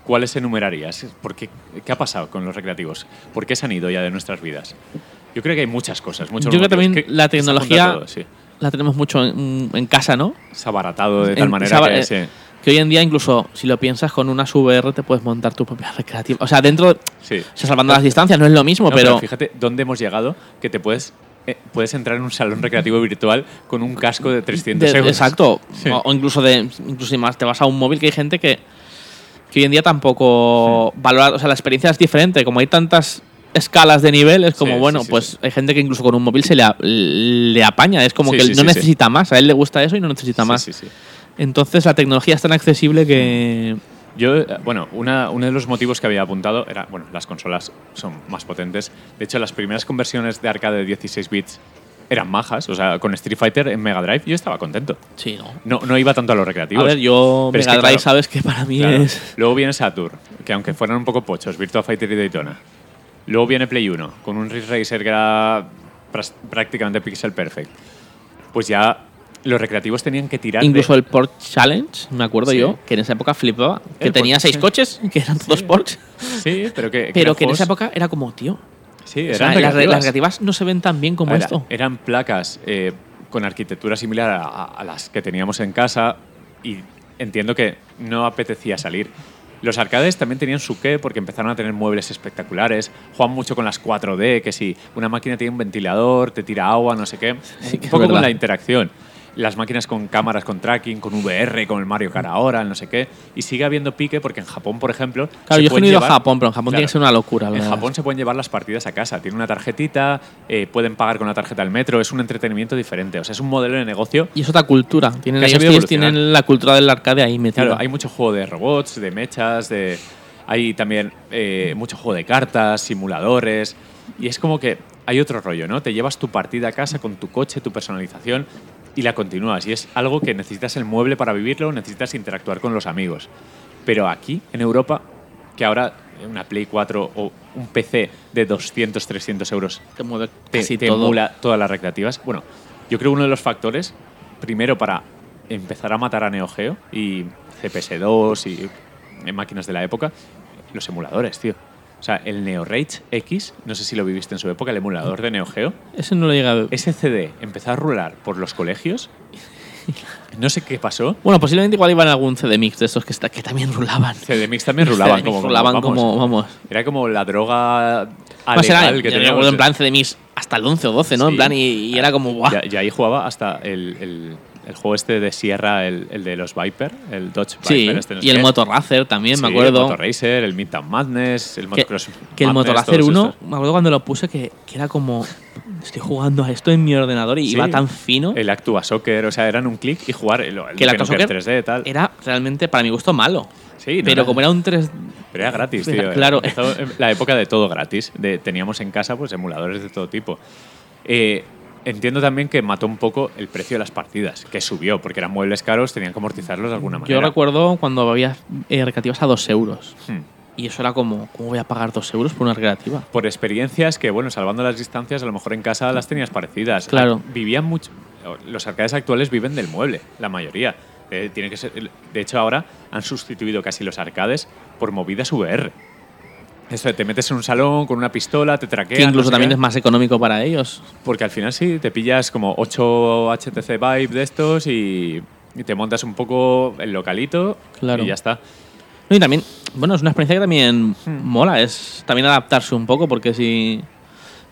¿cuáles enumerarías? ¿Por qué, ¿Qué ha pasado con los recreativos? ¿Por qué se han ido ya de nuestras vidas? Yo creo que hay muchas cosas, muchos Yo creo que motivos. también ¿Qué- la tecnología todo? Sí. la tenemos mucho en, en casa, ¿no? Se ha abaratado de tal En- manera saba- que... eh, sí. Que hoy en día, incluso si lo piensas, con unas VR te puedes montar tu propia recreativa. O sea, dentro, o Sí. sea, salvando las distancias, no es lo mismo, No, pero, fíjate dónde hemos llegado, que te puedes, eh, puedes entrar en un salón recreativo virtual con un casco de 300 de- euros. exacto. Sí. O, o incluso de, incluso si más te vas a un móvil que hay gente que, que hoy en día tampoco valora, o sea, la experiencia es diferente. Como hay tantas escalas de nivel, es como, Sí, bueno, sí, sí, pues sí. hay gente que incluso con un móvil se le, a- le apaña. Es como Sí, que sí, no sí, sí. necesita más. A él le gusta eso y no necesita Sí, más. Entonces la tecnología es tan accesible que. Yo, eh, bueno, una- uno de los motivos que había apuntado era, bueno, las consolas son más potentes. De hecho, las primeras conversiones de arcade de 16 bits eran majas. O sea, con Street Fighter en Mega Drive yo estaba contento. Sí, ¿no? No, no iba tanto a los recreativos. A ver, yo Pero es Mega que, Drive claro, sabes que para mí Claro. es. Luego viene Saturn, que aunque fueran un poco pochos, Virtua Fighter y Daytona. Luego viene Play 1, con un Ridge Racer que era prácticamente pixel perfect. Pues ya los recreativos tenían que tirar Incluso de... el Port Challenge, me acuerdo Sí. yo, que en esa época flipaba. Que El tenía seis sí. coches, que eran todos Porsche. Sí, pero que... Pero eran que en esa época era como, tío. Sí, o sea, eran las, re- recreativas. las recreativas no se ven tan bien como esto. Eran placas eh, con arquitectura similar a, las que teníamos en casa y entiendo que no apetecía salir. Los arcades también tenían su qué porque empezaron a tener muebles espectaculares, juegan mucho con las 4D, que si una máquina tiene un ventilador, te tira agua, no sé qué. Sí, un poco con la interacción. Las máquinas con cámaras, con tracking, con VR, con el Mario Kart ahora, el no sé qué. Y sigue habiendo pique porque en Japón, por ejemplo. Claro, se yo pueden he ido a Japón, pero en Japón tiene que ser una locura. en. Japón se pueden llevar las partidas a casa. Tiene una tarjetita, eh, pueden pagar con la tarjeta del metro. Es un entretenimiento diferente. O sea, es un modelo de negocio. Y es otra cultura. Tienen, ellos tienen la cultura del arcade ahí metida. Claro, hay mucho juego de robots, de mechas, de. Hay también eh, mucho juego de cartas, simuladores. Y es como que hay otro rollo, ¿no? Te llevas tu partida a casa con tu coche, tu personalización y la continúas. Y es algo que necesitas el mueble para vivirlo, necesitas interactuar con los amigos. Pero aquí, en Europa, que ahora una Play 4 o un PC de 200, 300 euros Te mueve te, te emula todas las recreativas. Bueno, yo creo que uno de los factores, primero para empezar a matar a Neo Geo y CPS2 y en máquinas de la época, los emuladores, tío. O sea, el Neo Rage X, no sé si lo viviste en su época, el emulador de Neo Geo, Ese no lo llega a ver. ese CD empezó a rular por los colegios. No sé qué pasó. Bueno, posiblemente igual iban a algún CD Mix de estos que, está- que también rulaban. CD Mix también rulaban CD como, rulaban vamos. como, vamos. Era como la droga Más era, que yo teníamos. acuerdo en plan CD Mix hasta el 11 o 12, ¿no? Sí. En plan, y, y era como, guau. Ya ahí jugaba hasta el, el- el juego este de Sierra, el, el de los Viper, el Dodge Sí, Viper. este no y el qué. Motor Racer también, me Sí, acuerdo. El Motor Racer, el Midtown Madness, el que, Motocross que el Madness, Motor Racer todos 1, estos. me acuerdo cuando lo puse que, que era como, estoy jugando a esto en mi ordenador y Sí. iba tan fino. El Actua Soccer, o sea, eran un clic y jugar el, el que el Actua Soccer 3D y tal. era realmente, para mi gusto, malo. Sí, no pero como era un 3 Pero era gratis, tío. claro. Empezó en la época de todo gratis. De, teníamos en casa pues emuladores de todo tipo. Eh, entiendo también que mató un poco el precio de las partidas, que subió, porque eran muebles caros, tenían que amortizarlos de alguna manera. Yo recuerdo cuando había eh, recreativas a 2 euros. Hmm. Y eso era como, ¿cómo voy a pagar 2 euros por una recreativa? Por experiencias que, bueno, salvando las distancias, a lo mejor en casa las tenías parecidas. Claro. Vivían mucho. Los arcades actuales viven del mueble, la mayoría. Eh, tiene que ser, de hecho, ahora han sustituido casi los arcades por movidas VR. Eso te metes en un salón con una pistola, te traquean. Que incluso no sé también qué. es más económico para ellos. Porque al final sí, te pillas como 8 HTC Vive de estos y, y te montas un poco el localito Claro. y ya está. No, y también, bueno, es una experiencia que también Hmm. mola. Es también adaptarse un poco porque si,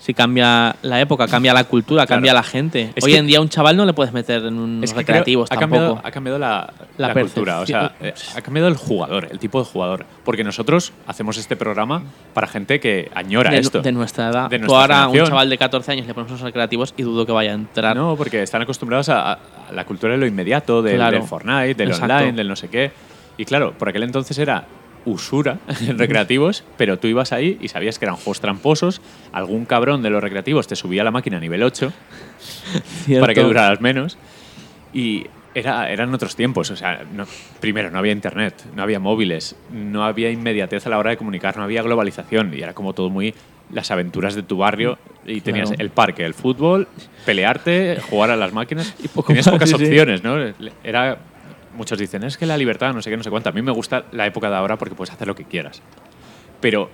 si cambia la época, cambia la cultura, Claro. cambia la gente. Es Hoy en día un chaval no le puedes meter en unos creo- recreativos ha, tampoco. cambiado, ha cambiado la, La la cultura, o sea, eh, ha cambiado el jugador, el tipo de jugador. Porque nosotros hacemos este programa para gente que añora de, esto. de nuestra edad. De Tú nuestra ahora a un chaval de 14 años le pones unos recreativos y dudo que vaya a entrar. No, porque están acostumbrados a, a la cultura de lo inmediato, del, Claro. del Fortnite, del Exacto. online, del no sé qué. Y claro, por aquel entonces era usura en recreativos, pero tú ibas ahí y sabías que eran juegos tramposos, algún cabrón de los recreativos te subía la máquina a nivel 8 Cierto. para que duraras menos y era, eran otros tiempos, o sea, no- primero no había internet, no había móviles, no había inmediatez a la hora de comunicar, no había globalización y era como todo muy las aventuras de tu barrio y tenías Claro. el parque, el fútbol, pelearte, jugar a las máquinas. Y poco tenías más, pocas sí. opciones, ¿no? Era, muchos dicen, es que la libertad, no sé qué, no sé cuánto. A mí me gusta la época de ahora porque puedes hacer lo que quieras. Pero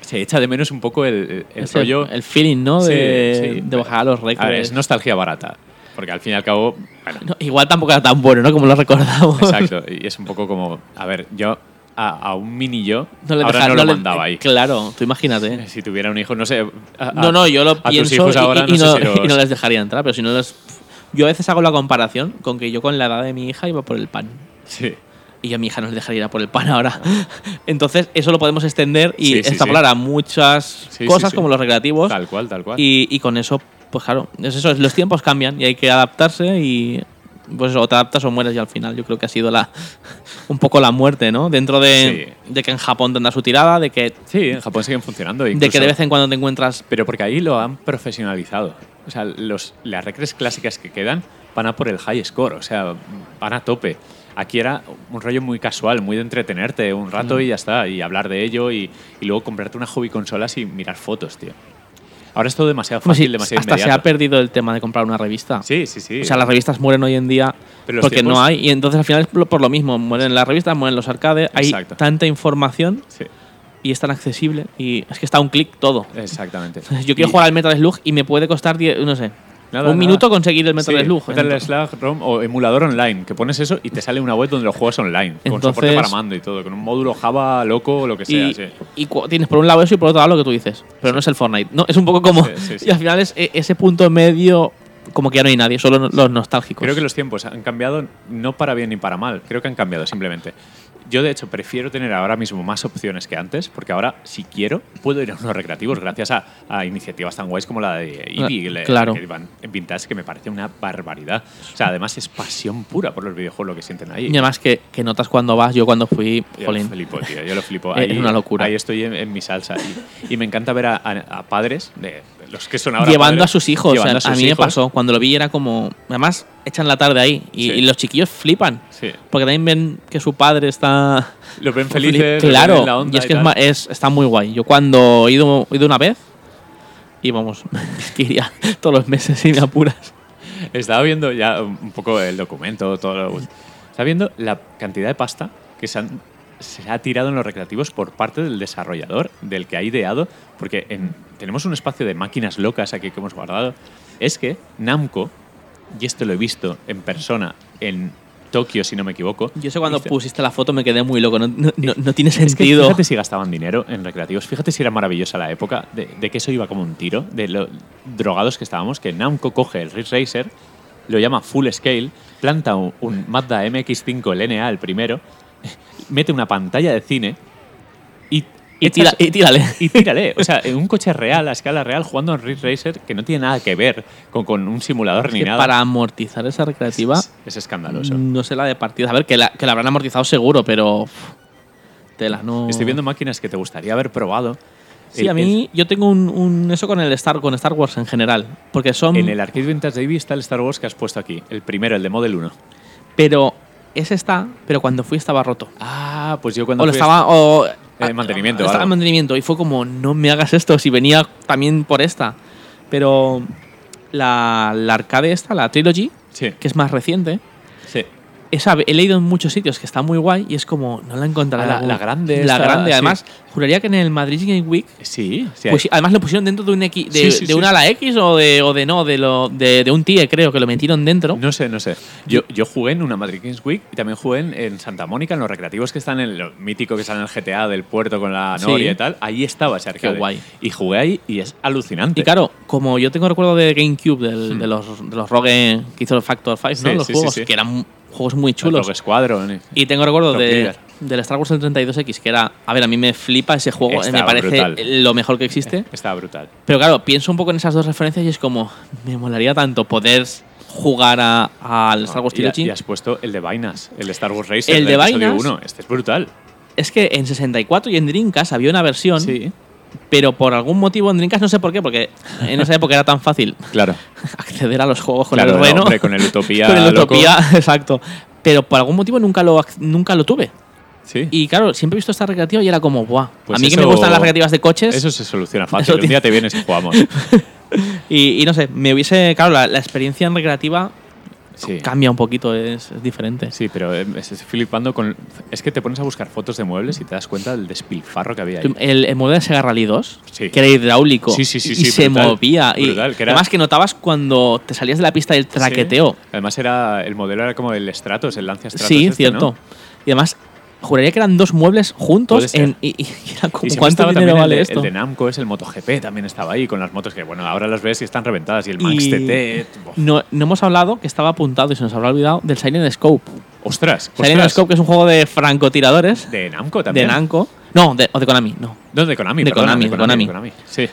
se echa de menos un poco el, el rollo... El feeling, ¿no? Sí, De, sí. de bajar a los A ver, récords. es nostalgia barata. Porque al fin y al cabo, bueno, No, igual tampoco era tan bueno, ¿no? Como lo recordamos. exacto. Y es un poco como, a ver, yo a, a un mini yo No le ahora dejas- no lo le- mandaba ahí. Claro, tú imagínate. Si tuviera un hijo, no sé. a- No, no, yo lo a pienso tus hijos y- ahora y, no, no, sé si los- y no les dejaría entrar, pero si no les... Yo a veces hago la comparación con que yo con la edad de mi hija iba por el pan. Sí. Y yo a mi hija no le dejaría ir a por el pan ahora. Entonces, eso lo podemos extender y Sí, sí, extrapolar a muchas cosas como los recreativos. Tal cual, tal cual. Y, y con eso, pues claro, es eso, es- los tiempos cambian y hay que adaptarse y pues o te adaptas o mueres y al final yo creo que ha sido la un poco la muerte, ¿no? Dentro de, de que en Japón tendrá su tirada, de que, sí, en Japón siguen funcionando. de que de vez en cuando te encuentras... Pero porque ahí lo han profesionalizado. O sea, los, las recres clásicas que quedan van a por el high score, o sea, van a tope. Aquí era un rollo muy casual, muy de entretenerte un rato y ya está, y hablar de ello y, y luego comprarte una hobby consolas y mirar fotos, tío. Ahora es todo demasiado fácil, sí, demasiado hasta se inmediato. ha perdido el tema de comprar una revista. Sí, sí, sí. O sea, las revistas mueren hoy en día Pero porque no tiempos- hay. Y entonces al final es por lo mismo. Mueren las revistas, mueren los arcades. Hay tanta información Sí, y es tan accesible. Y es que está a un clic todo. exactamente. Yo quiero Y- jugar al Metal Slug y me puede costar, 10 no sé, Nada, un nada. minuto conseguir el Metal Sí, Slug. Metal Slug ROM o emulador online, que pones eso y te sale una web donde lo juegas online, con Entonces- soporte para mando y todo, con un módulo Java loco o lo que sea. y, sí. y tienes por un lado eso y por otro lado lo que tú dices. Pero no es el Fortnite. No, es un poco como. Y al final es e- ese punto medio, como que ya no hay nadie, solo los nostálgicos. Creo que los tiempos han cambiado no para bien ni para mal, creo que han cambiado simplemente. Yo, de hecho, prefiero tener ahora mismo más opciones que antes, porque ahora, si quiero, puedo ir a unos recreativos gracias a, a iniciativas tan guays como la de Eevee, le- claro. que van en Vintage, que me parece una barbaridad. O sea, además es pasión pura por los videojuegos lo que sienten ahí. Y además que, que notas cuando vas, yo cuando fui, Yo jolín. lo flipo, tío. Yo lo flipo. Es Ahí, una locura. Ahí estoy en, en mi salsa. Y, y me encanta ver a, a- a padres, de los que son ahora. llevando padres, a sus hijos. O sea, llevando a, sus mí me pasó. Cuando lo vi era como. Además, echan la tarde ahí. Y, Sí. y los chiquillos flipan. Sí. Porque también ven que su padre está. Lo ven felices. Claro. ven la onda y es que es, está muy guay. Yo cuando he ido, he ido una vez. Y vamos, es que iría todos los meses si me apuras. Estaba viendo ya un poco el documento, todo lo- Estaba viendo la cantidad de pasta que se, han- se ha tirado en los recreativos por parte del desarrollador, del que ha ideado, porque en- tenemos un espacio de máquinas locas aquí que hemos guardado. Es que Namco, y esto lo he visto en persona en Tokio, si no me equivoco. Yo sé cuando dice- pusiste la foto me quedé muy loco. No, no- no- no tiene Es que sentido. fíjate si gastaban dinero en recreativos, fíjate si era maravillosa la época, de, de que eso iba como un tiro, de lo drogados que estábamos, que Namco coge el Ridge Racer, lo llama Full Scale, planta un, un Mazda MX5 LNA, el primero, mete una pantalla de cine y, y, tira- y tírale. y tírale. O sea, en un coche real, a escala real, jugando en Ridge Racer, que no tiene nada que ver con, con un simulador Es ni que nada. para amortizar esa recreativa, es, es escandaloso. no sé la de partidas. A ver, que la, que la habrán amortizado seguro, pero. Tela, no. Estoy viendo máquinas que te gustaría haber probado. Sí, El- a mí yo tengo un, un- eso con el Star con Star Wars en general, porque son En el Arcade Vintage Davy está el Star Wars que has puesto aquí. El primero, el de Model 1. pero ese está, pero cuando fui estaba roto. Ah, pues yo cuando O lo fui- estaba o En mantenimiento o Estaba en mantenimiento y fue como no me hagas esto si venía también por esta. Pero la, la arcade esta, la Trilogy, Sí, que es más reciente. Esa he leído en muchos sitios que está muy guay y es como no la encontraré. Ah, la- la grande La esta, grande, sí. además, juraría que en el Madrid Game Week Sí, sí. Pues además lo pusieron dentro de un X, de, Sí, sí, de una ala X o de, o de no, de lo de, de un TIE, creo que lo metieron dentro. No sé, no sé. Yo, yo jugué en una Madrid Games Week y también jugué en, en Santa Mónica, en los recreativos que están en lo mítico que están en el GTA del puerto con la. Noria y tal. Ahí estaba ese arcade. guay. Y jugué ahí y es alucinante. Y claro, como yo tengo recuerdo de GameCube, del- de, los, de los Rogue que hizo el Factor 5, ¿no? Hmm. Los juegos, que eran juegos muy El chulos. Rogue Squadron. Y tengo recuerdo de, del Star Wars del 32X, que era. A ver, a mí me flipa ese juego, eh, me parece brutal. lo mejor que existe. Estaba brutal. Pero claro, pienso un poco en esas dos referencias y es como. Me molaría tanto poder jugar a- al Star Wars Trilogy. y has puesto el de Vainas, el de Star Wars Racer. El de Vainas. Este es brutal. Es que en 64 y en Dreamcast había una versión, Sí. Pero por algún motivo en Dreamcast no sé por qué, porque en esa época era tan fácil Claro. acceder a los juegos con Claro, el no, Reno. hombre, con el Utopía con el loco. Utopía, exacto. Pero por algún motivo nunca lo, nunca lo tuve. Sí. Y claro, siempre he visto esta recreativa y era como, ¡buah! Pues a mí que me gustan las recreativas de coches. Eso se soluciona fácil. Un día te vienes y jugamos. Y, y no sé, me hubiese. Claro, la, la experiencia en recreativa Sí. cambia un poquito, es, es diferente. Sí, pero eh, estoy flipando con. Es que te pones a buscar fotos de muebles y te das cuenta del despilfarro que había ahí. El, el modelo de Sega Rally 2, Sí. que era hidráulico Sí, sí, sí, y se brutal, movía. y brutal, que era- Además, que notabas cuando te salías de la pista del traqueteo. Además, era, el modelo era como el Stratos, el Lancia Stratos. Sí, este, cierto. ¿no? Y además, juraría que eran dos muebles juntos. En, y, y era como, Y ¿cuánto estaba dinero vale el, de, esto? el de Namco, es el MotoGP, también estaba ahí con las motos que, bueno, ahora las ves y están reventadas. Y el Y- Max TT. uf, no, no hemos hablado, que estaba apuntado y se nos habrá olvidado, del Silent Scope. Ostras, Silent ostras. Scope, que es un juego de francotiradores De Namco de también. Namco. No, de, o de Konami, no. No, de Konami. De perdona, Konami, de Konami. de Konami. Sí.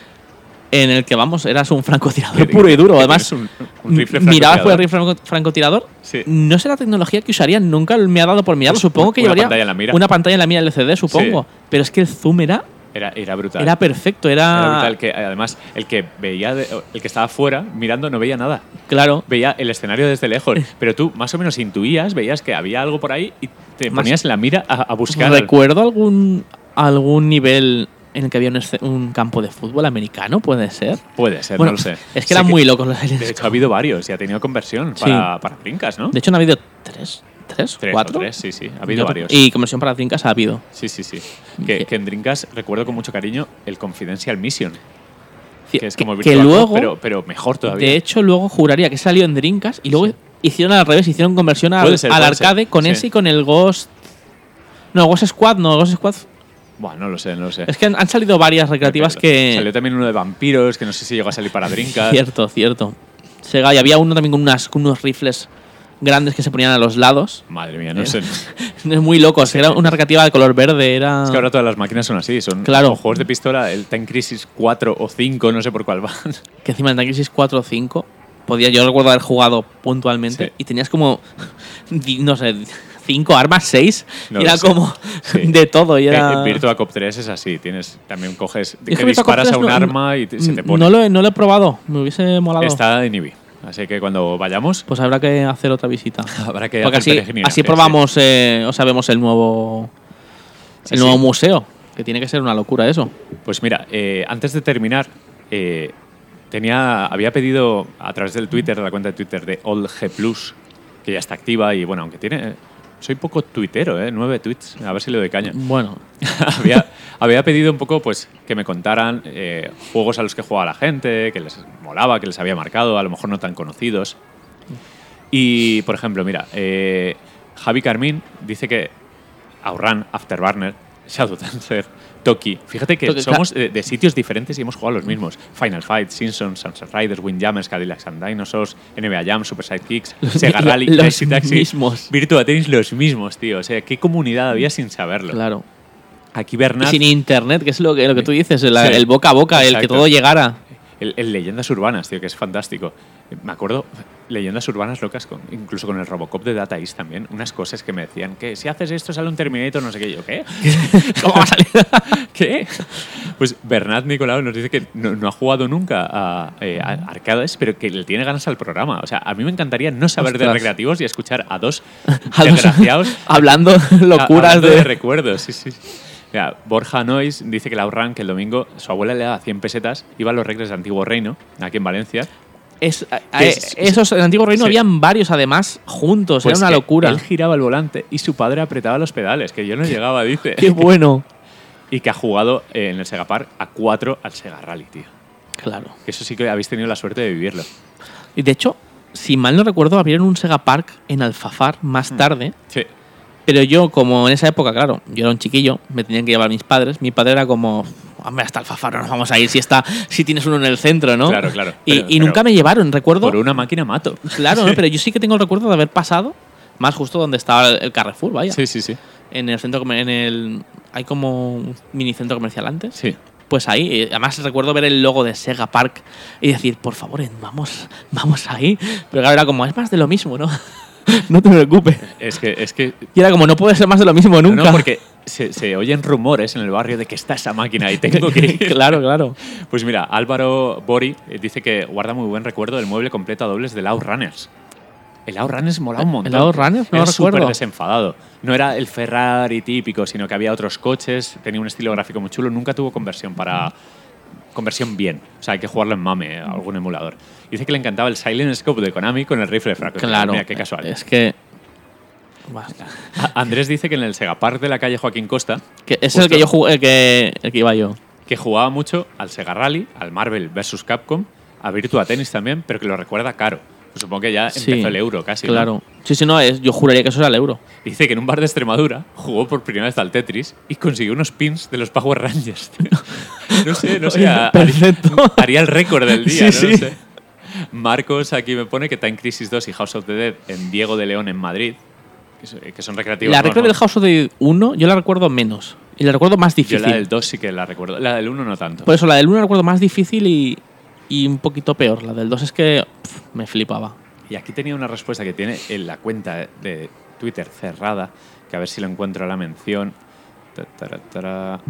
En el que, vamos, eras un francotirador puro y duro. Además, un- un rifle mirabas por el rifle franco- francotirador. Sí. No sé la tecnología que usarían, nunca me ha dado por mirarlo. Pues Supongo que una llevaría pantalla en la mira. una pantalla en la mira LCD, supongo. Pero es que el zoom era, Era, era brutal. era perfecto, era. Era brutal, que además el que veía, de- el que estaba fuera mirando no veía nada. Claro. Veía el escenario desde lejos, pero tú más o menos intuías, veías que había algo por ahí y te Más- ponías la mira a, a buscar. Recuerdo algún, algún nivel en el que había un, campo de fútbol americano, puede ser. Puede ser, Bueno, no lo sé. Es que Sé eran muy locos los De aliens. hecho, ha habido varios y ha tenido conversión Sí. para, para trincas, ¿no? De hecho, no ha habido tres. ¿Tres? tres, ¿Cuatro? tres, sí, sí. Ha habido varios. Y conversión para trincas ha habido. Sí, sí, sí. Que, que en Drinkas recuerdo con mucho cariño el Confidential Mission, que es como que luego, pero, pero mejor todavía. de hecho, luego juraría que salió en Drinkas y luego hicieron al revés, hicieron conversión al, ser, al ser. arcade con ese y con el Ghost. No, Ghost Squad, no, Ghost Squad. Buah, no lo sé, no lo sé. Es que han, han salido varias recreativas que. Salió también uno de vampiros, que no sé si llegó a salir para Drinkas. Cierto, cierto. Sega, y había uno también con, unas, con unos rifles grandes que se ponían a los lados. Madre mía, no sé. Es muy loco. Era una recreativa de color verde, era. Es que ahora todas las máquinas son así, son Claro. juegos de pistola, el Time Crisis 4 o 5, no sé por cuál van. que encima en Time Crisis 4 o 5 podía yo recuerdo haber jugado puntualmente Sí. y tenías como no sé cinco armas seis No y era sé. como Sí. de todo y era En Virtua Cop 3 es así, tienes también coges Es que disparas 3 a un no- arma y se te pone. no lo, he- no lo he probado me hubiese molado Está en Ibi. Así que cuando vayamos pues habrá que hacer otra visita habrá que porque hacer así, así sí. probamos eh, o sabemos el nuevo Sí, el nuevo sí. museo que tiene que ser una locura eso Pues mira, eh, antes de terminar, eh, tenía, había pedido a través del Twitter, de la cuenta de Twitter de OldG Plus, que ya está activa y bueno, aunque tiene. Soy poco tuitero, ¿eh? Nueve tweets, a ver si le doy caña. bueno había, había pedido un poco pues que me contaran eh, juegos a los que jugaba la gente, que les molaba, que les había marcado, a lo mejor no tan conocidos. Y, por ejemplo, mira, eh, Javi Carmín dice que Outrun, Afterburner, Shadow Dancer, Toki. Fíjate que Toki, somos de, de sitios diferentes y hemos jugado los mismos. Final Fight, Simpsons, Sunset Riders, Windjammers, Cadillacs and Dinosaurs, NBA Jam, Super Sidekicks, Sega Rally, los Taxi Taxi, mismos. Virtua Tennis, los mismos, tío. O sea, qué comunidad había sin saberlo. claro Aquí y Bernat, sin internet que es lo que, lo que tú dices el, Sí. el boca a boca el que todo llegara el, el Leyendas Urbanas, tío, que es fantástico. Me acuerdo, Leyendas Urbanas locas, con, incluso con el Robocop de Data East también, unas cosas que me decían que si haces esto sale un Terminator, no sé qué. Yo, ¿qué? ¿Cómo va a salir? ¿Qué? Pues Bernat Nicolau nos dice que no, no ha jugado nunca a, eh, a arcades, pero que le tiene ganas al programa. O sea, a mí me encantaría no saber de Ostras. recreativos y escuchar a dos desgraciados hablando locuras Hablando de, recuerdos, sí, sí. Mira, Borja Nois dice que la ahorran que el domingo su abuela le daba 100 pesetas, iba a los regres de Antiguo Reino, aquí en Valencia. Es- esos en el antiguo reino Sí. habían varios además juntos, Pues era una que locura. Él giraba el volante y su padre apretaba los pedales, que yo no llegaba, dice. Qué bueno. y que ha jugado en el Sega Park a 4 al Sega Rally, tío. Claro. Que eso sí que habéis tenido la suerte de vivirlo. Y de hecho, si mal no recuerdo, abrieron un Sega Park en Alfafar más tarde. Sí. Pero yo, como en esa época, claro, yo era un chiquillo, me tenían que llevar mis padres. Mi padre era como, hombre, hasta Alfafar no nos vamos a ir si está, si tienes uno en el centro, ¿no? Claro, claro. Y, Pero- y pero nunca me llevaron, recuerdo. Por una máquina mato. Claro, ¿no? pero yo sí que tengo el recuerdo de haber pasado, más justo donde estaba el Carrefour, vaya. Sí, sí, sí. En el centro, en el, hay como un mini centro comercial antes. Sí. Pues ahí, eh, además recuerdo ver el logo de Sega Park y decir, por favor, vamos, vamos ahí. Pero claro, era como, es más de lo mismo, ¿no? no te preocupes. Es que, es que Y era como, no puede ser más de lo mismo nunca. No, porque se, se oyen rumores en el barrio de que está esa máquina y tengo que ir. claro, claro. Pues mira, Álvaro Bori eh, dice que guarda muy buen recuerdo del mueble completo a dobles del Outrunners. El Outrunners molaba un montón. ¿El Outrunners? No era súper desenfadado. No era el Ferrari típico, sino que había otros coches, tenía un estilo gráfico muy chulo. Nunca tuvo conversión para. Conversión bien. O sea, hay que jugarlo en MAME, eh, algún emulador. Dice que le encantaba el Silent Scope de Konami con el rifle de franco. Claro. Mira, qué casual. Es que. Andrés dice que en el Sega Park de la calle Joaquín Costa, que es Justo. el que yo jugué, el que, el que iba yo. que jugaba mucho al Sega Rally, al Marvel vs. Capcom, a Virtua Tennis también, pero que lo recuerda caro. Pues supongo que ya Sí, empezó el euro casi. ¿no? Claro. Sí, sí, no, es, yo juraría que eso era el euro. Dice que en un bar de Extremadura jugó por primera vez al Tetris y consiguió unos pins de los Power Rangers. No sé, no sé. Oye, perfecto. Haría el récord del día, Sí, ¿no? No sí. sé. Marcos aquí me pone que Time Crisis 2 y House of the Dead en Diego de León en Madrid, que so- que son recreativos. La ¿no? recreo ¿no? del House of the 1 yo la recuerdo menos. Y la recuerdo más Yo difícil. la del 2 sí que la recuerdo. La del 1 no tanto. Por eso la del 1 la recuerdo más difícil y, y un poquito peor. La del 2 es que me flipaba. Y aquí tenía una respuesta que tiene en la cuenta de Twitter cerrada, que a ver si lo encuentro la mención. Ta, tara, tara.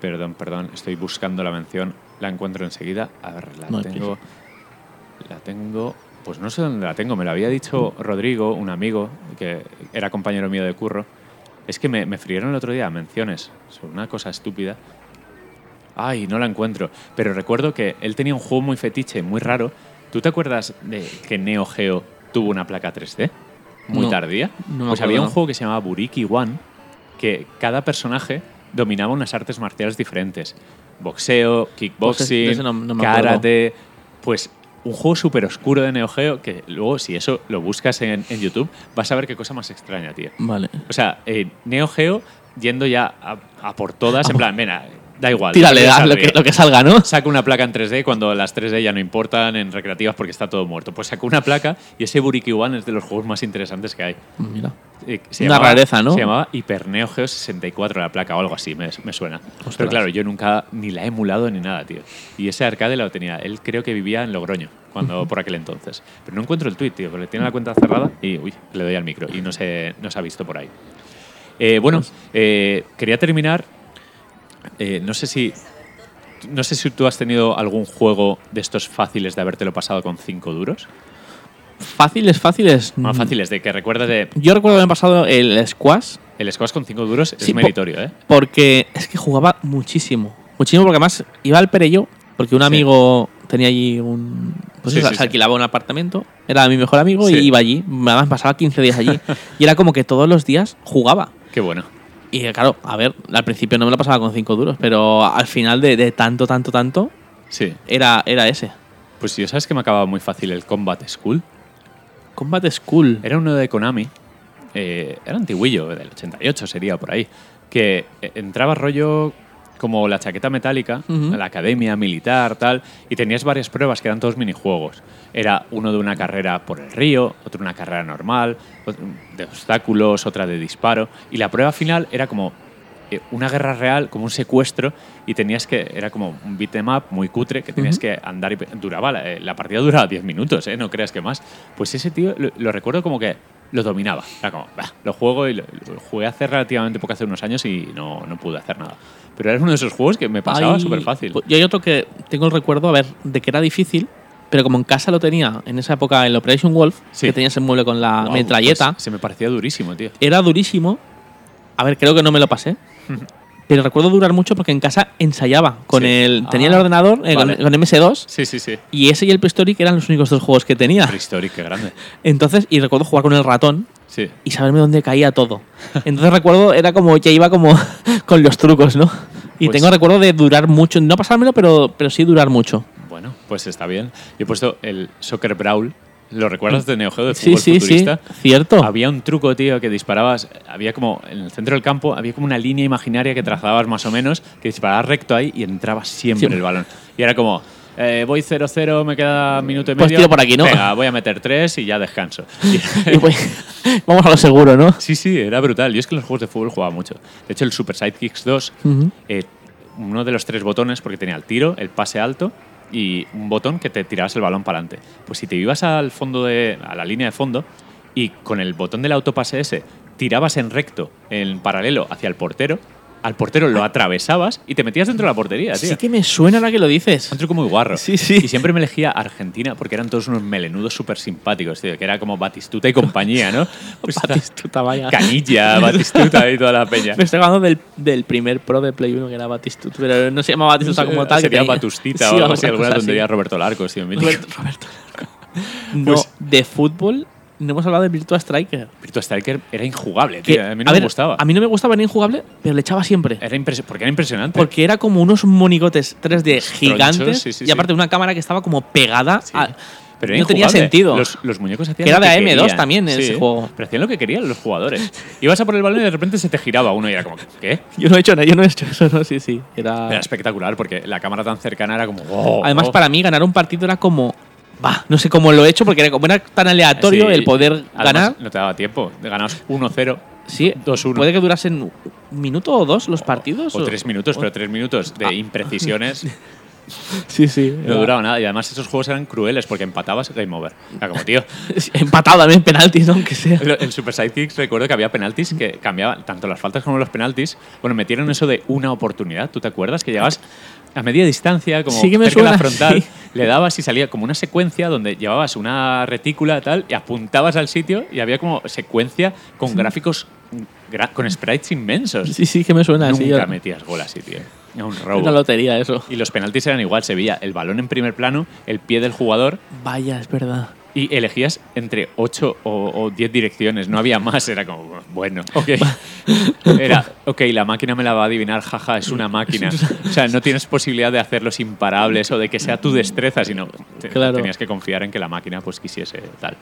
Perdón, perdón, estoy buscando la mención. La encuentro enseguida. A ver, la No tengo. La tengo. Pues no sé dónde la tengo. Me lo había dicho Rodrigo, un amigo que era compañero mío de curro. Es que me, me frieron el otro día menciones sobre una cosa estúpida. Ay, no la encuentro. Pero recuerdo que él tenía un juego muy fetiche, muy raro. ¿Tú te acuerdas de que Neo Geo tuvo una placa 3D? Muy No, tardía. no pues había un juego que se llamaba Buriki One, que cada personaje dominaba unas artes marciales diferentes. Boxeo, kickboxing, Pues no- karate. Pues un juego súper oscuro de Neo Geo que luego, si eso lo buscas en, en YouTube, vas a ver qué cosa más extraña, tío. Vale. O sea, eh, Neo Geo yendo ya a, a por todas, en plan, venga, da igual. Tírale, lo que da lo salga. que, lo que salga, ¿no? Saca una placa en 3D cuando las 3D ya no importan en recreativas porque está todo muerto. Pues sacó una placa y ese Buriki One es de los juegos más interesantes que hay. Mira. Eh, se Una llamaba- rareza, ¿no? Se llamaba Hyper Neo Geo 64 la placa o algo así, me, me suena. Pero claro, yo nunca ni la he emulado ni nada, tío. Y ese arcade lo tenía. Él creo que vivía en Logroño cuando por aquel entonces. Pero no encuentro el tweet, tío, porque tiene la cuenta cerrada y uy, le doy al micro y no se, no se ha visto por ahí. Eh, bueno, eh, quería terminar. Eh, no sé si. No sé si tú has tenido algún juego de estos fáciles de habértelo pasado con 5 duros. Fáciles, fáciles. Más mm, fáciles, de que recuerdas de. Yo recuerdo haber pasado el squash El squash con 5 duros es Sí, meritorio, ¿eh? porque es que jugaba muchísimo. Muchísimo porque además iba al Perello porque un Sí. amigo tenía allí un... Pues Sí, eso, sí, se sí. alquilaba un apartamento, era mi mejor amigo y iba allí. Además pasaba 15 días allí. y era como que todos los días jugaba. Qué bueno. Y claro, a ver, al principio no me lo pasaba con 5 duros, pero al final de, de tanto, tanto, tanto, Sí. era, era ese. Pues yo sabes que me acababa muy fácil el Combat School. Combat School. Era uno de Konami. eh, era antiguillo, del 88 sería por ahí. Que eh, entraba rollo como la chaqueta metálica, la academia militar, tal, y tenías varias pruebas que eran todos minijuegos. Era uno de una carrera por el río, otro una carrera normal, de obstáculos, otra de disparo, y la prueba final era como eh, una guerra real, como un secuestro, y tenías que, era como un beat'em up muy cutre, que tenías que andar y duraba, la, eh, la partida duraba 10 minutos, ¿eh? no creas que más. Pues ese tío lo, lo recuerdo como que lo dominaba. Era como, "Bah, lo juego y lo, lo jugué hace relativamente poco, hace unos años, y no, no pude hacer nada. Pero era uno de esos juegos que me pasaba súper fácil. pues, Yo hay otro que tengo el recuerdo, a ver, de que era difícil, pero como en casa lo tenía en esa época en Operation Wolf, Sí. que tenías el mueble con la metralleta, pues se me parecía durísimo, tío. era durísimo. A ver, creo que no me lo pasé. Pero recuerdo durar mucho porque en casa ensayaba con Sí. el. Tenía el Ah, ordenador eh, con- vale. con, MS2 Sí, sí, sí. y ese y el Prehistoric eran los únicos dos juegos que tenía. Prehistoric, qué grande. Entonces, y recuerdo jugar con el ratón Sí. y saberme dónde caía todo. Entonces recuerdo, era como, ya iba como con los trucos, ¿no? Y Pues- tengo recuerdo de durar mucho, no pasármelo, pero, pero sí durar mucho. Bueno, pues está bien. Yo he puesto el Soccer Brawl. ¿Lo recuerdas de Neo Geo de Sí, fútbol sí, sí, futurista? cierto. Había un truco, tío, que disparabas. Había como en el centro del campo, había como una línea imaginaria que trazabas más o menos, que disparabas recto ahí y entrabas siempre Sí. el balón. Y era como, eh, voy 0-0, me queda minuto y Pues medio. tiro por aquí, ¿no? Venga, voy a meter tres y ya descanso. Y- pues, vamos a lo seguro, ¿no? sí, sí, era brutal. Yo es que en los juegos de fútbol jugaba mucho. De hecho, el Super Sidekicks 2, Ujú. eh, uno de los tres botones, porque tenía el tiro, el pase alto y un botón que te tirabas el balón para adelante. Pues si te ibas al fondo de, a la línea de fondo y con el botón del autopase ese tirabas en recto, en paralelo hacia el portero, al portero, lo atravesabas y te metías dentro de la portería, tío. Sí que me suena ahora que lo dices. Un truco muy guarro. Sí, sí. Y siempre me elegía Argentina porque eran todos unos melenudos súper simpáticos, tío. Que era como Batistuta y compañía, ¿no? Pues Batistuta, vaya. Canilla, Batistuta y toda la peña. Me estoy hablando del, del primer pro de Play 1 que era Batistuta, pero no se llama Batistuta como tal. que Sería tenía- Batustita Sí, o algo así, alguna tontería. Roberto Larcos, tío. Roberto, Roberto Larco. No, Pues- de fútbol no hemos hablado de Virtua Striker. Virtua Striker era injugable, Que, tío. A mí no me ver, gustaba. A mí no me gustaba ni injugable, pero le echaba siempre. Era porque era impresionante. Porque era como unos monigotes 3D gigantes sí, sí, y aparte sí. una cámara que estaba como pegada Sí. a- Pero era no tenía sentido. Los, los muñecos hacían Que era lo de AM2 querían. también ese juego. Pero hacían lo que querían los jugadores. Ibas a por el balón y de repente se te giraba uno y era como, ¿qué? Yo no he hecho, yo no he hecho eso, no, sí, sí. Era, Era espectacular porque la cámara tan cercana era como. oh, Además, oh. para mí ganar un partido era como, no sé cómo lo he hecho porque era como era tan aleatorio Sí, el poder ganar. No te daba tiempo. Ganabas 1-0. Sí, 2-1. puede que durasen un minuto o dos los partidos. O tres minutos, pero tres minutos de Ah. imprecisiones Sí, sí. no duraba nada. Y además esos juegos eran crueles porque empatabas game over. Era como, tío. Empatado también, penaltis, aunque sea. El Super Sidekicks recuerdo que había penaltis que cambiaban tanto las faltas como los penaltis. Bueno, metieron eso de una oportunidad. ¿Tú te acuerdas? Que llegabas a media distancia, como Sí que me cerca de la frontal, sí. le dabas y salía como una secuencia donde llevabas una retícula tal y apuntabas al sitio y había como secuencia con gráficos gra- con sprites inmensos. Sí, sí, que me suena así. Nunca metías gol así, tío. Era un robo. Una lotería eso. Y los penaltis eran igual, se veía el balón en primer plano, el pie del jugador Vaya, es verdad. Y elegías entre 8 o 10 direcciones, no había más, era como, bueno, ok. Era, ok, la máquina me la va a adivinar, jaja, es una máquina. O sea, no tienes posibilidad de hacerlos imparables o de que sea tu destreza, sino te- Claro. tenías que confiar en que la máquina pues quisiese tal.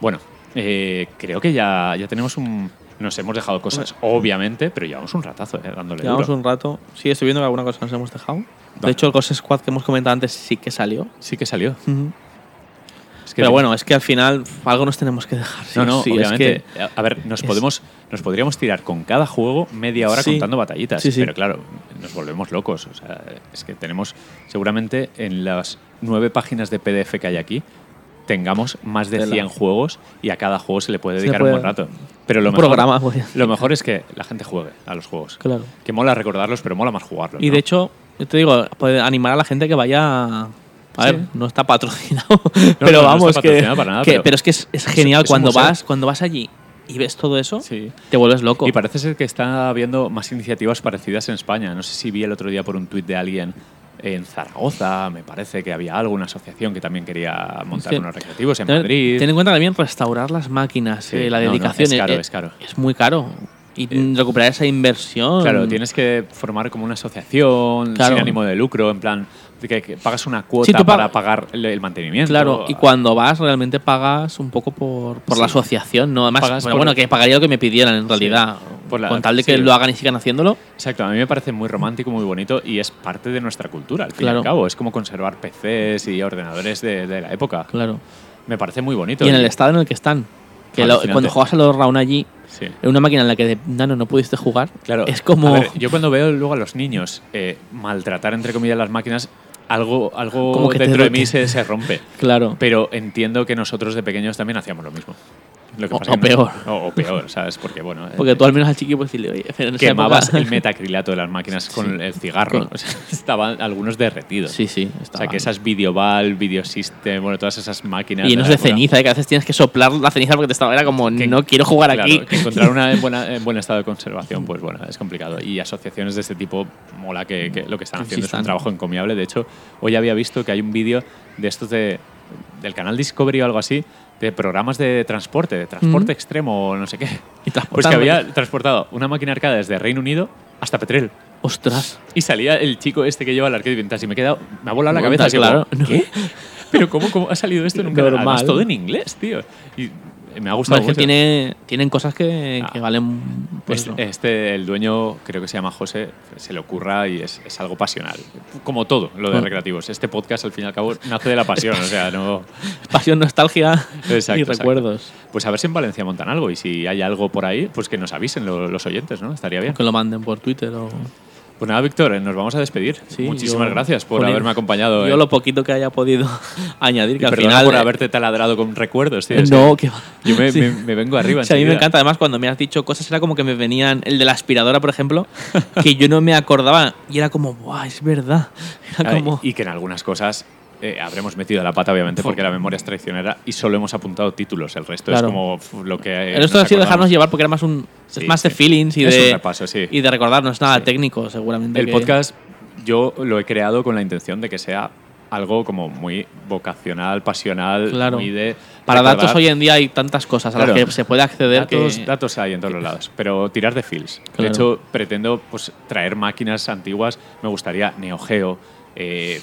Bueno, eh, creo que ya, ya tenemos un... Nos hemos dejado cosas, obviamente, pero llevamos un ratazo eh, dándole Llevamos duro. un rato. Sí, estoy viendo que alguna cosa nos hemos dejado. De hecho, el Ghost Squad que hemos comentado antes sí que salió. Sí que salió. Es que Pero bueno, es que al final algo nos tenemos que dejar. sí No, no, sí, es obviamente. que- A- ver, nos podemos, nos podríamos tirar con cada juego media hora Sí. contando batallitas. Pero claro, nos volvemos locos. O sea, es que tenemos, seguramente en las nueve páginas de PDF que hay aquí, tengamos más de Tela. 100 juegos y a cada juego se le puede dedicar puede- un buen rato. Pero lo un mejor, programa, lo mejor es que la gente juegue a los juegos. Claro. Que mola recordarlos, pero mola más jugarlos. Y ¿no? de hecho, yo te digo, puede animar a la gente que vaya. A Sí. ver, no está patrocinado, no, pero no vamos, está que, patrocinado para nada, que- pero- pero es que es, es genial es cuando museo. vas, cuando vas allí y ves todo eso, Sí. te vuelves loco. Y parece ser que está habiendo más iniciativas parecidas en España. No sé si vi el otro día por un tuit de alguien en Zaragoza, me parece que había algo, una asociación que también quería montar Sí. unos recreativos en ten, Madrid. ten en cuenta también restaurar las máquinas, Sí, eh, la no, no, dedicación. es caro, eh, es caro. Es muy caro. Y Eh, recuperar esa inversión. Claro, tienes que formar como una asociación Claro. sin ánimo de lucro, en plan, que, que pagas una cuota Sí, tú pag- para pagar el, el mantenimiento. Claro, y cuando vas realmente pagas un poco por, por la asociación, ¿no? Además, Pagas bueno, por- bueno, que pagaría lo que me pidieran en realidad. La- con tal de que lo hagan y sigan haciéndolo. Exacto, a mí me parece muy romántico, muy bonito y es parte de nuestra cultura, al fin y al cabo. Es como conservar PCs y ordenadores de, de la época. Claro. Me parece muy bonito. Y en el estado en el que están. Que lo- Alucinante. cuando juegas a los round allí, Sí. en una máquina en la que de nano no pudiste jugar, Claro. es como. Ver, yo cuando veo luego a los niños eh, maltratar, entre comillas, las máquinas, algo, algo Como que te dentro de mí se, se rompe. claro. Pero entiendo que nosotros de pequeños también hacíamos lo mismo. Lo que O- pasa o que no- peor. O, o peor, ¿sabes? Porque, bueno. eh, Porque tú al menos al chiqui puedes decirle, oye, en quemabas época- el metacrilato de las máquinas con el cigarro. Con- O sea, estaban algunos derretidos. Sí, sí. O sea, que esas Videoval, Videosystem, bueno, todas esas máquinas. Y de la de época. ceniza, ¿eh? que a veces tienes que soplar la ceniza porque te estaba. Era como, Que- no quiero jugar Claro, aquí. que encontrar una en, buena- en buen estado de conservación, pues bueno, es complicado. Y asociaciones de este tipo, mola que, que lo que están haciendo es existan. un trabajo encomiable. De hecho, hoy había visto que hay un vídeo de estos de, del canal Discovery o algo así, de programas de transporte, de transporte Mm. extremo o no sé qué. Y Pues que había transportado una máquina arcade desde Reino Unido hasta Petrel. Ostras. Y salía el chico este que lleva el arcade vintage y me he quedado, me ha volado la cabeza. así claro. como, ¿Qué? Pero ¿cómo, ¿cómo ha salido esto en un canal? Normal. Además, todo en inglés, tío. Y me ha gustado mucho. tiene, tienen cosas que, Ah. que valen. Pues. Este, este, el dueño, creo que se llama José, se le ocurra y es, es algo pasional. Como todo lo de recreativos. Este podcast, al fin y al cabo, nace de la pasión. o sea, no. Pasión, nostalgia Exacto, y exacto. recuerdos. Pues a ver si en Valencia montan algo. Y si hay algo por ahí, pues que nos avisen lo- los oyentes, ¿no? Estaría bien. Que lo manden por Twitter o. Pues nada, Víctor, nos vamos a despedir. Sí, Muchísimas yo- gracias por haberme acompañado. Yo eh. lo poquito que haya podido añadir, que Y al final. por eh, haberte taladrado con recuerdos, tío. es no, que va. Yo me, Sí. me- me vengo arriba. Sí, a mí me encanta. Además, cuando me has dicho cosas, era como que me venían. El de la aspiradora, por ejemplo, que yo no me acordaba. Y era como, ¡buah, es verdad! Era Ay, como. Y que en algunas cosas eh, habremos metido la pata, obviamente, porque la memoria es traicionera y solo hemos apuntado títulos. El resto Claro. es como lo que. eh, El resto ha sido dejarnos llevar porque era más un. Sí, es más de sí. feelings y Es de. un repaso, sí. Y de recordar, no es nada técnico, seguramente. El que- podcast yo lo he creado con la intención de que sea algo como muy vocacional, pasional, Claro. muy de. Para recordar- datos hoy en día hay tantas cosas a Claro. las que se puede acceder Datos, que. datos hay en todos los lados, pero tirar de feels. Claro. De hecho, pretendo pues, traer máquinas antiguas. Me gustaría Neo Geo, eh,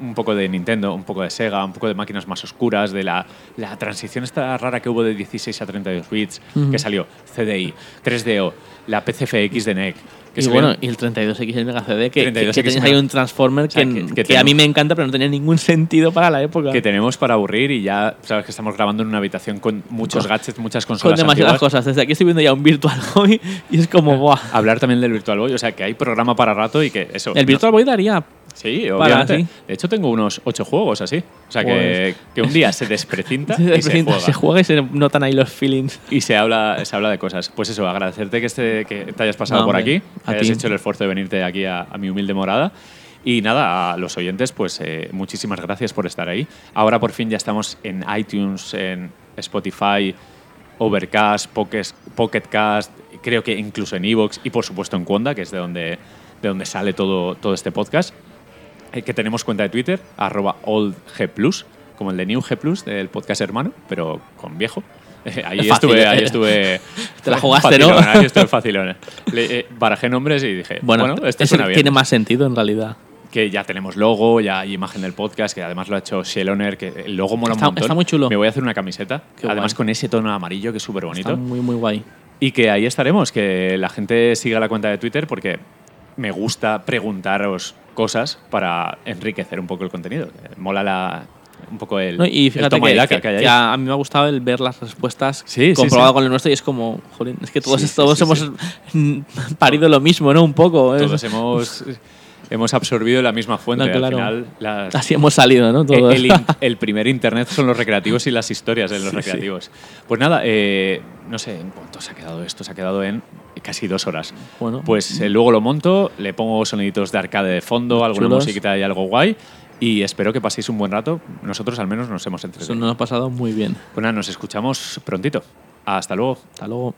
un poco de Nintendo, un poco de Sega, un poco de máquinas más oscuras, de la, la transición esta rara que hubo de 16 a 32 bits, que salió CDI, 3DO, la PCFX de NEC. Que Y se bueno, y el 32X el Mega CD, que, que, 32X que tenéis Mega- ahí un Transformer O sea, que, a mí me encanta, pero no tenía ningún sentido para la época. que tenemos para aburrir y ya sabes que estamos grabando en una habitación con muchos Con- gadgets, muchas Con consolas demasiadas antiguas. cosas. Desde aquí estoy viendo ya un Virtual Boy y es como, ¡buah! Hablar también del Virtual Boy, o sea que hay programa para rato y que eso. El no- Virtual Boy daría. Sí, Para, obviamente. sí. De hecho, tengo unos ocho juegos así. O sea, que, Pues- que un día se desprecinta Se, y se presenta, juega. se juega y se notan ahí los feelings. Y se habla, se habla de cosas. Pues eso, agradecerte que, este, que te hayas pasado No, por hombre, aquí, que a hayas ti. hecho el esfuerzo de venirte aquí a, a mi humilde morada. Y nada, a los oyentes, pues eh, muchísimas gracias por estar ahí. Ahora por fin ya estamos en iTunes, en Spotify, Overcast, Pocket, Cast, creo que incluso en Evox y por supuesto en Conda, que es de donde, de donde sale todo, todo este podcast. Eh, que tenemos cuenta de Twitter, arroba oldg+, como el de New G+, del podcast hermano, pero con viejo. Eh, ahí, estuve, ahí estuve... Te la jugaste, facilón, ¿no? Ahí estuve facilón. Le, eh, barajé nombres y dije, bueno, Bueno, este bien. tiene más sentido en realidad. Que ya tenemos logo, ya hay imagen del podcast, que además lo ha hecho Sheloner, que el logo mola Está- un montón. está muy chulo. Me voy a hacer una camiseta, Qué además guay. con ese tono amarillo que es súper bonito. Está muy, muy guay. Y que ahí estaremos, que la gente siga la cuenta de Twitter porque me gusta preguntaros cosas para enriquecer un poco el contenido. Mola la, un poco el, No, y el fíjate toma que, y daca que- que hay ahí. que a, mí me ha gustado el ver las respuestas Sí, sí, comprobado sí. con el nuestro y es como, joder, es que todos, Sí, sí, todos sí, hemos parido lo mismo, ¿no? Un poco. es- Todos hemos, hemos absorbido la misma fuente. No, claro. Al final, las- Así hemos salido, ¿no? Todos. el, in- el primer internet son los recreativos y las historias de los Sí, recreativos. Pues nada, eh, no sé en cuánto se ha quedado esto. Se ha quedado en casi dos horas. Bueno. Pues eh, luego lo monto, le pongo soniditos de arcade de fondo, alguna Chulos. musiquita y algo guay. Y espero que paséis un buen rato. Nosotros al menos nos hemos Eso entretenido. nos ha pasado muy bien. Pues nada, nos escuchamos prontito. Hasta luego. Hasta luego.